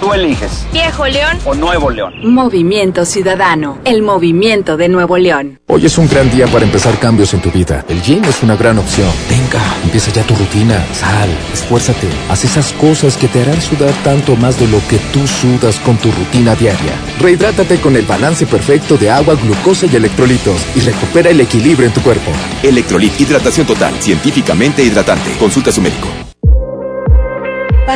Tú eliges. Viejo León. O Nuevo León. Movimiento Ciudadano, el movimiento de Nuevo León. Hoy es un gran día para empezar cambios en tu vida. El gym es una gran opción. Venga, empieza ya tu rutina. Sal, esfuérzate. Haz esas cosas que te harán sudar tanto más de lo que tú sudas con tu rutina diaria. Rehidrátate con el balance perfecto de agua, glucosa y electrolitos y recupera el equilibrio en tu cuerpo. Electrolit, hidratación total, científicamente hidratante. Consulta a su médico.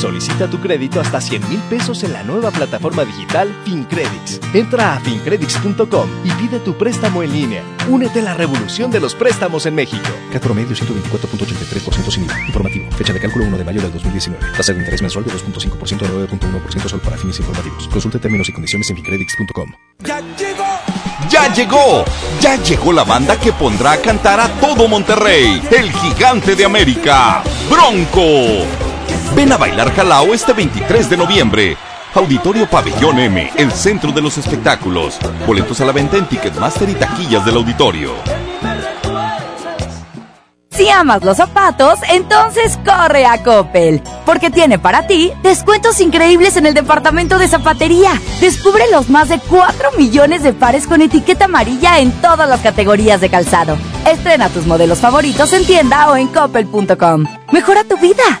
Solicita tu crédito hasta 100 mil pesos en la nueva plataforma digital FinCredits. Entra a fincredits.com y pide tu préstamo en línea. Únete a la revolución de los préstamos en México. Cat promedio 124.83% sin IVA. Informativo. Fecha de cálculo 1 de mayo del 2019. Tasa de interés mensual de 2.5% a 9.1% solo para fines informativos. Consulte términos y condiciones en fincredits.com. ¡Ya llegó! ¡Ya llegó! Ya llegó la banda que pondrá a cantar a todo Monterrey. El gigante de América. Bronco. Ven a bailar Jalao este 23 de noviembre. Auditorio Pabellón M, el centro de los espectáculos. Boletos a la venta en Ticketmaster y taquillas del auditorio. Si amas los zapatos, entonces corre a Coppel, porque tiene para ti descuentos increíbles en el departamento de zapatería. Descubre los más de 4 millones de pares con etiqueta amarilla en todas las categorías de calzado. Estrena tus modelos favoritos en tienda o en coppel.com. Mejora tu vida.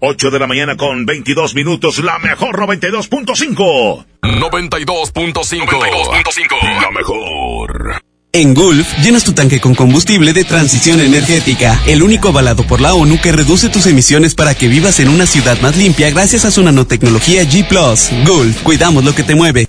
8 de la mañana con 22 minutos, la mejor 92.5. 92.5. La mejor. En Gulf, llenas tu tanque con combustible de transición energética, el único avalado por la ONU que reduce tus emisiones para que vivas en una ciudad más limpia gracias a su nanotecnología G ⁇ Gulf, cuidamos lo que te mueve.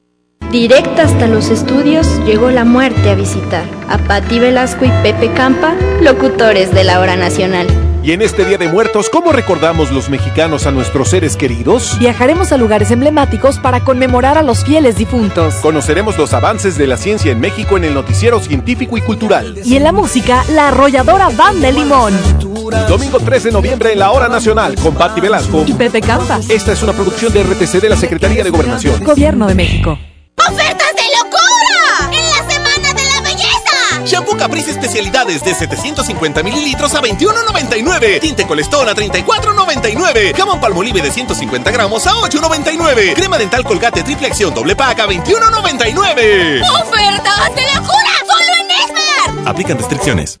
Directa hasta los estudios llegó la muerte a visitar a Patti Velasco y Pepe Campa, locutores de la hora nacional. Y en este Día de Muertos, ¿cómo recordamos los mexicanos a nuestros seres queridos? Viajaremos a lugares emblemáticos para conmemorar a los fieles difuntos. Conoceremos los avances de la ciencia en México en el noticiero científico y cultural. Y en la música, la arrolladora Banda de Limón. Domingo 3 de noviembre en la Hora Nacional con Patti Velasco y Pepe Campa. Esta es una producción de RTC de la Secretaría de Gobernación. Gobierno de México. ¡Ofertas de locura! ¡En la Semana de la Belleza! Shampoo Caprice especialidades de 750 mililitros a 21.99. Tinte Colestón a 34.99. Jamón Palmolive de 150 gramos a 8.99. Crema dental Colgate triple acción doble pack a 21.99. ¡Ofertas de locura! ¡Solo en Esmar! Aplican restricciones.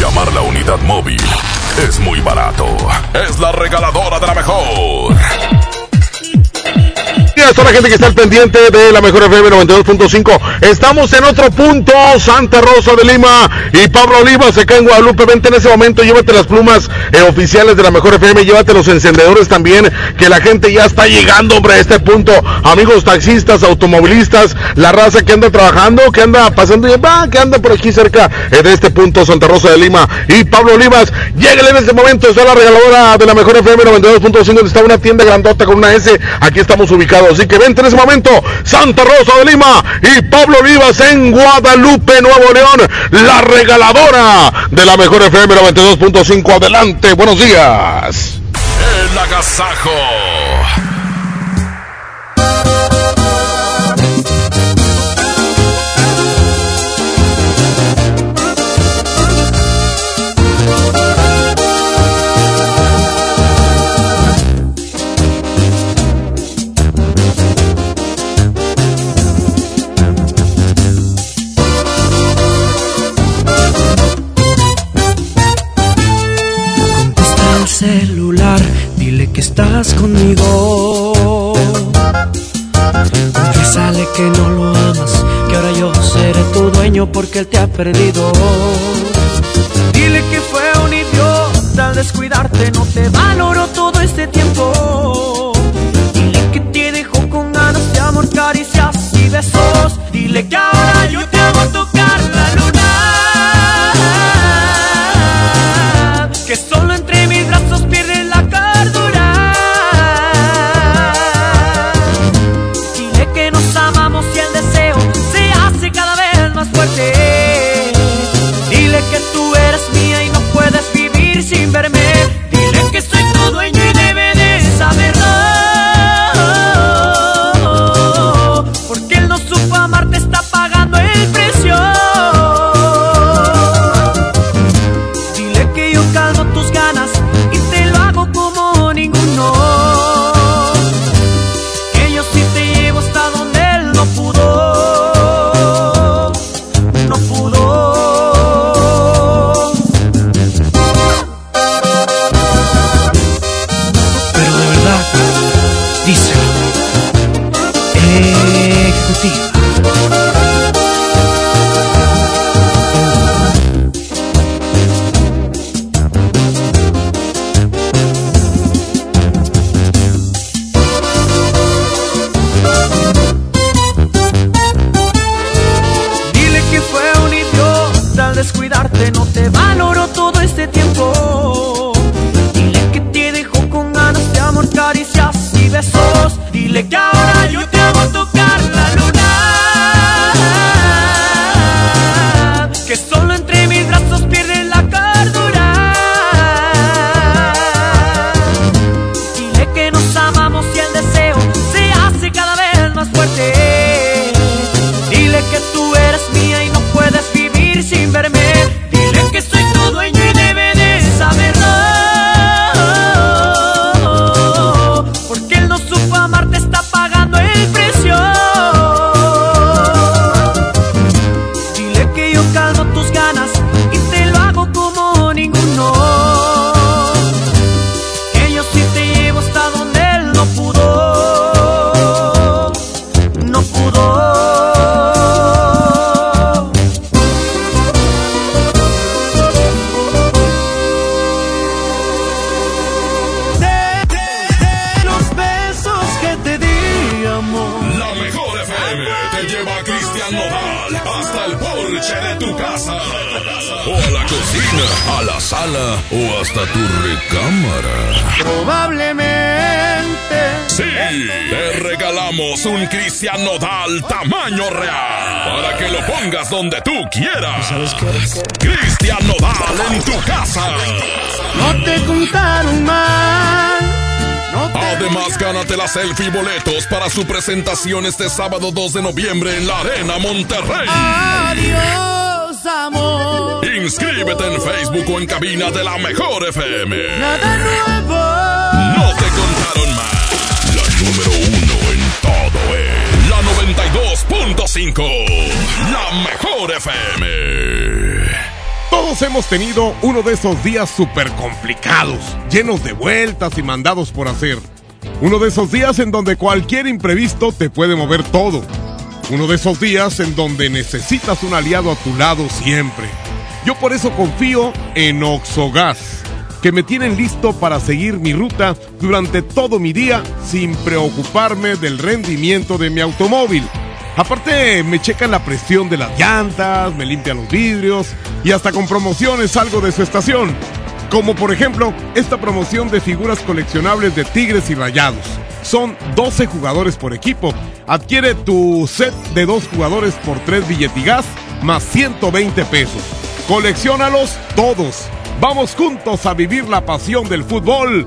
Llamar la unidad móvil es muy barato. Es la regaladora de la mejor. A toda la gente que está al pendiente de la mejor FM 92.5. Estamos en otro punto, Santa Rosa de Lima y Pablo Olivas acá en Guadalupe. Vente en ese momento, llévate las plumas eh, oficiales de la mejor FM, llévate los encendedores también, que la gente ya está llegando, hombre, a este punto. Amigos taxistas, automovilistas, la raza que anda trabajando, que anda pasando, y va, que anda por aquí cerca eh, de este punto, Santa Rosa de Lima y Pablo Olivas. Lléguenle en este momento, está la regaladora de la mejor FM 92.5, donde está una tienda grandota con una S. Aquí estamos ubicados. Así que vente en ese momento, Santa Rosa de Lima y Pablo Olivas en Guadalupe, Nuevo León, la regaladora de la mejor FM 92.5. Adelante, buenos días. El agasajo. Tu dueño porque él te ha perdido. Dile que fue un idiota al descuidarte, no te valoró todo este tiempo. Dile que te dejó con ganas de amor, caricias y besos. Dile que ahora yo te hago casa. O a la cocina, a la sala o hasta tu recámara. Probablemente. Sí, te regalamos un Cristian Nodal tamaño real para que lo pongas donde tú quieras. ¿Sabes qué? Cristian Nodal en tu casa. No te contaron mal. Además, gánate la selfie y boletos para su presentación este sábado 2 de noviembre en la Arena Monterrey. Adiós, Inscríbete en Facebook o en cabina de la Mejor FM. Nada nuevo. No te contaron más. La número uno en todo es la 92.5. La Mejor FM. Todos hemos tenido uno de esos días súper complicados, llenos de vueltas y mandados por hacer. Uno de esos días en donde cualquier imprevisto te puede mover todo. Uno de esos días en donde necesitas un aliado a tu lado siempre. Yo por eso confío en Oxogas, que me tienen listo para seguir mi ruta durante todo mi día sin preocuparme del rendimiento de mi automóvil. Aparte, me checan la presión de las llantas, me limpian los vidrios y hasta con promociones salgo de su estación. Como por ejemplo, esta promoción de figuras coleccionables de Tigres y Rayados. Son 12 jugadores por equipo. Adquiere tu set de dos jugadores por 3 billetigas más 120 pesos. Colecciónalos todos. Vamos juntos a vivir la pasión del fútbol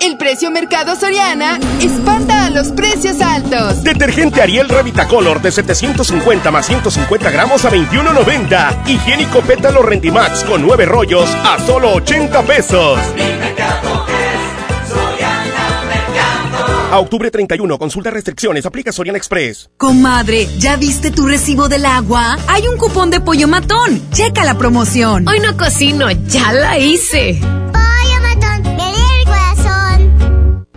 El precio Mercado Soriana espanta a los precios altos. Detergente Ariel Revitacolor de 750 más 150 gramos a 21.90. Higiénico Pétalo Rendimax con 9 rollos a solo 80 pesos. A octubre 31, consulta restricciones, aplica Soriana Express. Comadre, ¿ya viste tu recibo del agua? Hay un cupón de pollo matón. Checa la promoción. Hoy no cocino, ya la hice.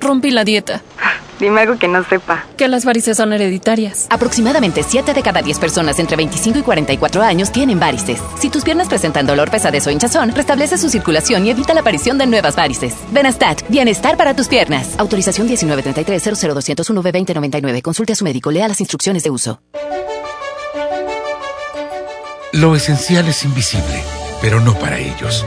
rompí la dieta. Dime algo que no sepa. Que las varices son hereditarias. Aproximadamente 7 de cada 10 personas entre 25 y 44 años tienen varices. Si tus piernas presentan dolor, pesadez o hinchazón, restablece su circulación y evita la aparición de nuevas varices. Benastat, bienestar para tus piernas. Autorización 1933 00201 v 2099 Consulte a su médico. Lea las instrucciones de uso. Lo esencial es invisible, pero no para ellos.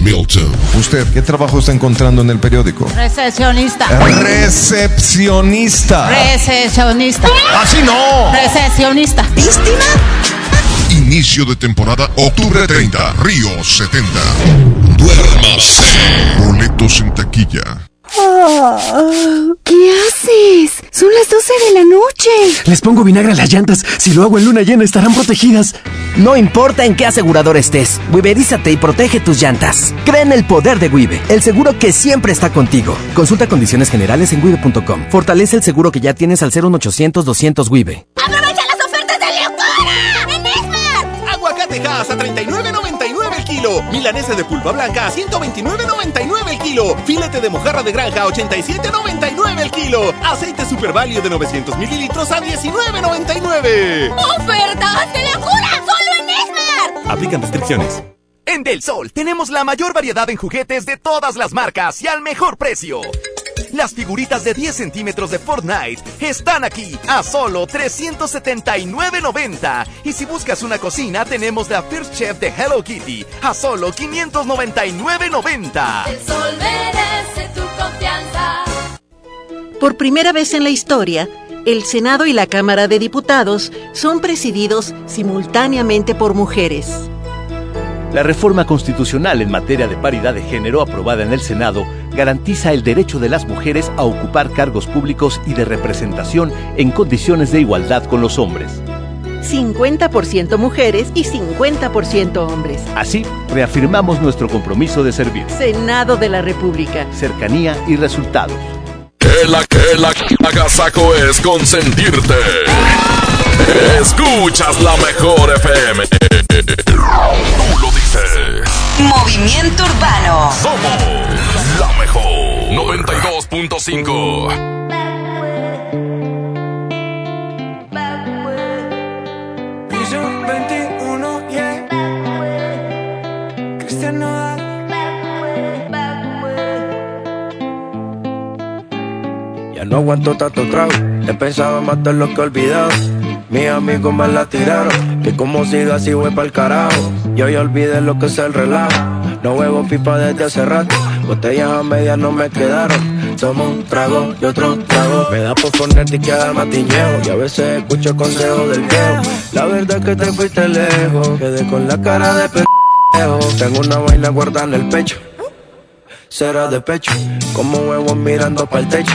Milton. ¿Usted qué trabajo está encontrando en el periódico? Recepcionista. Recepcionista. Recepcionista. Así no. Recepcionista. ¿Víctima? Inicio de temporada octubre 30, Río 70. Duérmase. Boletos en taquilla. ¿Qué haces? Les pongo vinagre a las llantas. Si lo hago en luna llena, estarán protegidas. No importa en qué asegurador estés, Wiberízate y protege tus llantas. Cree en el poder de Wibe, el seguro que siempre está contigo. Consulta condiciones generales en wibe.com. Fortalece el seguro que ya tienes al 01800 200 Wibe. ¡Aprovecha las ofertas de locura! ¡En Esmar! Aguacate a 39.99 el kilo. Milanesa de pulpa blanca a 129.99 el kilo. Filete de mojarra de granja a 87.99 el kilo. Aceite Super Value de 900 mililitros a 19.99. ¡Ofertas de locura! ¡Solo en Esmar! Aplican restricciones. En Del Sol tenemos la mayor variedad en juguetes de todas las marcas y al mejor precio. Las figuritas de 10 centímetros de Fortnite están aquí a solo 379.90. Y si buscas una cocina, tenemos la First Chef de Hello Kitty a solo 599.90. El sol merece tu confianza. Por primera vez en la historia, el Senado y la Cámara de Diputados son presididos simultáneamente por mujeres. La reforma constitucional en materia de paridad de género aprobada en el Senado garantiza el derecho de las mujeres a ocupar cargos públicos y de representación en condiciones de igualdad con los hombres. 50% mujeres y 50% hombres. Así, reafirmamos nuestro compromiso de servir. Senado de la República. Cercanía y resultados. Que la que la agasaco es consentirte. Escuchas la mejor FM. Tú lo dices. Movimiento Urbano. Somos la mejor. 92.5. Prisión 21, yeah. Cristian Nodal. Ya no aguanto tanto trago. He pensado de lo que he olvidado. Mis amigos me la tiraron. Que como siga así voy pa'l carajo. Yo ya olvidé lo que es el relajo. No huevo pipa desde hace rato. Botellas a medias no me quedaron. Tomo un trago y otro trago. Me da por ponerte y quedar matiñeo. Y a veces escucho consejos del viejo. La verdad es que te fuiste lejos. Quedé con la cara de pendejo. Tengo una vaina guardada en el pecho. Será de pecho. Como huevos mirando para el techo.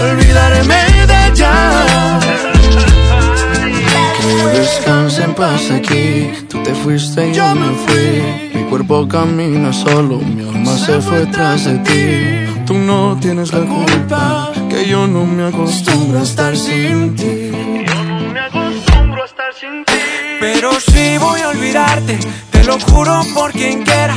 Olvidarme de ella. Que descanse en paz aquí. Tú te fuiste y yo me fui. Mi cuerpo camina solo, mi alma se fue tras de ti. Tú no tienes la culpa, que yo no me acostumbro a estar sin ti. Pero si voy a olvidarte, te lo juro por quien quiera.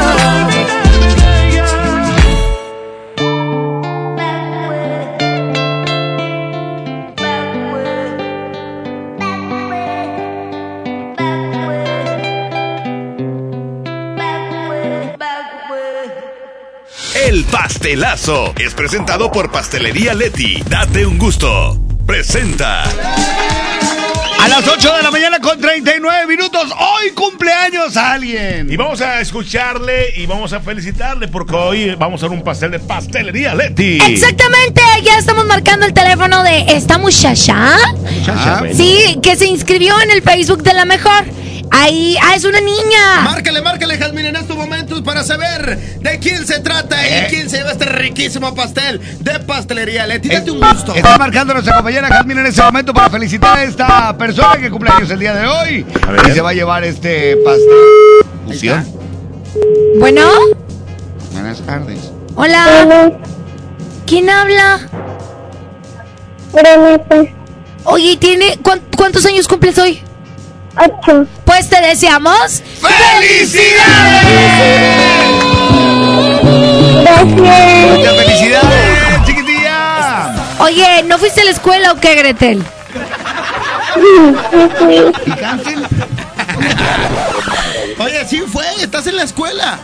Pastelazo es presentado por Pastelería Leti. Date un gusto. Presenta. A las 8 de la mañana con 39 minutos, hoy cumpleaños a alguien. Y vamos a escucharle y vamos a felicitarle porque hoy vamos a hacer un pastel de pastelería Leti. Exactamente, ya estamos marcando el teléfono de esta muchacha. Muchacha, bueno. Sí, que se inscribió en el Facebook de la mejor. Ahí, ah, es una niña. Márcale, márcale, Jazmín, en estos momentos para saber de quién se trata Eh. y quién se lleva este riquísimo pastel de pastelería Leti. Date un gusto. Está marcando nuestra compañera Jazmín en este momento para felicitar a esta persona que cumple años el día de hoy. A ver. Y se va a llevar este pastel. Fusión. Bueno, Buenas tardes. hola. ¿Quién habla? Oye, ¿tiene cuán- ¿cuántos años cumples hoy? Ocho. Pues te deseamos Muchas felicidades, chiquitilla. Oye, ¿no fuiste a la escuela o qué, Gretel? ¿Y Hansel? Oye, sí fue, estás en la escuela.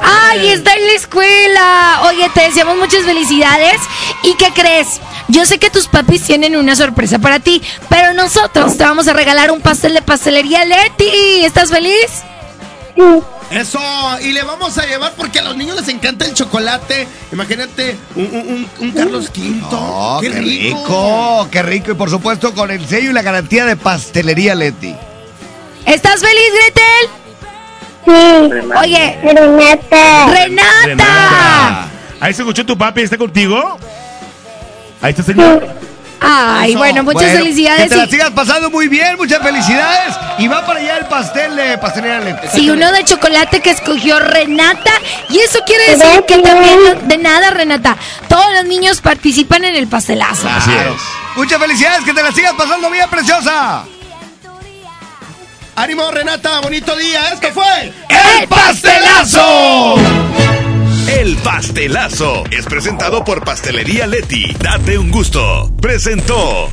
¡Ay, está en la escuela! Oye, te deseamos muchas felicidades. ¿Y qué crees? Yo sé que tus papis tienen una sorpresa para ti, pero nosotros te vamos a regalar un pastel de pastelería Leti. ¿Estás feliz? Eso, y le vamos a llevar porque a los niños les encanta el chocolate. Imagínate un, un- un- un Carlos V. Oh, qué, qué, rico. rico, qué rico. Y por supuesto con el sello y la garantía de pastelería Leti. ¿Estás feliz, Gretel? Sí. Oye, Renata. Renata. Renata. Ahí se escuchó tu papi, ¿está contigo? Ahí está, señor. Ay, Eso. bueno, muchas Bueno, felicidades. Que te la sigas pasando muy bien, muchas felicidades. Y va para allá el pastel de pastelería Leti. Sí, uno de chocolate que escogió Renata. Y eso quiere decir que también, de nada, Renata, todos los niños participan en el pastelazo. Así es. Muchas felicidades, que te la sigas pasando bien, preciosa. Ánimo, Renata, bonito día. Esto fue ¡El pastelazo! El pastelazo es presentado por Pastelería Leti. Date un gusto. Presentó.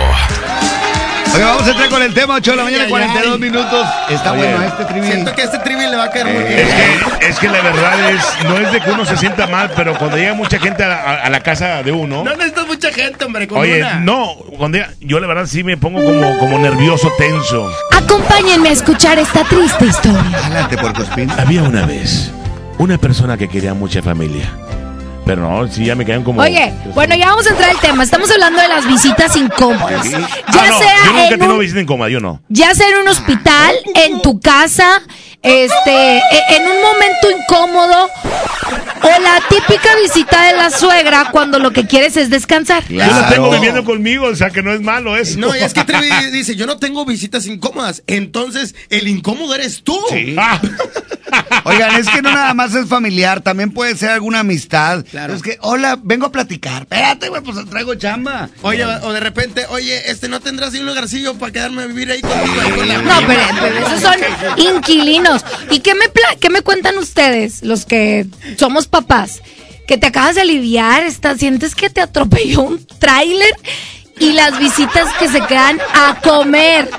Oye, vamos a entrar con el tema 8 de la mañana, Ay, ay, 42 ay. minutos. Está Oye. bueno este trivi. Siento que este trivi le va a caer muy Es bien. que, es que la verdad es, no es de que uno se sienta mal, pero cuando llega mucha gente a, la- a la casa de uno. No necesitas mucha gente, hombre, con Oye, una. no, cuando llega- yo la verdad sí me pongo como, como nervioso, tenso. Acompáñenme a escuchar esta triste historia. Adelante, Puercospín. Había una vez una persona que quería mucha familia. Pero no, sí ya me quedan como. Oye, bueno, ya vamos a entrar al tema. Estamos hablando de las visitas incómodas. Ya Ah, no, sea yo nunca en tengo un- visita incómoda, yo no. ya sea en un hospital, en tu casa, este, e- en un momento incómodo, o la típica visita de la suegra cuando lo que quieres es descansar. Yo la tengo viviendo conmigo, o sea que no es malo eso. No, y es que Trevi dice, yo no tengo visitas incómodas. Entonces, el incómodo eres tú. Ah, Oigan, es que no nada más es familiar, también puede ser alguna amistad. Es que, hola, vengo a platicar. Espérate, güey, pues traigo chamba. Oye, o de repente, oye, este, ¿no tendrás un lugarcillo para quedarme a vivir ahí conmigo? ahí con la No, pero, pero esos son inquilinos. ¿Y qué me, pla- qué me cuentan ustedes, los que somos papás? Que te acabas de aliviar, estás, sientes que te atropelló un tráiler y las visitas que se quedan a comer.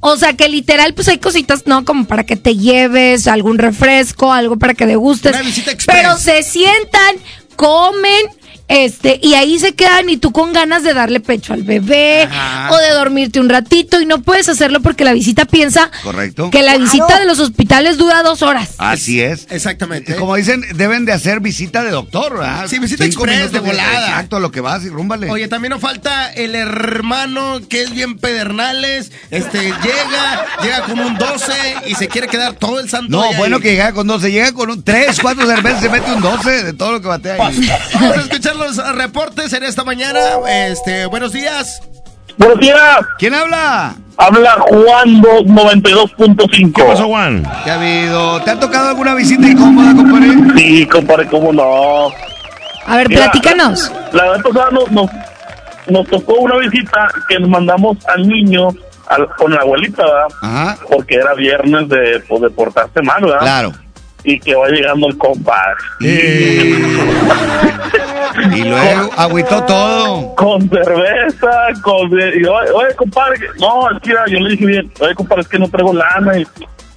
O sea, que literal, pues hay cositas, ¿no? Como para que te lleves algún refresco, algo para que degustes. Una visita express. Pero se sientan, comen Este, y ahí se quedan y tú con ganas de darle pecho al bebé o de dormirte un ratito y no puedes hacerlo porque la visita piensa Correcto. que la visita de los hospitales dura dos horas. Así es. Exactamente. Como dicen, deben de hacer visita de doctor, ¿verdad? Sí, visita Cinco express de volada. Exacto, lo que vas y rúmbale. Oye, también nos falta el hermano que es bien pedernales. Este llega, llega con un 12 y se quiere quedar todo el santo. no, día bueno ahí. que llega con 12, llega con un 3, 4 cervezas, se mete un 12 de todo lo que batea ahí. Vamos a escuchar los reportes en esta mañana. Este, buenos días. Buenos días. ¿Quién habla? Habla Juan 92.5. ¿Qué pasó, Juan? ¿Qué ha habido? ¿Te ha tocado alguna visita incómoda, compadre? Sí, compadre, cómo no. A ver, Mira, platícanos. La vez pasada nos, nos, nos tocó una visita que nos mandamos al niño al- con la abuelita, ¿verdad? Porque era viernes de, pues, de portarse mal, ¿verdad? Claro. Y que va llegando el compadre. Y luego agüitó todo. Con cerveza, con... Y, oye, oye, compadre, no, es que yo le dije bien, oye, compadre, es que no traigo lana. Y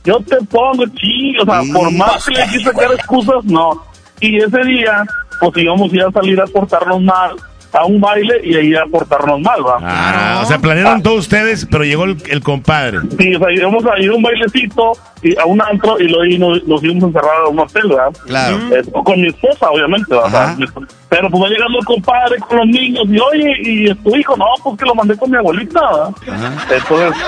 yo te pongo, chido, o sea, por más que le quise sacar excusas, no. Y ese día, pues íbamos a ir a salir a portarnos mal, a un baile y ahí a portarnos mal, ¿va? Ah, o sea, planearon todos ustedes, pero llegó el, el compadre. Sí, o sea, íbamos a ir a un bailecito, y a un antro, y luego nos, nos íbamos a encerrar a un hotel, ¿verdad? Claro. Eh, con mi esposa, obviamente, ¿verdad? Pero pues va llegando el compadre con los niños, y oye, ¿y tu hijo? No, pues que lo mandé con mi abuelita, ¿verdad? Entonces,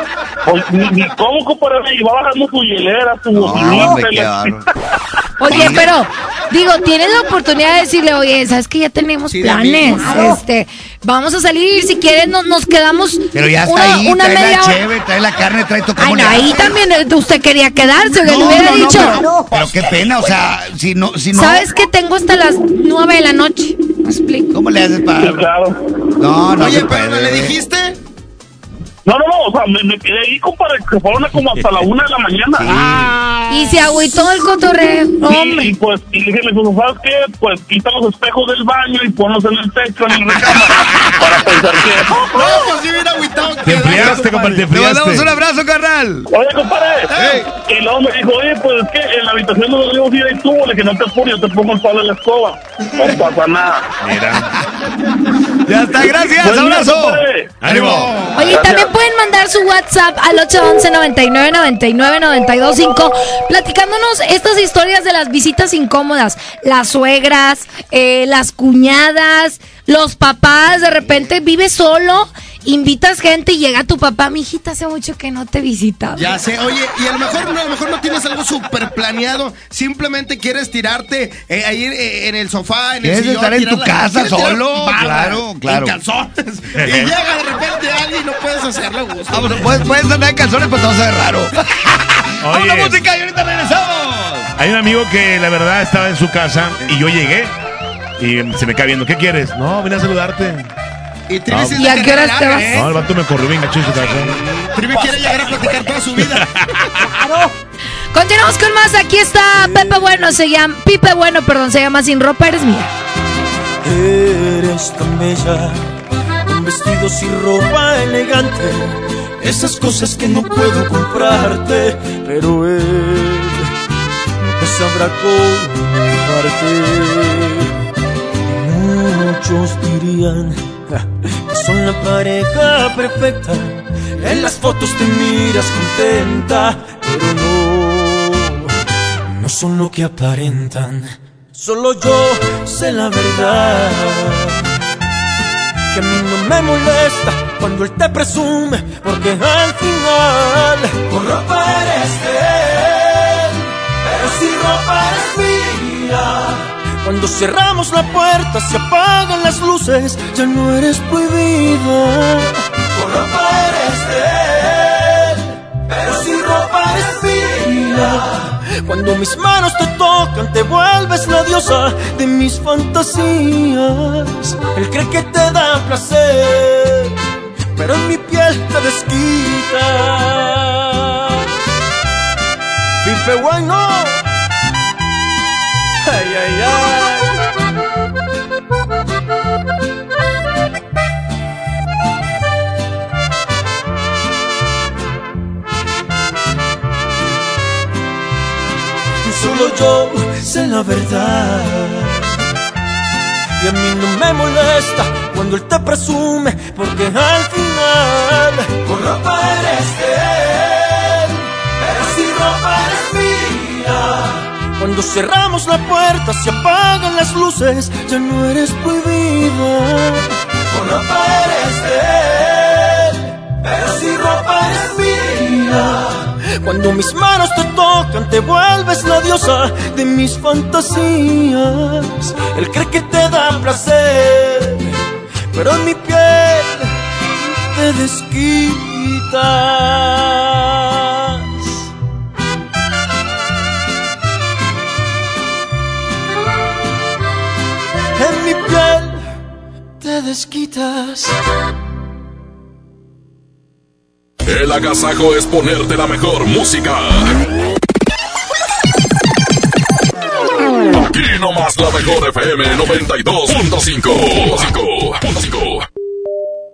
pues ni, ni cómo, compadre, y va bajando su hielera, su bocinita, bárbaro. Oye, pero digo, tienes la oportunidad de decirle, oye, sabes que ya tenemos planes. Claro. este, vamos a salir, si quieres nos, nos quedamos Pero ya está una, ahí, una trae media la cheve, trae la carne, trae todo. Ay, ¿cómo no, ahí también eh, usted quería quedarse, que No, le hubiera no, no, dicho. pero, pero qué pena, o sea, si no, si no. ¿Sabes que tengo hasta las nueve de la noche? ¿Me explico? ¿Cómo le haces para.? Claro. No, no. Oye, pero ¿no le dijiste? No, no, no, o sea, me, me quedé ahí, compadre, que fueron como hasta la una de la mañana. Y se agüitó el cotorreo, hombre. Y, y pues, y dije, ¿sabes qué? Pues quita los espejos del baño y ponlos en el techo, en el recámara, para pensar que... No, pues sí, mira, agüitado. Te enfriaste, compadre, te Te mandamos enfriaste. un abrazo, carnal. Oye, compadre. Y luego me dijo, oye, pues es que en la habitación donde debemos ir ahí tú, le que no te apures, yo te pongo el palo de la escoba. No pasa nada. Ya está, gracias, Buen día, abrazo. compadre. Ánimo. Oye, y también pueden mandar su WhatsApp al 811 99 99 925 platicándonos estas historias de las visitas incómodas. Las suegras, eh, las cuñadas, los papás, de repente vives solo, invitas gente y llega tu papá, mi hijita, hace mucho que no te visitaba. Ya sé, oye, y a lo mejor no, a lo mejor no tienes algo súper planeado, simplemente quieres tirarte eh, ahí eh, en el sofá, en el sillón. estar en tu la- casa solo, barra claro, claro. En calzones. y llega de repente alguien y no puedes hacerlo a gusto. Puedes, puedes andar en calzones, pero todo se ve raro. Vamos a Oye. música y ahorita regresamos. Hay un amigo que la verdad estaba en su casa y yo llegué y se me cae viendo. ¿Qué quieres? No, vine a saludarte. Y Trivi No. sí ¿Y a qué horas te vas? ¿eh? No, el vato me corrió bien gacho en su casa. Trivi quiere llegar a platicar toda su vida. Continuamos con más, aquí está Pepe Bueno, se llama, Pipe Bueno, perdón, se llama Sin Ropa Eres Mía. Eres tan bella, con vestidos y ropa elegante, esas cosas que no puedo comprarte, pero él te sabrá comparte. Muchos dirían que son la pareja perfecta, en las fotos te miras contenta, pero no, no son lo que aparentan. Solo yo sé la verdad. Que a mí no me molesta cuando él te presume, porque al final con ropa eres de él, pero si ropa eres mía. Cuando cerramos la puerta, se apagan las luces, ya no eres prohibida. Con ropa eres de él, pero si ropa eres mía. Cuando mis manos te tocan, te vuelves la diosa de mis fantasías. Él cree que te da placer, pero en mi piel te desquita. Pipe bueno. Ay, ay, ay. Solo yo sé la verdad. Y a mí no me molesta cuando él te presume, porque al final Con ropa eres de él, Cuando cerramos la puerta, se apagan las luces, ya no eres prohibida. Con ropa eres de él, pero sin ropa eres mía. Cuando mis manos te tocan, te vuelves la diosa de mis fantasías. Él cree que te da placer, pero en mi piel te desquitas. Piel te desquitas. El agasajo es ponerte la mejor música. Aquí nomás la mejor FM 92.5.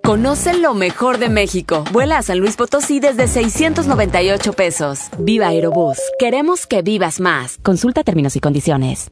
Conoce lo mejor de México. Vuela a San Luis Potosí desde 698 pesos. Viva Aerobús. Queremos que vivas más. Consulta términos y condiciones.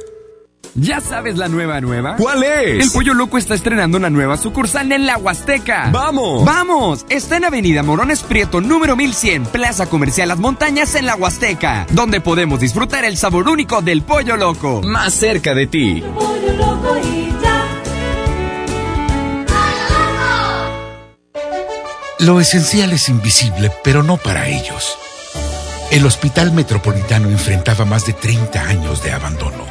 ¿Ya sabes la nueva nueva? ¿Cuál es? El Pollo Loco está estrenando una nueva sucursal en la Huasteca. ¡Vamos! ¡Vamos! Está en Avenida Morones Prieto, número 1100, Plaza Comercial Las Montañas en la Huasteca, donde podemos disfrutar el sabor único del Pollo Loco. Más cerca de ti. Lo esencial es invisible, pero no para ellos. El Hospital Metropolitano enfrentaba más de 30 años de abandono.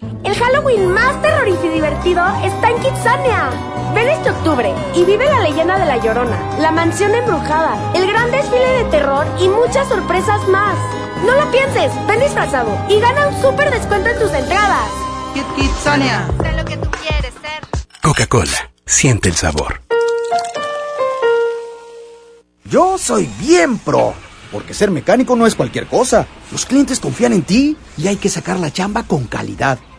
El Halloween más terrorífico y divertido está en Kitsania. Ven este octubre y vive la leyenda de La Llorona, la mansión embrujada, el gran desfile de terror y muchas sorpresas más. No lo pienses, ven disfrazado y gana un súper descuento en tus entradas. Kit Kitsania. Sé lo que tú quieres ser. Coca-Cola. Siente el sabor. Yo soy bien pro, porque ser mecánico no es cualquier cosa. Los clientes confían en ti y hay que sacar la chamba con calidad.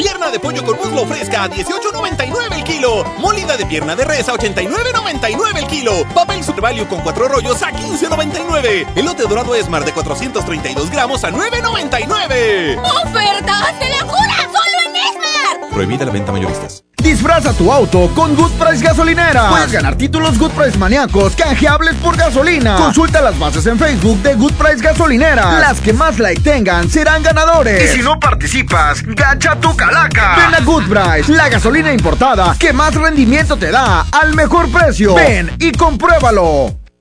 Pierna de pollo con muslo fresca a 18.99 el kilo. Molida de pierna de res a 89.99 el kilo. Papel Super Value con cuatro rollos a 15.99. Elote dorado Esmar de 432 gramos a 9.99. ¡Ofertas de locura! ¡Solo en Esmar! Prohibida la venta mayoristas. Disfraza tu auto con Good Price Gasolinera. Puedes ganar títulos Good Price maníacos canjeables por gasolina. Consulta las bases en Facebook de Good Price Gasolinera. Las que más like tengan serán ganadores. Y si no participas, gacha tu calaca. Ven a Good Price, la gasolina importada que más rendimiento te da al mejor precio. Ven y compruébalo.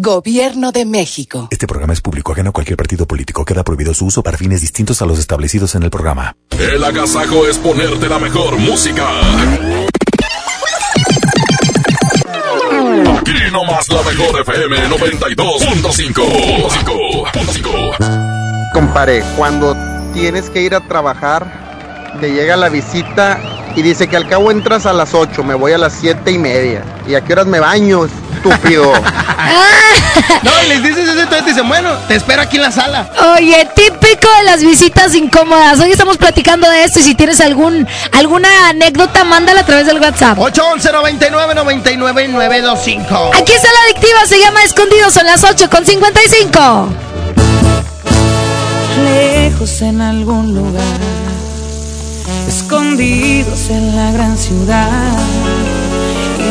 Gobierno de México. Este programa es público ajeno a cualquier partido político. Queda prohibido su uso para fines distintos a los establecidos en el programa. El agasajo es ponerte la mejor música. Aquí nomás la mejor FM 92.5. Compare, cuando tienes que ir a trabajar, te llega la visita y dice que al cabo entras a las 8, me voy a las siete y media. ¿Y a qué horas me baño, estúpido? No, y les dices eso, entonces dicen, bueno, te espero aquí en la sala. Oye, típico de las visitas incómodas. Hoy estamos platicando de esto y si tienes algún alguna anécdota, mándala a través del WhatsApp. 811 99 99 925. Aquí está la adictiva, se llama Escondidos, son las 8 con 55. Lejos en algún lugar, escondidos en la gran ciudad,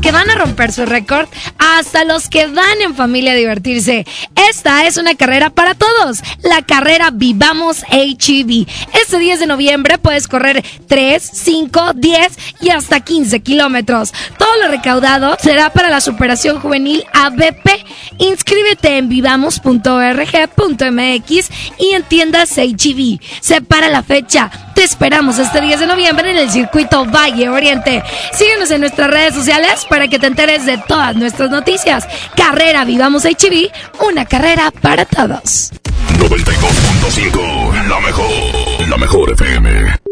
que van a romper su récord hasta los que van en familia a divertirse. Esta es una carrera para todos, la carrera Vivamos HEV. Este 10 de noviembre puedes correr 3, 5, 10 y hasta 15 kilómetros. Todo lo recaudado será para la superación juvenil ABP. Inscríbete en vivamos.org.mx y en tiendas. Separa la fecha. Te esperamos este 10 de noviembre en el circuito Valle Oriente. Síguenos en nuestras redes sociales para que te enteres de todas nuestras noticias. Carrera Vivamos HEV, una carrera para todos. 92.5, la mejor, la mejor FM.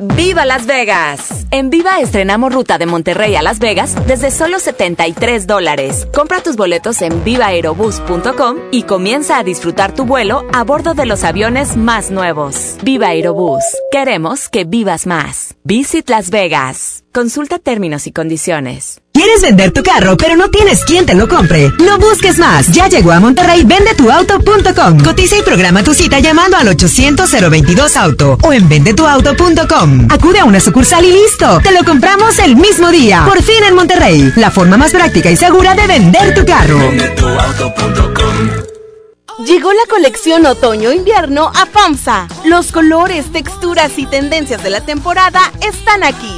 ¡Viva Las Vegas! En Viva estrenamos ruta de Monterrey a Las Vegas desde solo 73 dólares. Compra tus boletos en vivaerobus.com y comienza a disfrutar tu vuelo a bordo de los aviones más nuevos. Viva Aerobus. Queremos que vivas más. Visit Las Vegas. Consulta términos y condiciones. ¿Quieres vender tu carro, pero no tienes quien te lo compre? No busques más. Ya llegó a Monterrey vendetuauto.com. Cotiza y programa tu cita llamando al 800-022-AUTO o en vendetuauto.com. Acude a una sucursal y listo. Te lo compramos el mismo día. Por fin en Monterrey. La forma más práctica y segura de vender tu carro. Llegó la colección otoño-invierno a FAMSA. Los colores, texturas y tendencias de la temporada están aquí.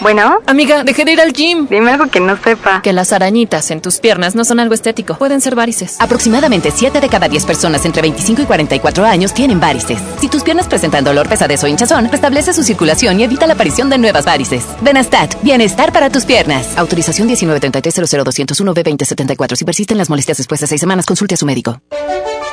Bueno. Amiga, dejé de ir al gym. Dime algo que no sepa. Que las arañitas en tus piernas no son algo estético. Pueden ser varices. Aproximadamente 7 de cada 10 personas entre 25 y 44 años tienen varices. Si tus piernas presentan dolor, pesadez o hinchazón, restablece su circulación y evita la aparición de nuevas varices. Benastat, bienestar para tus piernas. Autorización 1933 b 2074 Si persisten las molestias después de 6 semanas, consulte a su médico.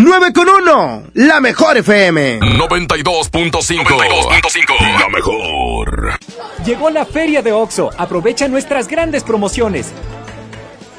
9 con 1, la mejor FM. 92.5. La mejor. Llegó la feria de OXO. Aprovecha nuestras grandes promociones.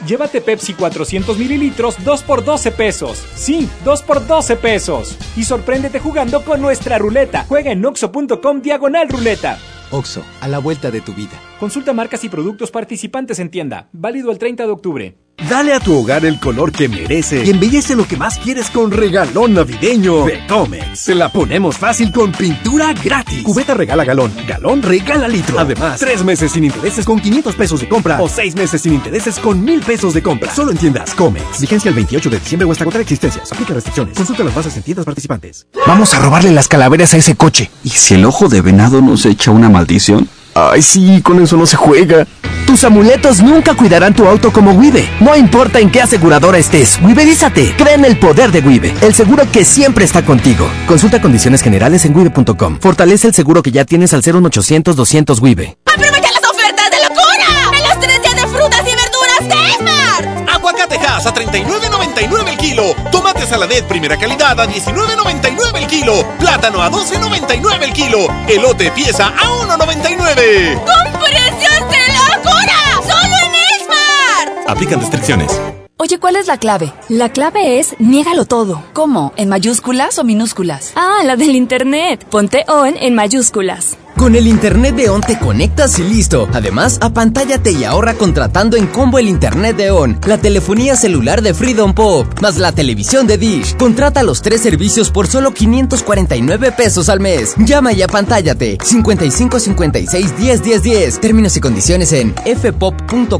Llévate Pepsi 400 mililitros 2 por 12 pesos. Sí, 2 por 12 pesos. Y sorpréndete jugando con nuestra ruleta. Juega en oxo.com diagonal ruleta. OXO, a la vuelta de tu vida. Consulta marcas y productos participantes en tienda. Válido el 30 de octubre. Dale a tu hogar el color que merece y embellece lo que más quieres con regalón navideño de Comex. Se la ponemos fácil con pintura gratis. Cubeta regala galón, galón regala litro. Además, tres meses sin intereses con 500 pesos de compra o seis meses sin intereses con mil pesos de compra. Solo en tiendas Comex. Vigencia el 28 de diciembre o hasta contra existencias. Aplica restricciones. Consulta las bases en tiendas participantes. Vamos a robarle las calaveras a ese coche. ¿Y si el ojo de venado nos echa una maldición? Ay, sí, con eso no se juega. Tus amuletos nunca cuidarán tu auto como Wibe. No importa en qué aseguradora estés, Wiberízate. Cree en el poder de Wibe, el seguro que siempre está contigo. Consulta condiciones generales en wibe.com. Fortalece el seguro que ya tienes al 01800 200 Wibe. ¡Aprovecha Esmar! Aguacatejas a 39.99 el kilo. Tomate saladet primera calidad a 19.99 el kilo. Plátano a 12.99 el kilo. Elote pieza a 1.99. ¡Con precios de locura! ¡Solo en Esmar! Aplican restricciones. Oye, ¿cuál es la clave? La clave es niégalo todo. ¿Cómo? ¿En mayúsculas o minúsculas? Ah, la del internet. Ponte ON en mayúsculas. Con el internet de ON te conectas y listo. Además, apantállate y ahorra contratando en combo el internet de ON, la telefonía celular de Freedom Pop, más la televisión de Dish. Contrata los tres servicios por solo 549 pesos al mes. Llama y apantállate. 55 56 10 10 10. Términos y condiciones en fpop.com.mx.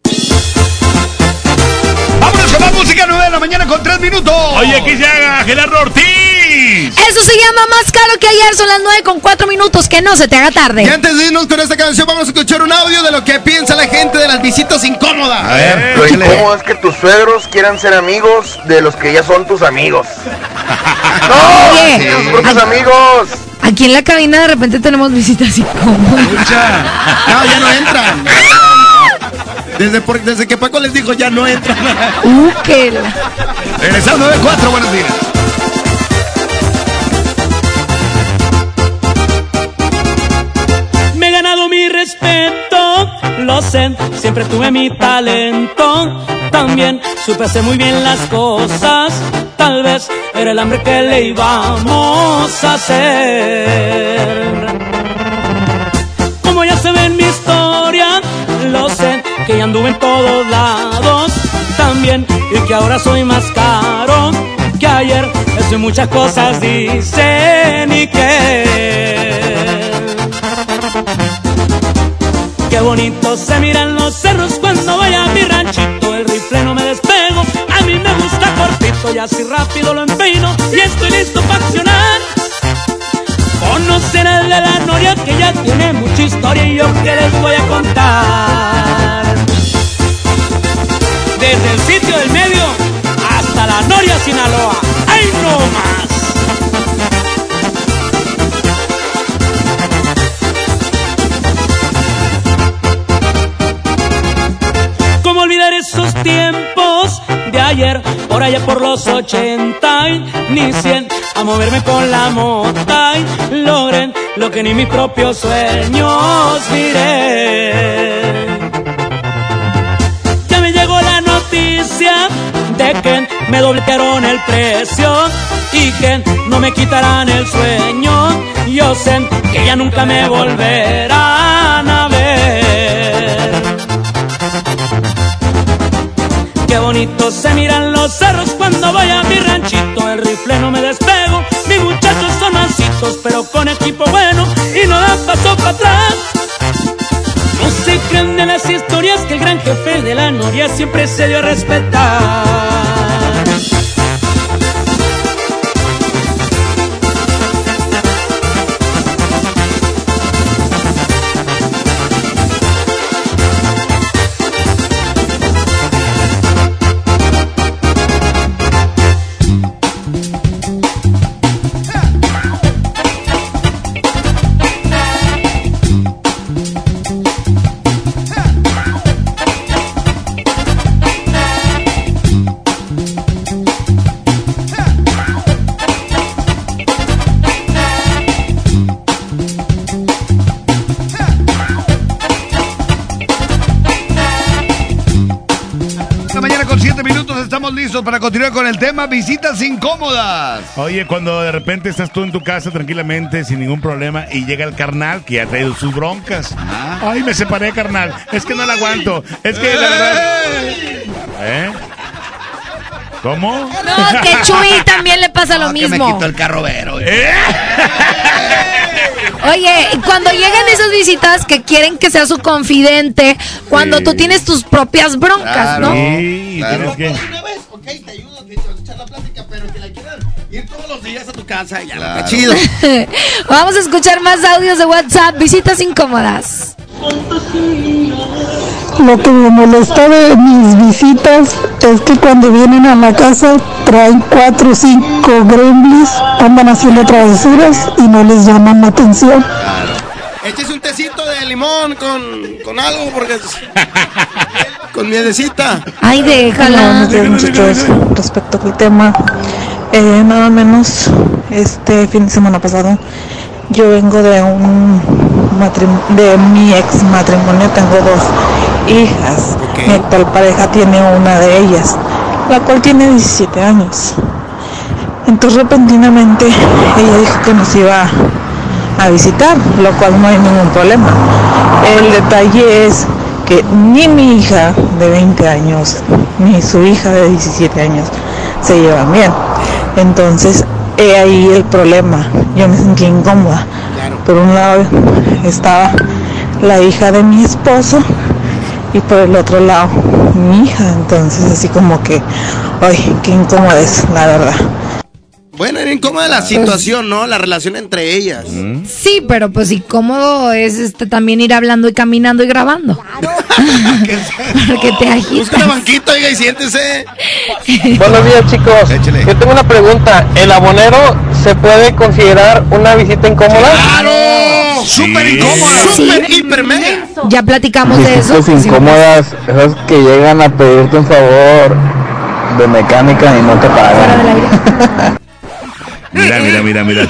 Con la música 9 de la mañana con 3 minutos. Oye, aquí se haga Gerardo Ortiz. Eso se llama más caro que ayer, son las 9 con 4 minutos, que no se te haga tarde. Y antes de irnos con esta canción, vamos a escuchar un audio de lo que piensa la gente de las visitas incómodas. A ver, Lo incómodo es que tus suegros quieran ser amigos de los que ya son tus amigos. ¡No! Oye, tus propios amigos. Aquí en la cabina de repente tenemos visitas incómodas. No, ya no entran. Desde, por- desde que Paco les dijo, ya no entran. Uh, que la- Regresando de 4, buenos días. Me he ganado mi respeto, lo sé, siempre tuve mi talento. También supe hacer muy bien las cosas, tal vez era el hambre que le íbamos a hacer. Que ya anduve en todos lados. También, y que ahora soy más caro que ayer. Eso muchas cosas dicen y que. Qué bonito se miran los cerros cuando vaya a mi ranchito. El rifle no me despego, a mí me gusta cortito y así rápido lo empeino y estoy listo para accionar. Conocer al de la noria que ya tiene mucha historia y yo que les voy a contar. Desde el sitio del medio hasta la noria Sinaloa. ¡Ay no más! ¿Cómo olvidar esos tiempos de ayer? Por allá por los ochenta y ni cien a moverme con la mota y logren lo que ni mis propios sueños miré. Que me dobletearon el precio y que no me quitarán el sueño. Yo sé que ya nunca me volverán a ver. Qué bonito se miran los cerros cuando voy a mi ranchito. El rifle no me despego. Mis muchachos son mancitos, pero con equipo bueno y no dan paso para atrás. De las historias que el gran jefe de la novia siempre se dio a respetar. Estamos listos para continuar con el tema visitas incómodas. Oye, cuando de repente estás tú en tu casa tranquilamente, sin ningún problema, y llega el carnal que ha traído sus broncas. Ay, me separé, carnal. Es que no la aguanto. Es que la verdad. ¿Eh? ¿Cómo? No, que Chuy también le pasa lo Que me mismo. quitó el carro vero. Oye, y cuando llegan esas visitas que quieren que sea su confidente, cuando Sí. tú tienes tus propias broncas, ¿no? Sí, Claro. tienes que. Ok, te ayudo, te echo- echar la plática, pero que la quieran ir todos los días a tu casa, ya no está chido. Vamos a escuchar más audios de WhatsApp, visitas incómodas. Lo que me molesta de mis visitas es que cuando vienen a la casa traen cuatro o cinco gremlins, andan haciendo travesuras y no les llaman la atención. Échese un tecito de limón con, con algo, porque. con miedecita. Ay, déjala. Buenos días, muchachos. Respecto a mi tema, eh, nada menos este fin de semana pasado, yo vengo de un matrim- de mi ex matrimonio, tengo dos hijas. Mi actual pareja tiene una de ellas, la cual tiene 17 años. Entonces repentinamente ella dijo que nos iba a visitar, lo cual no hay ningún problema. El detalle es que ni mi hija de 20 años ni su hija de 17 años se llevan bien. Entonces, he ahí el problema. Yo me sentí incómoda. Por un lado estaba la hija de mi esposo y por el otro lado mi hija. Entonces, así como que, ay, qué incómoda es, la verdad. Bueno, era incómoda la situación, ¿no? La relación entre ellas. Sí, pero pues incómodo es este también ir hablando y caminando y grabando. Porque te agitas. Busca una banquita, oiga, y siéntese. Buenos días, chicos. Yo tengo una pregunta. ¿El abonero se puede considerar una visita incómoda? ¡Claro! ¡Súper incómoda! ¡Súper, hiper, mega! Ya platicamos de eso. Visitas incómodas, esas que llegan a pedirte un favor de mecánica y no te pagan. Mira, mira, mira, mira.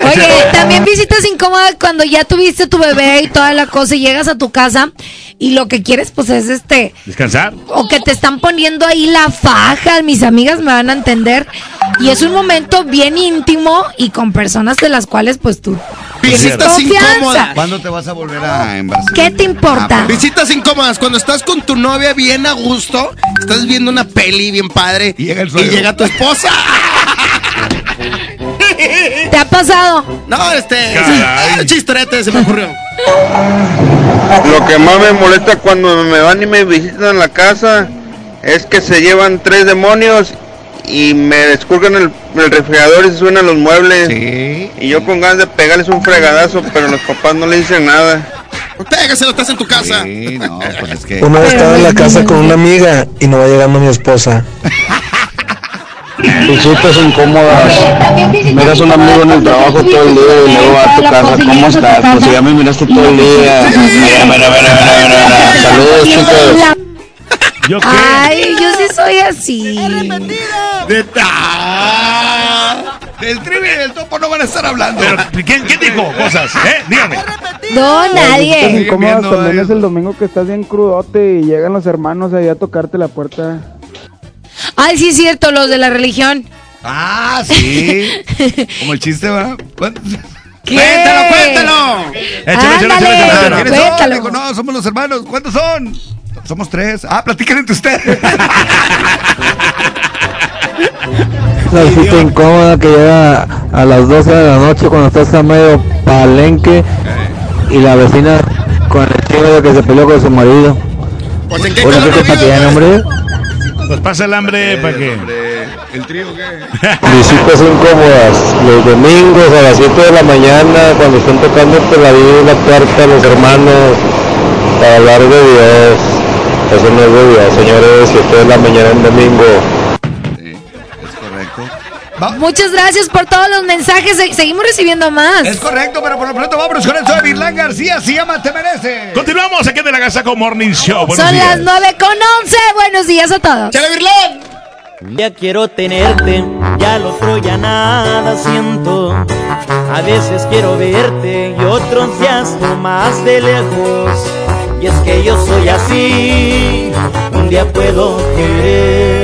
Oye, también visitas incómodas cuando ya tuviste tu bebé y toda la cosa y llegas a tu casa y lo que quieres pues es este Descansar. o que te están poniendo ahí la faja, mis amigas me van a entender y es un momento bien íntimo y con personas de las cuales pues tú Visitas incómodas. ¿Cuándo te vas a volver a embarazar? ¿Qué te importa? Visitas incómodas. Cuando estás con tu novia bien a gusto, estás viendo una peli bien padre y llega, tu esposa. ¿Te ha pasado? No, este. Caray. sí, chistorete se me ocurrió. Lo que más me molesta cuando me van y me visitan en la casa es que se llevan tres demonios y me desculgan el, el refrigerador y se suenan los muebles. Y yo con ganas de pegarles un fregadazo, pero los papás no le dicen nada. Pégaselo, estás en tu casa. Sí, no, pues es que. Una vez estaba en la casa con una amiga y no va llegando mi esposa. Visitas incómodas. Miras a un amigo en el trabajo todo el día y luego va a tu casa. ¿Cómo estás? Pues si ya me miraste todo el día. Saludos, chicos. ¿Yo qué? Ay, yo sí soy así. De ta- Del trivi y del topo no van a estar hablando. Pero, ¿quién, quién dijo cosas? ¿Eh? Dígame. No, nadie. incómodas también es el domingo que estás bien crudote y llegan los hermanos ahí a tocarte la puerta. Ay, sí es cierto, los de la religión. Ah, sí. Como el chiste, ¿va? ¿Cuántos- ¿Qué? ¡Cuéntalo, cuéntalo! Échale, échale, échale, échale. ¿Quiénes son? cuéntalo. Digo, no, somos los hermanos. ¿Cuántos son? Somos tres. Ah, platiquen entre ustedes. La visita incómoda que llega a las 12 de la noche cuando estás a medio palenque y la vecina con el chico que se peleó con su marido. Pues en qué color qué. Pues pasa el hambre para que. ¿El trío qué? Visitas incómodas los domingos a las 7 de la mañana cuando están tocando la vida y la puerta los hermanos para hablar de Dios. Eso no es de Dios, señores, 7 de la mañana en domingo. Muchas gracias por todos los mensajes. Se- Seguimos recibiendo más. Es correcto, pero por lo pronto vámonos con esto de Virlán García. Se llama Te Merece. Continuamos aquí en el Agasaco Morning Show. Buenos Son días. las 9 con 11. Buenos días a todos. ¡Chale, Virlán! Ya quiero tenerte, ya lo otro ya nada siento. A veces quiero verte y otros días más de lejos. Y es que yo soy así, un día puedo querer,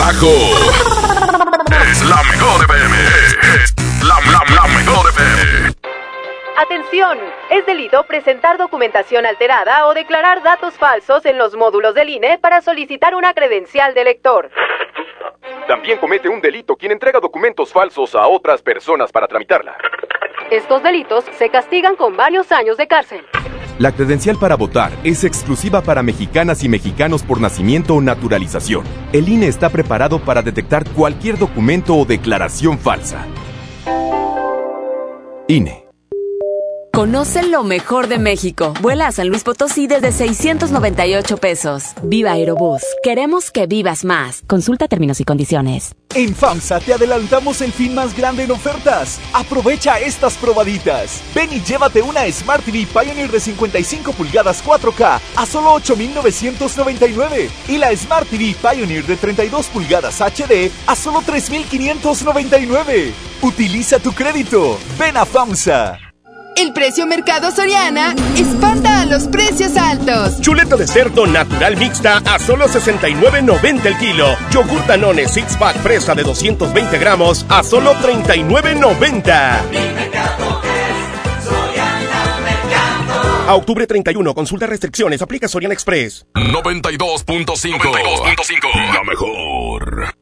Agasajo! Es la mejor FM. Es la, la, la mejor FM. Atención, es delito presentar documentación alterada o declarar datos falsos en los módulos del INE para solicitar una credencial de lector. También comete un delito quien entrega documentos falsos a otras personas para tramitarla. Estos delitos se castigan con varios años de cárcel. La credencial para votar es exclusiva para mexicanas y mexicanos por nacimiento o naturalización. El INE está preparado para detectar cualquier documento o declaración falsa. INE. Conoce lo mejor de México. Vuela a San Luis Potosí desde 698 pesos. Viva Aerobús. Queremos que vivas más. Consulta términos y condiciones. En FAMSA te adelantamos el fin más grande en ofertas. Aprovecha estas probaditas. Ven y llévate una Smart TV Pioneer de 55 pulgadas 4K a solo 8,999. Y la Smart TV Pioneer de 32 pulgadas HD a solo 3,599. Utiliza tu crédito. Ven a FAMSA. El precio Mercado Soriana espanta a los precios altos. Chuleta de cerdo natural mixta a solo 69.90 el kilo. Yogur Danone Six Pack fresa de 220 gramos a solo 39.90. A octubre 31, consulta restricciones, aplica Soriana Express. 92.5. La mejor.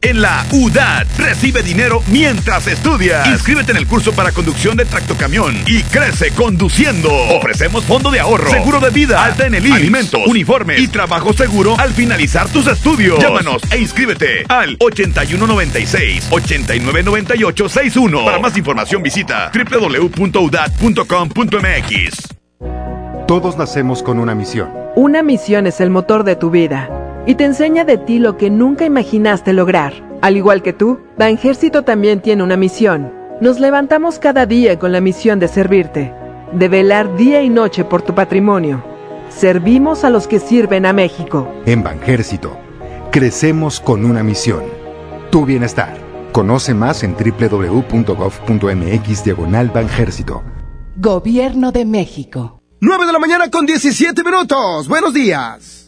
En la UDAT recibe dinero mientras estudias. Inscríbete en el curso para conducción de tractocamión y crece conduciendo. Ofrecemos fondo de ahorro, seguro de vida, alta en el IMSS, alimentos, uniformes y trabajo seguro al finalizar tus estudios. Llámanos e inscríbete al 8196-899861. Para más información visita www.udat.com.mx. Todos nacemos con una misión. Una misión es el motor de tu vida y te enseña de ti lo que nunca imaginaste lograr. Al igual que tú, Banjército también tiene una misión. Nos levantamos cada día con la misión de servirte, de velar día y noche por tu patrimonio. Servimos a los que sirven a México. En Banjército, crecemos con una misión. Tu bienestar. Conoce más en www.gov.mx diagonal Banjército. Gobierno de México. 9 de la mañana con 17 minutos. Buenos días.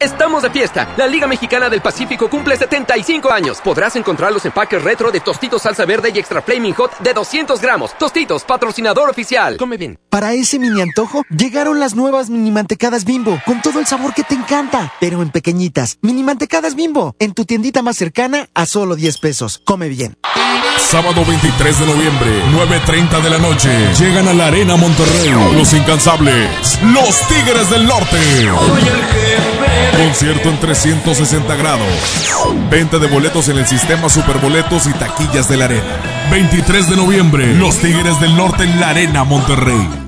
Estamos de fiesta. La Liga Mexicana del Pacífico cumple 75 años. Podrás encontrar los empaques retro de Tostitos Salsa Verde y Extra Flaming Hot de 200 gramos. Tostitos, patrocinador oficial. Come bien. Para ese mini antojo, llegaron las nuevas mini mantecadas bimbo, con todo el sabor que te encanta, pero en pequeñitas. Mini mantecadas bimbo, en tu tiendita más cercana a solo 10 pesos. Come bien. Sábado 23 de noviembre, 9.30 de la noche. Llegan a la Arena Monterrey. Los incansables. Los Tigres del Norte. Concierto en 360 grados. Venta de boletos en el sistema Superboletos y taquillas de la arena. 23 de noviembre, Los Tigres del Norte en la Arena Monterrey.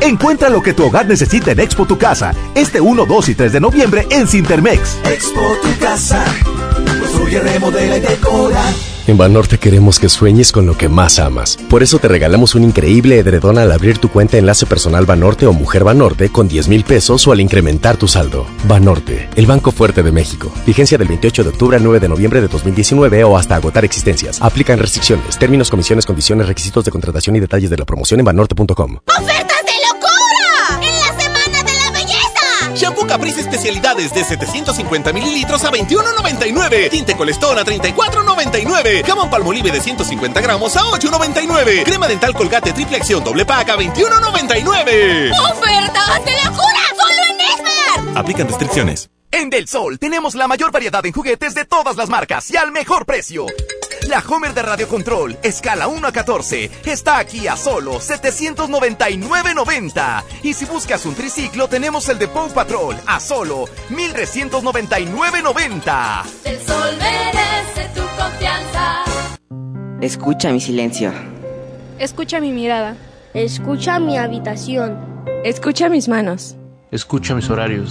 Encuentra lo que tu hogar necesita en Expo Tu Casa, este 1, 2 y 3 de noviembre en Cintermex. Expo tu casa. Construye, remodela y decora. En Banorte queremos que sueñes con lo que más amas. Por eso te regalamos un increíble edredón al abrir tu cuenta Enlace Personal Banorte o Mujer Banorte con 10 mil pesos o al incrementar tu saldo. Banorte, el Banco Fuerte de México. Vigencia del 28 de octubre al 9 de noviembre de 2019 o hasta agotar existencias. Aplican restricciones, términos, comisiones, condiciones, requisitos de contratación y detalles de la promoción en banorte.com. ¡Ofertas especialidades de 750 mililitros a 21.99. Tinte Colestón a 34.99. Jamón Palmolive de 150 gramos a 8.99. Crema dental Colgate triple acción doble pack a 21.99. ¡Ofertas de locura! ¡Solo en Esmer! Aplican restricciones. En Del Sol tenemos la mayor variedad en juguetes de todas las marcas y al mejor precio. La Homer de Radio Control, escala 1 a 14, está aquí a solo 799.90. Y si buscas un triciclo, tenemos el de Paw Patrol a solo 1399.90. El sol merece tu confianza. Escucha mi silencio. Escucha mi mirada. Escucha mi habitación. Escucha mis manos. Escucha mis horarios.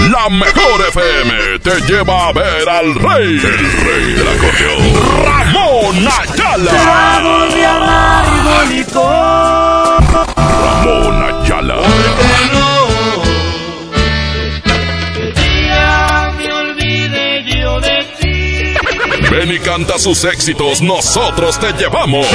La mejor FM te lleva a ver al rey, el rey del acordeón, Ramón Ayala. Ramón y canta sus éxitos, nosotros te llevamos.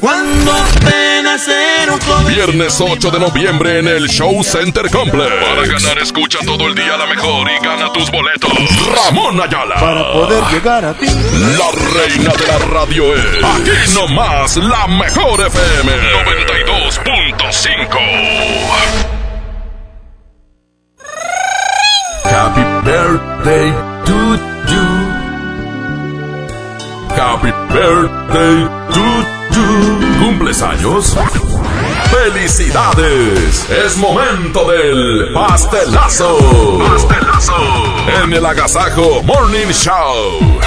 Cuando apenas cero Viernes 8 de noviembre en el Show Center Complex. Para ganar, escucha todo el día la mejor y gana tus boletos. Ramón Ayala. Para poder llegar a ti. La reina de la radio es. Aquí nomás, la mejor FM 92.5. Happy birthday to you. Happy birthday to you. ¿Cumples años? ¡Felicidades! Es momento del pastelazo. Pastelazo. En el Agasajo Morning Show.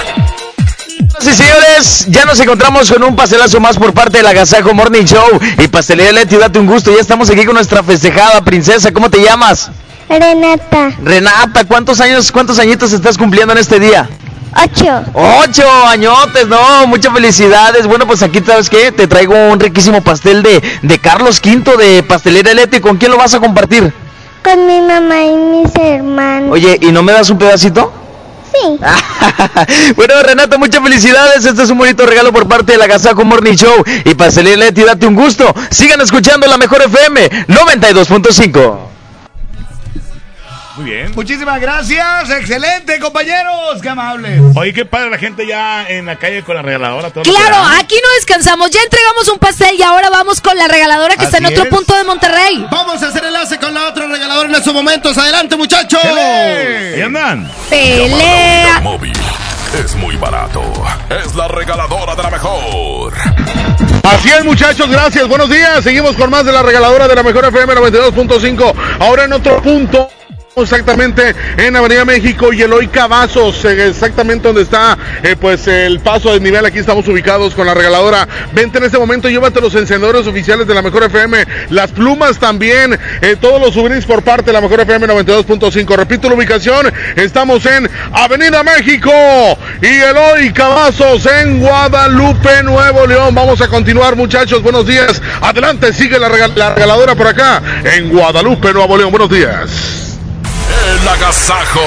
Sí, señores, ya nos encontramos con un pastelazo más por parte del Agasajo Morning Show y Pastelería Leti, date un gusto. Ya estamos aquí con nuestra festejada princesa. ¿Cómo te llamas? Renata. Renata, ¿cuántos años, cuántos añitos estás cumpliendo en este día? Ocho. Ocho añotes, no, muchas felicidades. Bueno, pues aquí, ¿sabes qué? Te traigo un riquísimo pastel de, de Carlos V de Pastelería Leti. ¿Con quién lo vas a compartir? Con mi mamá y mis hermanos. Oye, ¿y no me das un pedacito? Sí. bueno, Renata, muchas felicidades. Este es un bonito regalo por parte de la Gazaco Morning Show. Y Pastelería Leti, date un gusto. Sigan escuchando la mejor FM 92.5. Muy bien. Muchísimas gracias. Excelente, compañeros. Qué amables. Oye, qué padre la gente ya en la calle con la regaladora. todo Claro, aquí no descansamos. Ya entregamos un pastel y ahora vamos con la regaladora que está en otro es. punto de Monterrey. Vamos a hacer enlace con la otra regaladora en estos momentos. Adelante, muchachos. Ahí andan. Pelea. Móvil. Es muy barato. Es la regaladora de la mejor. Así es, muchachos, gracias. Buenos días. Seguimos con más de la regaladora de la mejor FM 92.5. Ahora en otro punto Exactamente en Avenida México y Eloy Cavazos, eh, exactamente donde está eh, pues el paso de nivel. Aquí estamos ubicados con la regaladora. Vente en este momento, llévate los encendedores oficiales de la Mejor FM, las plumas también, eh, todos los souvenirs por parte de la Mejor FM 92.5. Repito la ubicación, estamos en Avenida México y Eloy Cavazos en Guadalupe, Nuevo León. Vamos a continuar, muchachos. Buenos días. Adelante, sigue la, la regaladora por acá en Guadalupe, Nuevo León. Buenos días. El agasajo.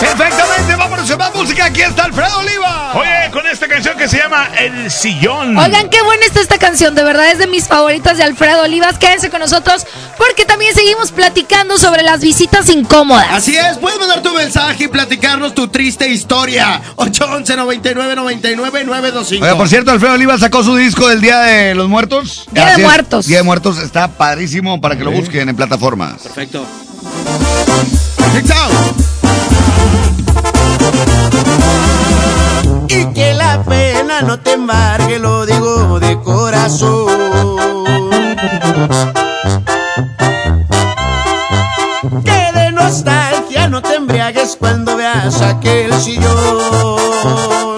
Perfectamente, vámonos a más música. Aquí está Alfredo Oliva. Oye, con esta canción que se llama El Sillón. Oigan, qué buena está esta canción, de verdad es de mis favoritas de Alfredo Olivas. Quédense con nosotros porque también seguimos platicando sobre las visitas incómodas. Así es, puedes mandar tu mensaje y platicarnos tu triste historia. 811 99 99 925. Oiga, por cierto, Alfredo Oliva sacó su disco del Día de los Muertos. Día de es, Muertos. Día de Muertos está padrísimo para que lo busquen en plataformas. Perfecto. Y que la pena no te embargue, lo digo de corazón. Que de nostalgia no te embriagues cuando veas aquel sillón.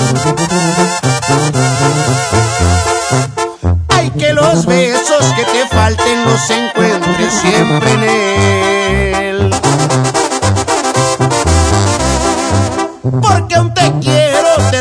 Ay, que los besos que te falten los encuentres siempre en él. Porque aún te quiero, te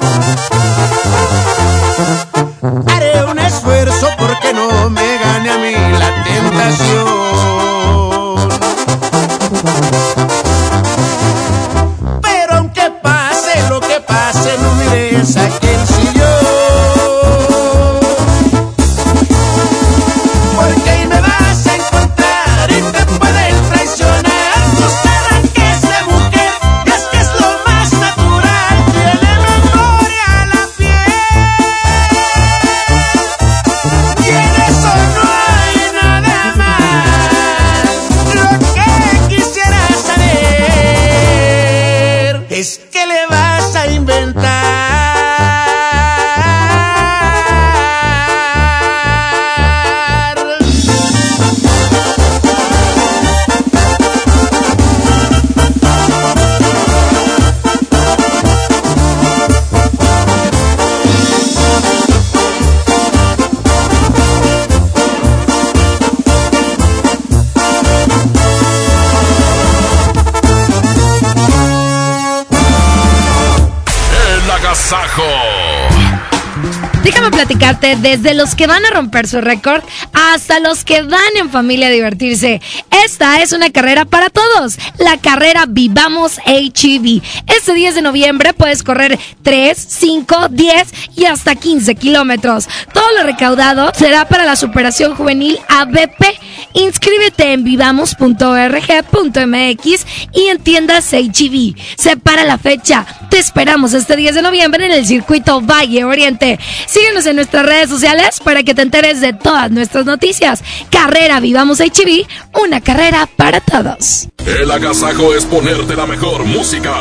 Desde los que van a romper su récord hasta los que van en familia a divertirse. Esta es una carrera para todos, la carrera Vivamos HEV. Este 10 de noviembre puedes correr 3, 5, 10 y hasta 15 kilómetros. Todo lo recaudado será para la superación juvenil ABP. Inscríbete en vivamos.org.mx y en tiendas HEV. Separa la fecha. Te esperamos este 10 de noviembre en el circuito Valle Oriente. Síguenos en nuestras redes sociales para que te enteres de todas nuestras noticias. Carrera Vivamos HEV, una carrera para todos. El agasajo es ponerte la mejor música.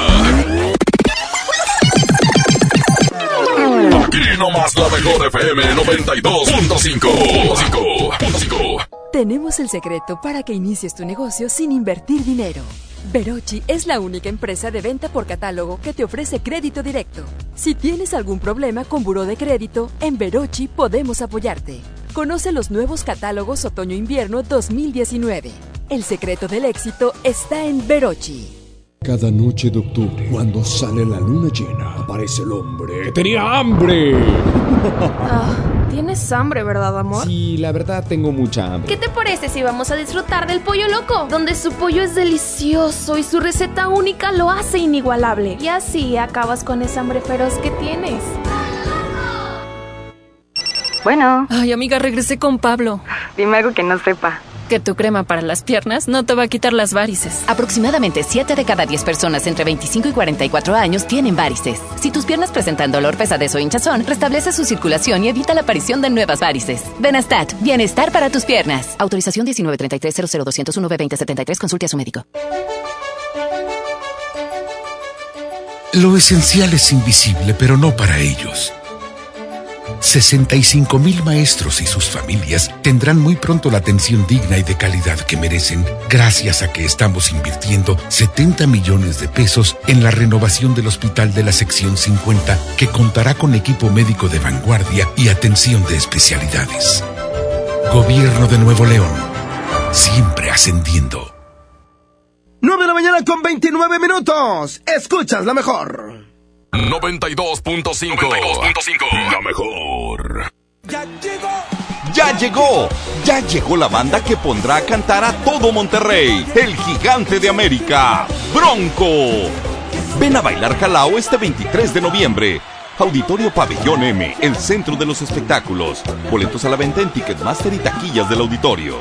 Aquí nomás la mejor FM 92.5. Tenemos el secreto para que inicies tu negocio sin invertir dinero. Verochi es la única empresa de venta por catálogo que te ofrece crédito directo. Si tienes algún problema con buró de crédito, en Verochi podemos apoyarte. Conoce los nuevos catálogos otoño-invierno 2019. El secreto del éxito está en Verochi. Cada noche de octubre, cuando sale la luna llena, aparece el hombre. ¡Tenía hambre! Ah, Tienes hambre, ¿verdad, amor? Sí, la verdad tengo mucha hambre. ¿Qué te parece si vamos a disfrutar del pollo loco? Donde su pollo es delicioso y su receta única lo hace inigualable. Y así acabas con esa hambre feroz que tienes. Bueno. Ay, amiga, regresé con Pablo. Dime algo que no sepa. Que tu crema para las piernas no te va a quitar las varices. Aproximadamente 7 de cada 10 personas entre 25 y 44 años tienen varices. Si tus piernas presentan dolor, pesadez o hinchazón, restablece su circulación y evita la aparición de nuevas varices. Benastat, bienestar para tus piernas. Autorización 1933 00201 2073 Consulte a su médico. Lo esencial es invisible, pero no para ellos. 65 mil maestros y sus familias tendrán muy pronto la atención digna y de calidad que merecen gracias a que estamos invirtiendo 70 millones de pesos en la renovación del hospital de la sección 50 que contará con equipo médico de vanguardia y atención de especialidades. Gobierno de Nuevo León, siempre ascendiendo. 9 de la mañana con 29 minutos. Escuchas la mejor. 92.5. 92.5. La mejor. Ya llegó. Ya llegó. Ya llegó la banda que pondrá a cantar a todo Monterrey. El gigante de América. Bronco. Ven a bailar Jalao este 23 de noviembre. Auditorio Pabellón M, el centro de los espectáculos. Boletos a la venta en Ticketmaster y taquillas del auditorio.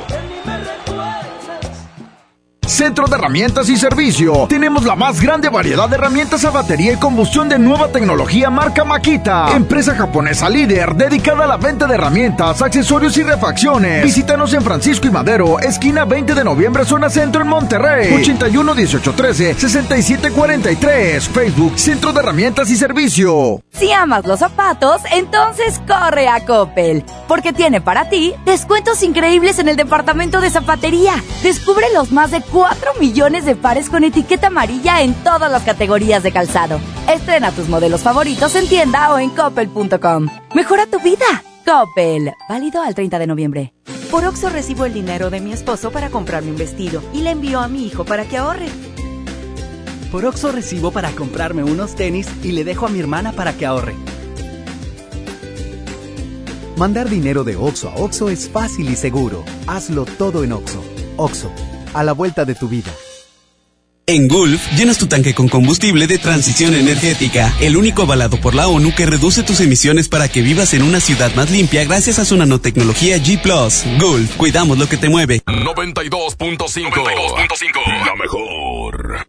Centro de Herramientas y Servicio. Tenemos la más grande variedad de herramientas a batería y combustión de nueva tecnología marca Makita. Empresa japonesa líder dedicada a la venta de herramientas, accesorios y refacciones. Visítanos en Francisco y Madero, esquina 20 de noviembre, zona centro en Monterrey. 81 18 13 67 43. Facebook Centro de Herramientas y Servicio. Si amas los zapatos, entonces corre a Coppel, porque tiene para ti descuentos increíbles en el departamento de zapatería. Descubre los más de 4 millones de pares con etiqueta amarilla en todas las categorías de calzado. Estrena tus modelos favoritos en tienda o en coppel.com. Mejora tu vida. Coppel. Válido al 30 de noviembre. Por Oxo recibo el dinero de mi esposo para comprarme un vestido y le envío a mi hijo para que ahorre. Por Oxo recibo para comprarme unos tenis y le dejo a mi hermana para que ahorre. Mandar dinero de Oxo a Oxo es fácil y seguro. Hazlo todo en Oxo. Oxo, a la vuelta de tu vida. En Gulf, llenas tu tanque con combustible de transición energética, el único avalado por la ONU que reduce tus emisiones para que vivas en una ciudad más limpia gracias a su nanotecnología G ⁇ Gulf, cuidamos lo que te mueve. 92.5. La mejor.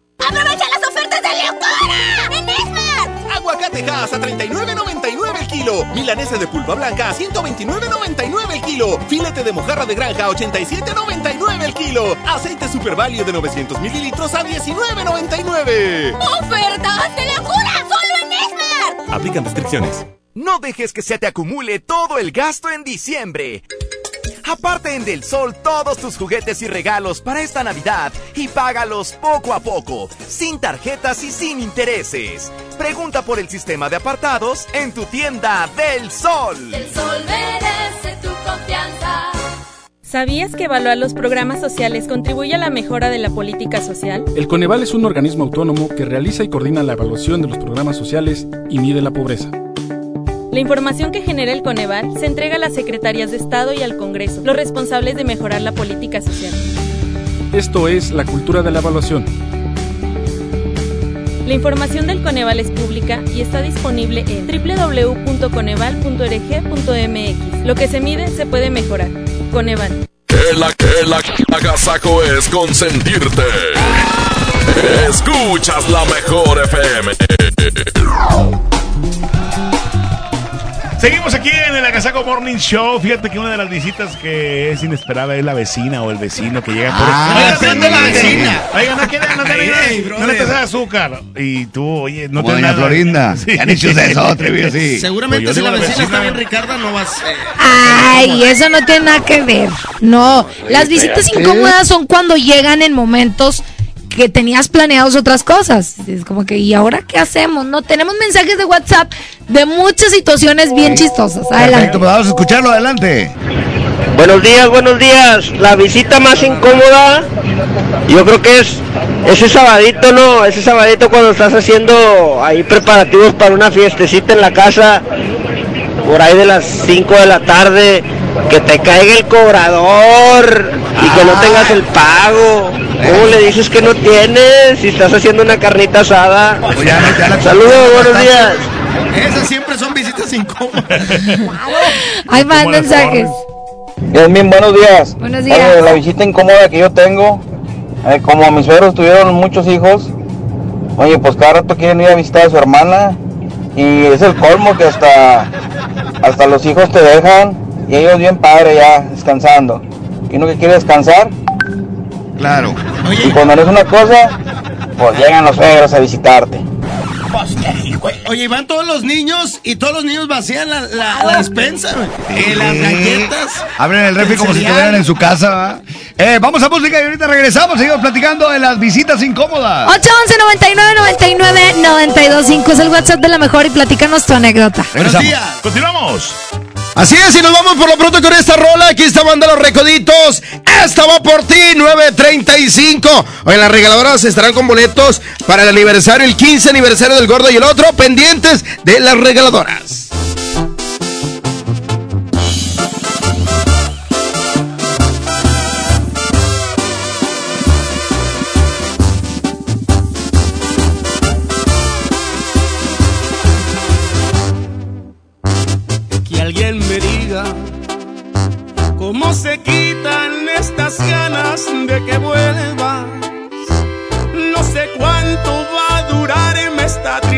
¡Aprovecha las ofertas de locura! ¡En Esmar! Aguacatejas a 39.99 el kilo. Milanesa de pulpa blanca a 129.99 el kilo. Filete de mojarra de granja a 87.99 el kilo. Aceite Super Value de 900 mililitros a 19.99. ¡Ofertas de locura! ¡Solo en Esmar! Aplican restricciones. No dejes que se te acumule todo el gasto en diciembre. Aparte en Del Sol todos tus juguetes y regalos para esta Navidad y págalos poco a poco, sin tarjetas y sin intereses. Pregunta por el sistema de apartados en tu tienda Del Sol. El sol merece tu confianza. ¿Sabías que evaluar los programas sociales contribuye a la mejora de la política social? El Coneval es un organismo autónomo que realiza y coordina la evaluación de los programas sociales y mide la pobreza. La información que genera el Coneval se entrega a las secretarias de Estado y al Congreso, los responsables de mejorar la política social. Esto es la cultura de la evaluación. La información del Coneval es pública y está disponible en www.coneval.org.mx. Lo que se mide se puede mejorar. Coneval. El, el agasajo es consentirte. Escuchas la mejor FM. Seguimos aquí en el Agasaco Morning Show. Fíjate que una de las visitas que es inesperada es la vecina o el vecino que llega por Ah, Oiga, de la vecina. Oiga, no quiere, no quiere, Ey, no le traes azúcar. Y tú, oye, no Como te doña Florinda. Ya han hecho eso, Trevi, así. Seguramente Pues si la vecina está bien Ricarda, no vas. eh, Ay, eso no tiene nada que ver. No, las visitas incómodas son cuando llegan en momentos que tenías planeados otras cosas. Es como que, ¿y ahora qué hacemos? No, tenemos mensajes de WhatsApp de muchas situaciones bien chistosas. Adelante. Perfecto, pues vamos a escucharlo, adelante. Buenos días, buenos días. La visita más incómoda, yo creo que es ese sabadito, ¿no? Ese sabadito cuando estás haciendo ahí preparativos para una fiestecita en la casa, por ahí de las 5 de la tarde, que te caiga el cobrador y que no tengas el pago. ¿Cómo le dices que no tienes si estás haciendo una carnita asada? Saludos, buenos días. Esas siempre son visitas incómodas. Hay más mensajes. Yasmin, buenos días. Buenos días. la visita incómoda que yo tengo, eh, como mis suegros tuvieron muchos hijos, oye, pues cada rato quieren ir a visitar a su hermana y es el colmo que hasta, hasta los hijos te dejan y ellos bien padre ya descansando. Y uno que quiere descansar. Claro. Y cuando no es una cosa, pues llegan los suegros a visitarte. Oye, y van todos los niños y todos los niños vacían la, la, la despensa, güey. Eh, las galletas. Abren el refri como si estuvieran en su casa. Eh, vamos a música y ahorita regresamos. Seguimos platicando de las visitas incómodas. 811 99 99 925 es el WhatsApp de la mejor y platícanos tu anécdota. Regresamos. Continuamos. Así es, y nos vamos por lo pronto con esta rola. Aquí está banda Los Recoditos. Esta va por ti, 9.35. Hoy las regaladoras estarán con boletos para el aniversario, el 15 aniversario del Gordo y el otro, pendientes de las regaladoras.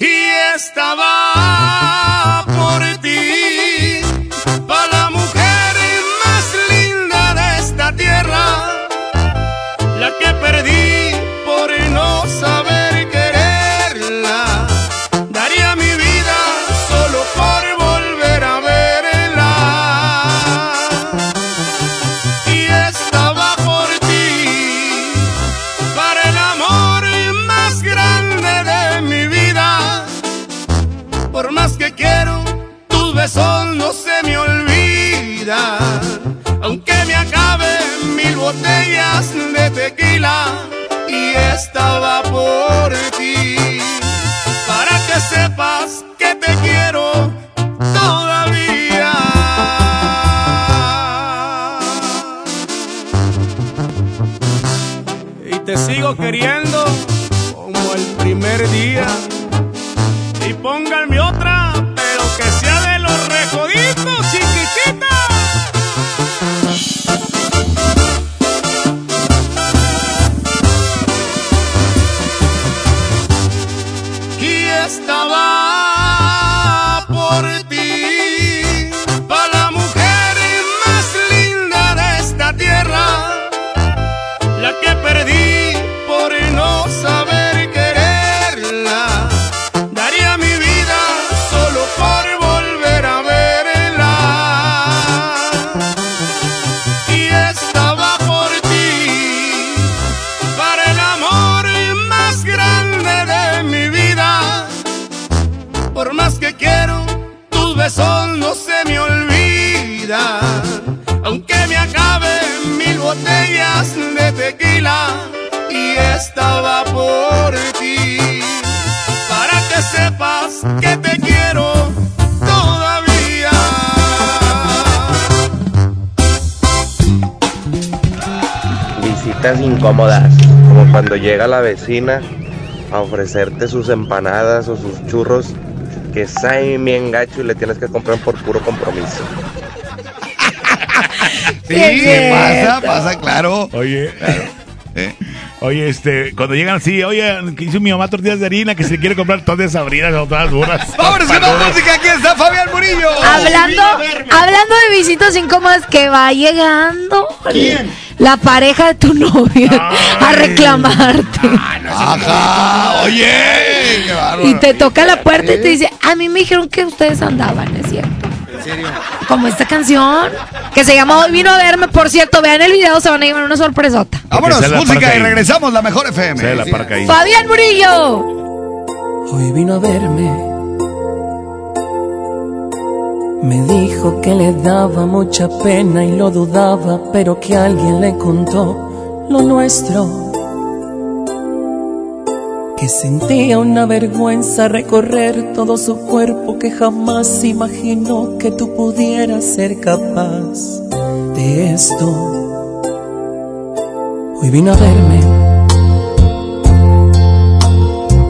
Y estaba vecina a ofrecerte sus empanadas o sus churros que saben bien gacho y le tienes que comprar por puro compromiso. Sí, Qué pasa, pasa, claro. Oye, eh, Oye, este, cuando llegan así, oye, que hizo mi mamá tortillas de harina, que se quiere comprar todas desabridas o todas duras. Vámonos con más música, aquí está Fabián Murillo. Hablando, hablando de visitas incómodas que va llegando la pareja de tu novia a reclamarte. Ajá, oye, qué. Y te toca la puerta y te dice, a mí me dijeron que ustedes andaban, ¿es cierto? ¿En serio? Como esta canción, que se llama Hoy vino a verme, por cierto, vean el video, se van a llevar una sorpresota. Vámonos, música y regresamos, la mejor FM. La. Fabián Murillo. Hoy vino a verme. Me dijo que le daba mucha pena y lo dudaba, pero que alguien le contó lo nuestro. Que sentía una vergüenza recorrer todo su cuerpo, que jamás imaginó que tú pudieras ser capaz de esto. Hoy vino a verme.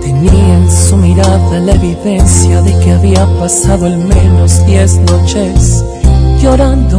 Tenía en su mirada la evidencia de que había pasado al menos diez noches llorando.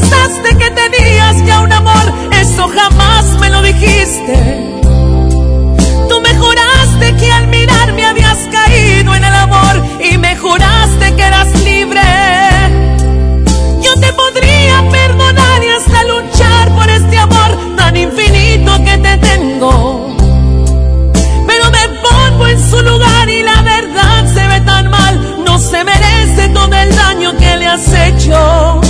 Confesaste que tenías ya un amor, eso jamás me lo dijiste. Tú me juraste que al mirarme habías caído en el amor y me juraste que eras libre. Yo te podría perdonar y hasta luchar por este amor tan infinito que te tengo. Pero me pongo en su lugar y la verdad se ve tan mal. No se merece todo el daño que le has hecho.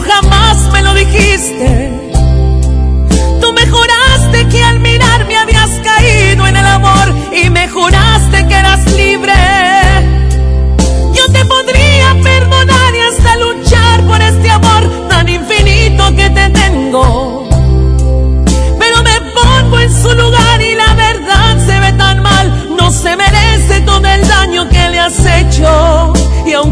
jamás me lo dijiste. Tú me juraste que al mirarme habías caído en el amor y me juraste que eras libre. Yo te podría perdonar y hasta luchar por este amor tan infinito que te tengo. Pero me pongo en su lugar y la verdad se ve tan mal. No se merece todo el daño que le has hecho.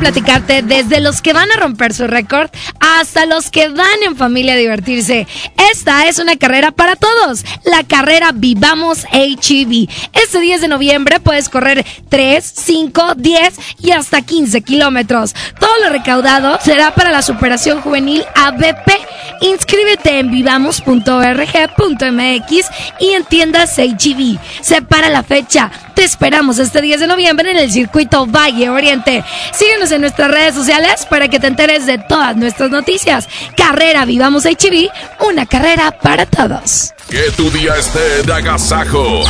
Platicarte desde los que van a romper su récord hasta los que van en familia a divertirse. Esta es una carrera para todos, la carrera Vivamos HEV. Este 10 de noviembre puedes correr 3, 5, 10 y hasta 15 kilómetros. Todo lo recaudado será para la superación juvenil ABP. Inscríbete en vivamos.org.mx y en tiendas HEV. Separa la fecha. Te esperamos este 10 de noviembre en el circuito Valle Oriente. Síguenos en nuestras redes sociales para que te enteres de todas nuestras noticias. Carrera Vivamos HEV, una carrera para todos. Que tu día esté de agasajo.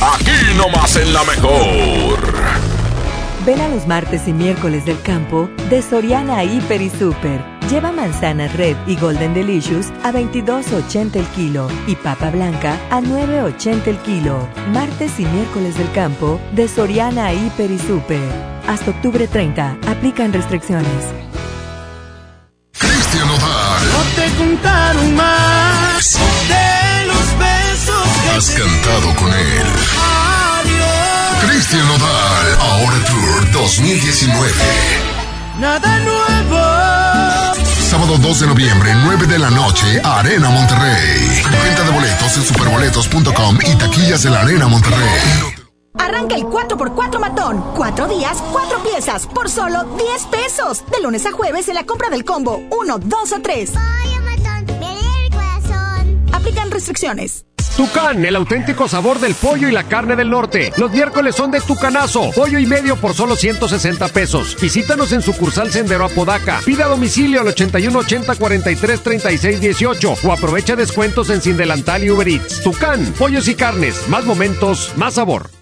Aquí nomás en la mejor. Ven a los martes y miércoles del campo de Soriana Hiper y Super. Lleva manzanas Red y Golden Delicious a 22.80 el kilo y papa blanca a 9.80 el kilo. Martes y miércoles del campo de Soriana Hiper y Super. Hasta octubre 30. Aplican restricciones. Cristian Odal. No te contaron más de los besos que Has cantado con él. Adiós. Cristian Odal. Ahora Tour 2019. Nada nuevo. Sábado 2 de noviembre, 9 de la noche, Arena Monterrey. Venta de boletos en superboletos.com y taquillas de la Arena Monterrey. Arranca el 4x4 matón. Cuatro días, cuatro piezas, por solo 10 pesos. De lunes a jueves en la compra del combo 1, 2 o 3. Aplican restricciones. Tucán, el auténtico sabor del pollo y la carne del norte. Los miércoles son de Tucanazo. Pollo y medio por solo 160 pesos. Visítanos en sucursal Sendero Apodaca. Pida a domicilio al 81 80 43 36 18 o aprovecha descuentos en Sin Delantal y Uber Eats. Tucán, pollos y carnes. Más momentos, más sabor.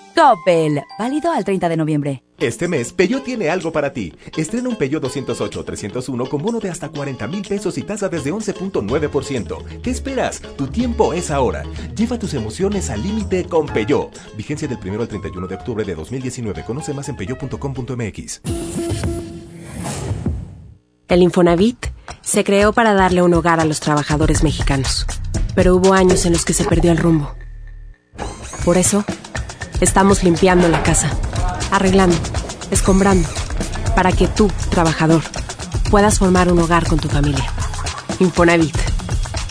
Coppel, válido al 30 de noviembre. Este mes, Peyo tiene algo para ti. Estrena un Peyo 208-301 con bono de hasta 40 mil pesos y tasa desde 11.9%. ¿Qué esperas? Tu tiempo es ahora. Lleva tus emociones al límite con Peyo. Vigencia del 1 al 31 de octubre de 2019. Conoce más en peyo.com.mx. El Infonavit se creó para darle un hogar a los trabajadores mexicanos, pero hubo años en los que se perdió el rumbo. Por eso, estamos limpiando la casa, arreglando, escombrando, para que tú, trabajador, puedas formar un hogar con tu familia. Infonavit,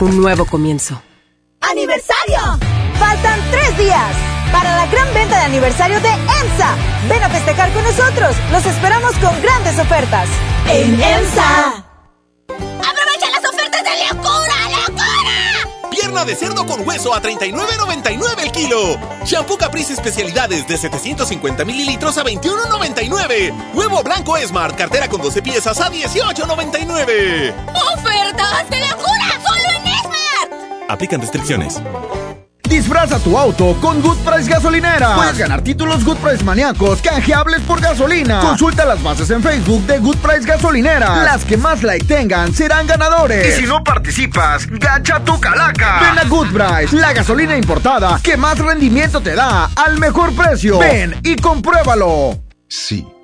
un nuevo comienzo. ¡Aniversario! Faltan tres días para la gran venta de aniversario de EMSA. Ven a festejar con nosotros. Los esperamos con grandes ofertas. En EMSA. Pierna de cerdo con hueso a 39.99 el kilo. Shampoo Caprice especialidades de 750 mililitros a 21.99. Huevo blanco Smart, cartera con 12 piezas a 18.99. ¡Ofertas de locura! ¡Solo en Esmar! Aplican restricciones. Disfraza tu auto con Good Price Gasolinera. Puedes ganar títulos Good Price maníacos canjeables por gasolina. Consulta las bases en Facebook de Good Price Gasolinera. Las que más like tengan serán ganadores. Y si no participas, gacha tu calaca. Ven a Good Price, la gasolina importada que más rendimiento te da al mejor precio. Ven y compruébalo. Sí,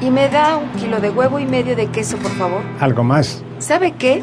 Y me da un kilo de huevo y medio de queso, por favor. Algo más. ¿Sabe qué?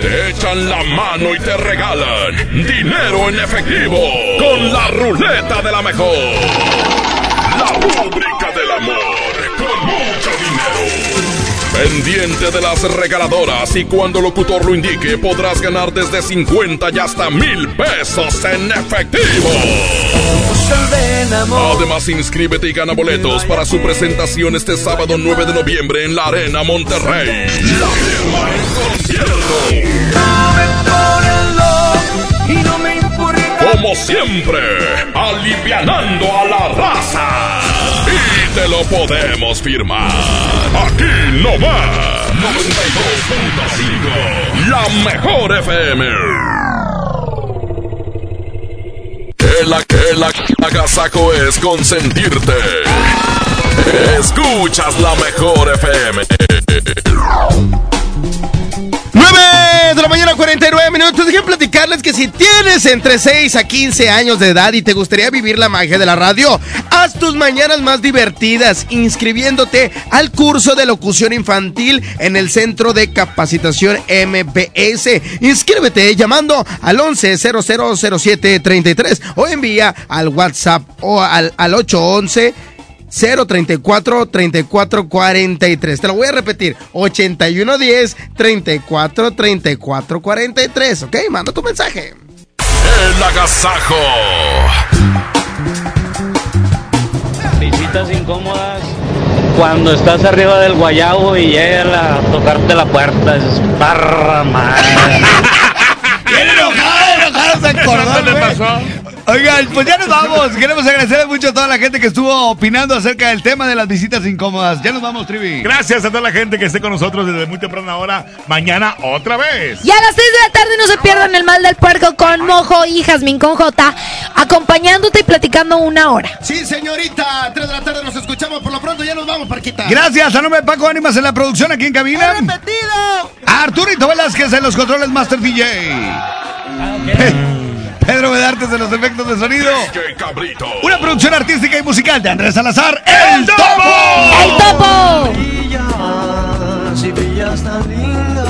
Te echan la mano y te regalan dinero en efectivo con la ruleta de la mejor. La rúbrica del amor. Pendiente de las regaladoras y cuando el locutor lo indique podrás ganar desde 50 y hasta mil pesos en efectivo. Además, inscríbete y gana boletos para su presentación este sábado 9 de noviembre en la Arena Monterrey. La firma en concierto. Como siempre, alivianando a la raza. Te lo podemos firmar. Aquí no más. 92.5. La mejor FM. El, el agasajo es consentirte. Escuchas la mejor FM. 9 de la mañana, 49 minutos. Dejen platicarles que si tienes entre 6 a 15 años de edad y te gustaría vivir la magia de la radio, haz tus mañanas más divertidas inscribiéndote al curso de locución infantil en el Centro de Capacitación MBS. Inscríbete llamando al 11000733 o envía al WhatsApp o al, al 811 034 34 43. Te lo voy a repetir. 8110 34 34 43. Ok, manda tu mensaje. El agasajo. Visitas incómodas cuando estás arriba del guayabo y llegan a tocarte la puerta. Es parra madre. Bien enojado, enojado se acordó. ¿Qué le pasó? Oigan, pues ya nos vamos. Queremos agradecer mucho a toda la gente que estuvo opinando acerca del tema de las visitas incómodas. Ya nos vamos, Trivi. Gracias a toda la gente que esté con nosotros desde muy temprana hora. Mañana otra vez. Y a las 6 de la tarde no se pierdan el mal del puerco con Mojo y Jazmín con J, acompañándote y platicando una hora. Sí, señorita. 3 de la tarde nos escuchamos. Por lo pronto ya nos vamos, Parquita. Gracias a nombre de Paco Ánimas en la producción aquí en cabina. A Arturito Velázquez en los controles Master DJ. Pe- Pedro Bedartes en los efectos de sonido. Una producción artística y musical de Andrés Salazar. ¡El Topo! ¡El Topo! Tan lindo.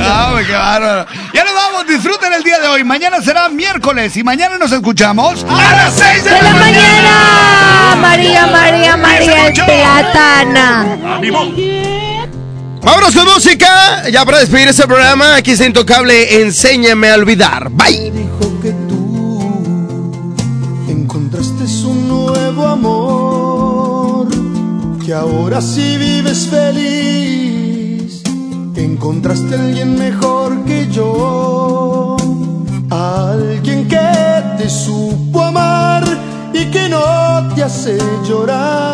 Ah, qué bárbaro. Ya nos vamos, disfruten el día de hoy. Mañana será miércoles y mañana nos escuchamos a las 6 de, ¡De la mañana! María, María, María, el platana. Vámonos con música. Ya para despedir este programa, aquí está Intocable. Enséñame a olvidar. Bye. Encontraste un nuevo amor que ahora sí vives feliz. Encontraste a alguien mejor que yo, alguien que te supo amar y que no te hace llorar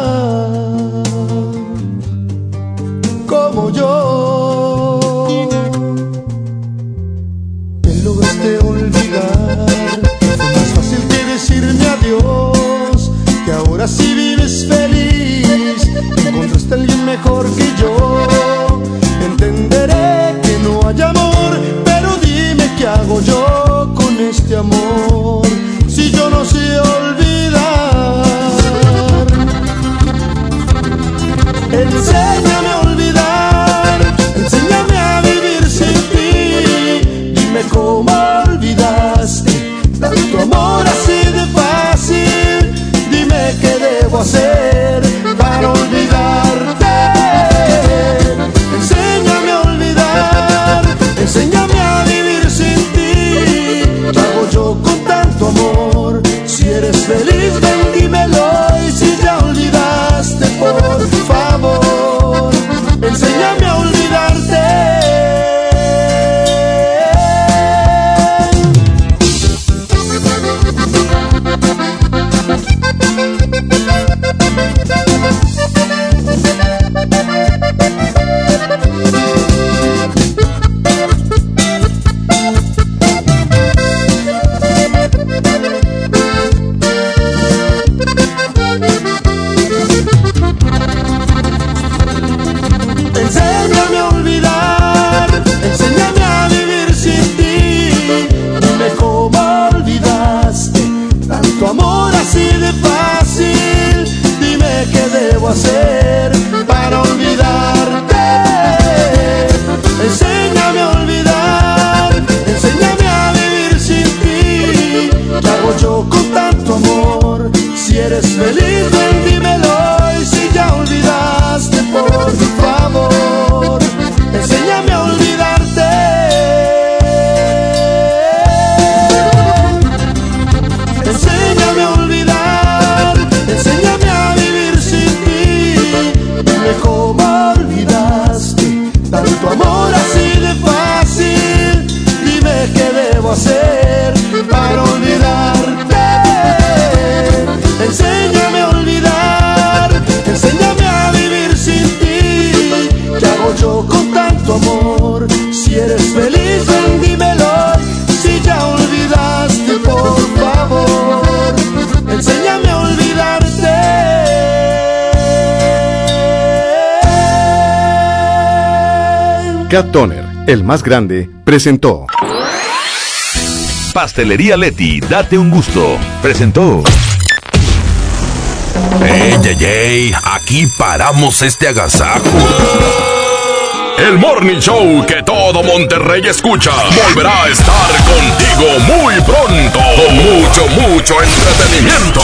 Cat Toner, el más grande, presentó. Pastelería Leti, date un gusto. Presentó. ¡Ey, ey, ey! Aquí paramos este agasajo. El Morning Show que todo Monterrey escucha volverá a estar contigo muy pronto con mucho, mucho entretenimiento.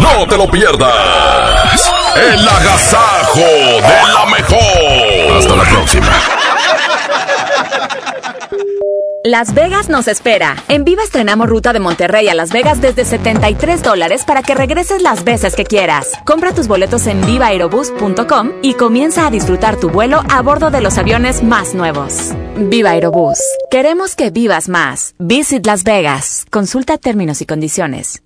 No te lo pierdas. El agasajo de la mejor. Hasta la próxima. Las Vegas nos espera. En Viva estrenamos ruta de Monterrey a Las Vegas desde 73 dólares para que regreses las veces que quieras. Compra tus boletos en vivaerobus.com y comienza a disfrutar tu vuelo a bordo de los aviones más nuevos. Viva Aerobús. Queremos que vivas más. Visit Las Vegas. Consulta términos y condiciones.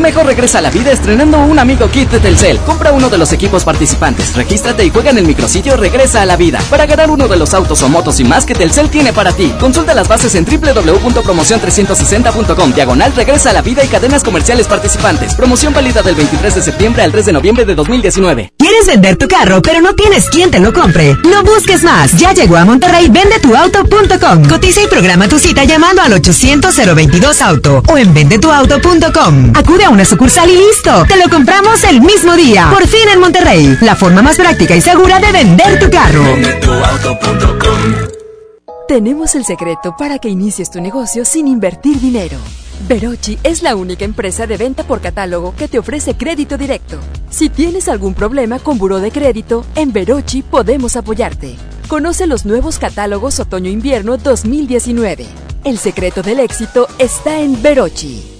Mejor regresa a la vida estrenando un amigo kit de Telcel. Compra uno de los equipos participantes, regístrate y juega en el micrositio Regresa a la vida para ganar uno de los autos o motos y más que Telcel tiene para ti. Consulta las bases en www.promocion360.com. Diagonal Regresa a la vida y cadenas comerciales participantes. Promoción válida del 23 de septiembre al 3 de noviembre de 2019. ¿Quieres vender tu carro, pero no tienes quien te lo compre? No busques más. Ya llegó a Monterrey vendetuauto.com. Cotiza y programa tu cita llamando al 800-022 Auto o en vendetuauto.com. Acude a una sucursal y listo. Te lo compramos el mismo día. Por fin en Monterrey. La forma más práctica y segura de vender tu carro. Tenemos el secreto para que inicies tu negocio sin invertir dinero. Verochi es la única empresa de venta por catálogo que te ofrece crédito directo. Si tienes algún problema con buró de crédito, en Verochi podemos apoyarte. Conoce los nuevos catálogos otoño-invierno 2019. El secreto del éxito está en Verochi.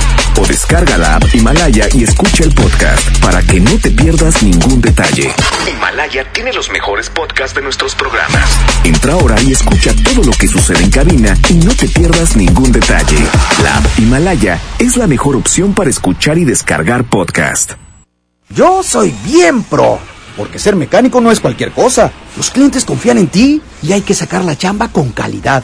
o descarga la app Himalaya y escucha el podcast para que no te pierdas ningún detalle. Himalaya tiene los mejores podcasts de nuestros programas. Entra ahora y escucha todo lo que sucede en cabina y no te pierdas ningún detalle. La app Himalaya es la mejor opción para escuchar y descargar podcast. Yo soy bien pro, porque ser mecánico no es cualquier cosa. Los clientes confían en ti y hay que sacar la chamba con calidad.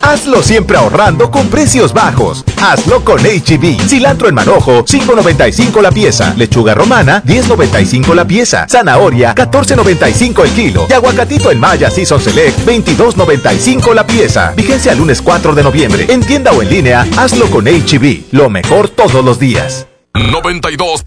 Hazlo siempre ahorrando con precios bajos. Hazlo con HB. Cilantro en manojo, 5.95 la pieza. Lechuga romana, 10.95 la pieza. Zanahoria, 14.95 el kilo. Y aguacatito en Maya Season Select, 22.95 la pieza. Vigencia el lunes 4 de noviembre. En tienda o en línea, hazlo con HB. Lo mejor todos los días. 92.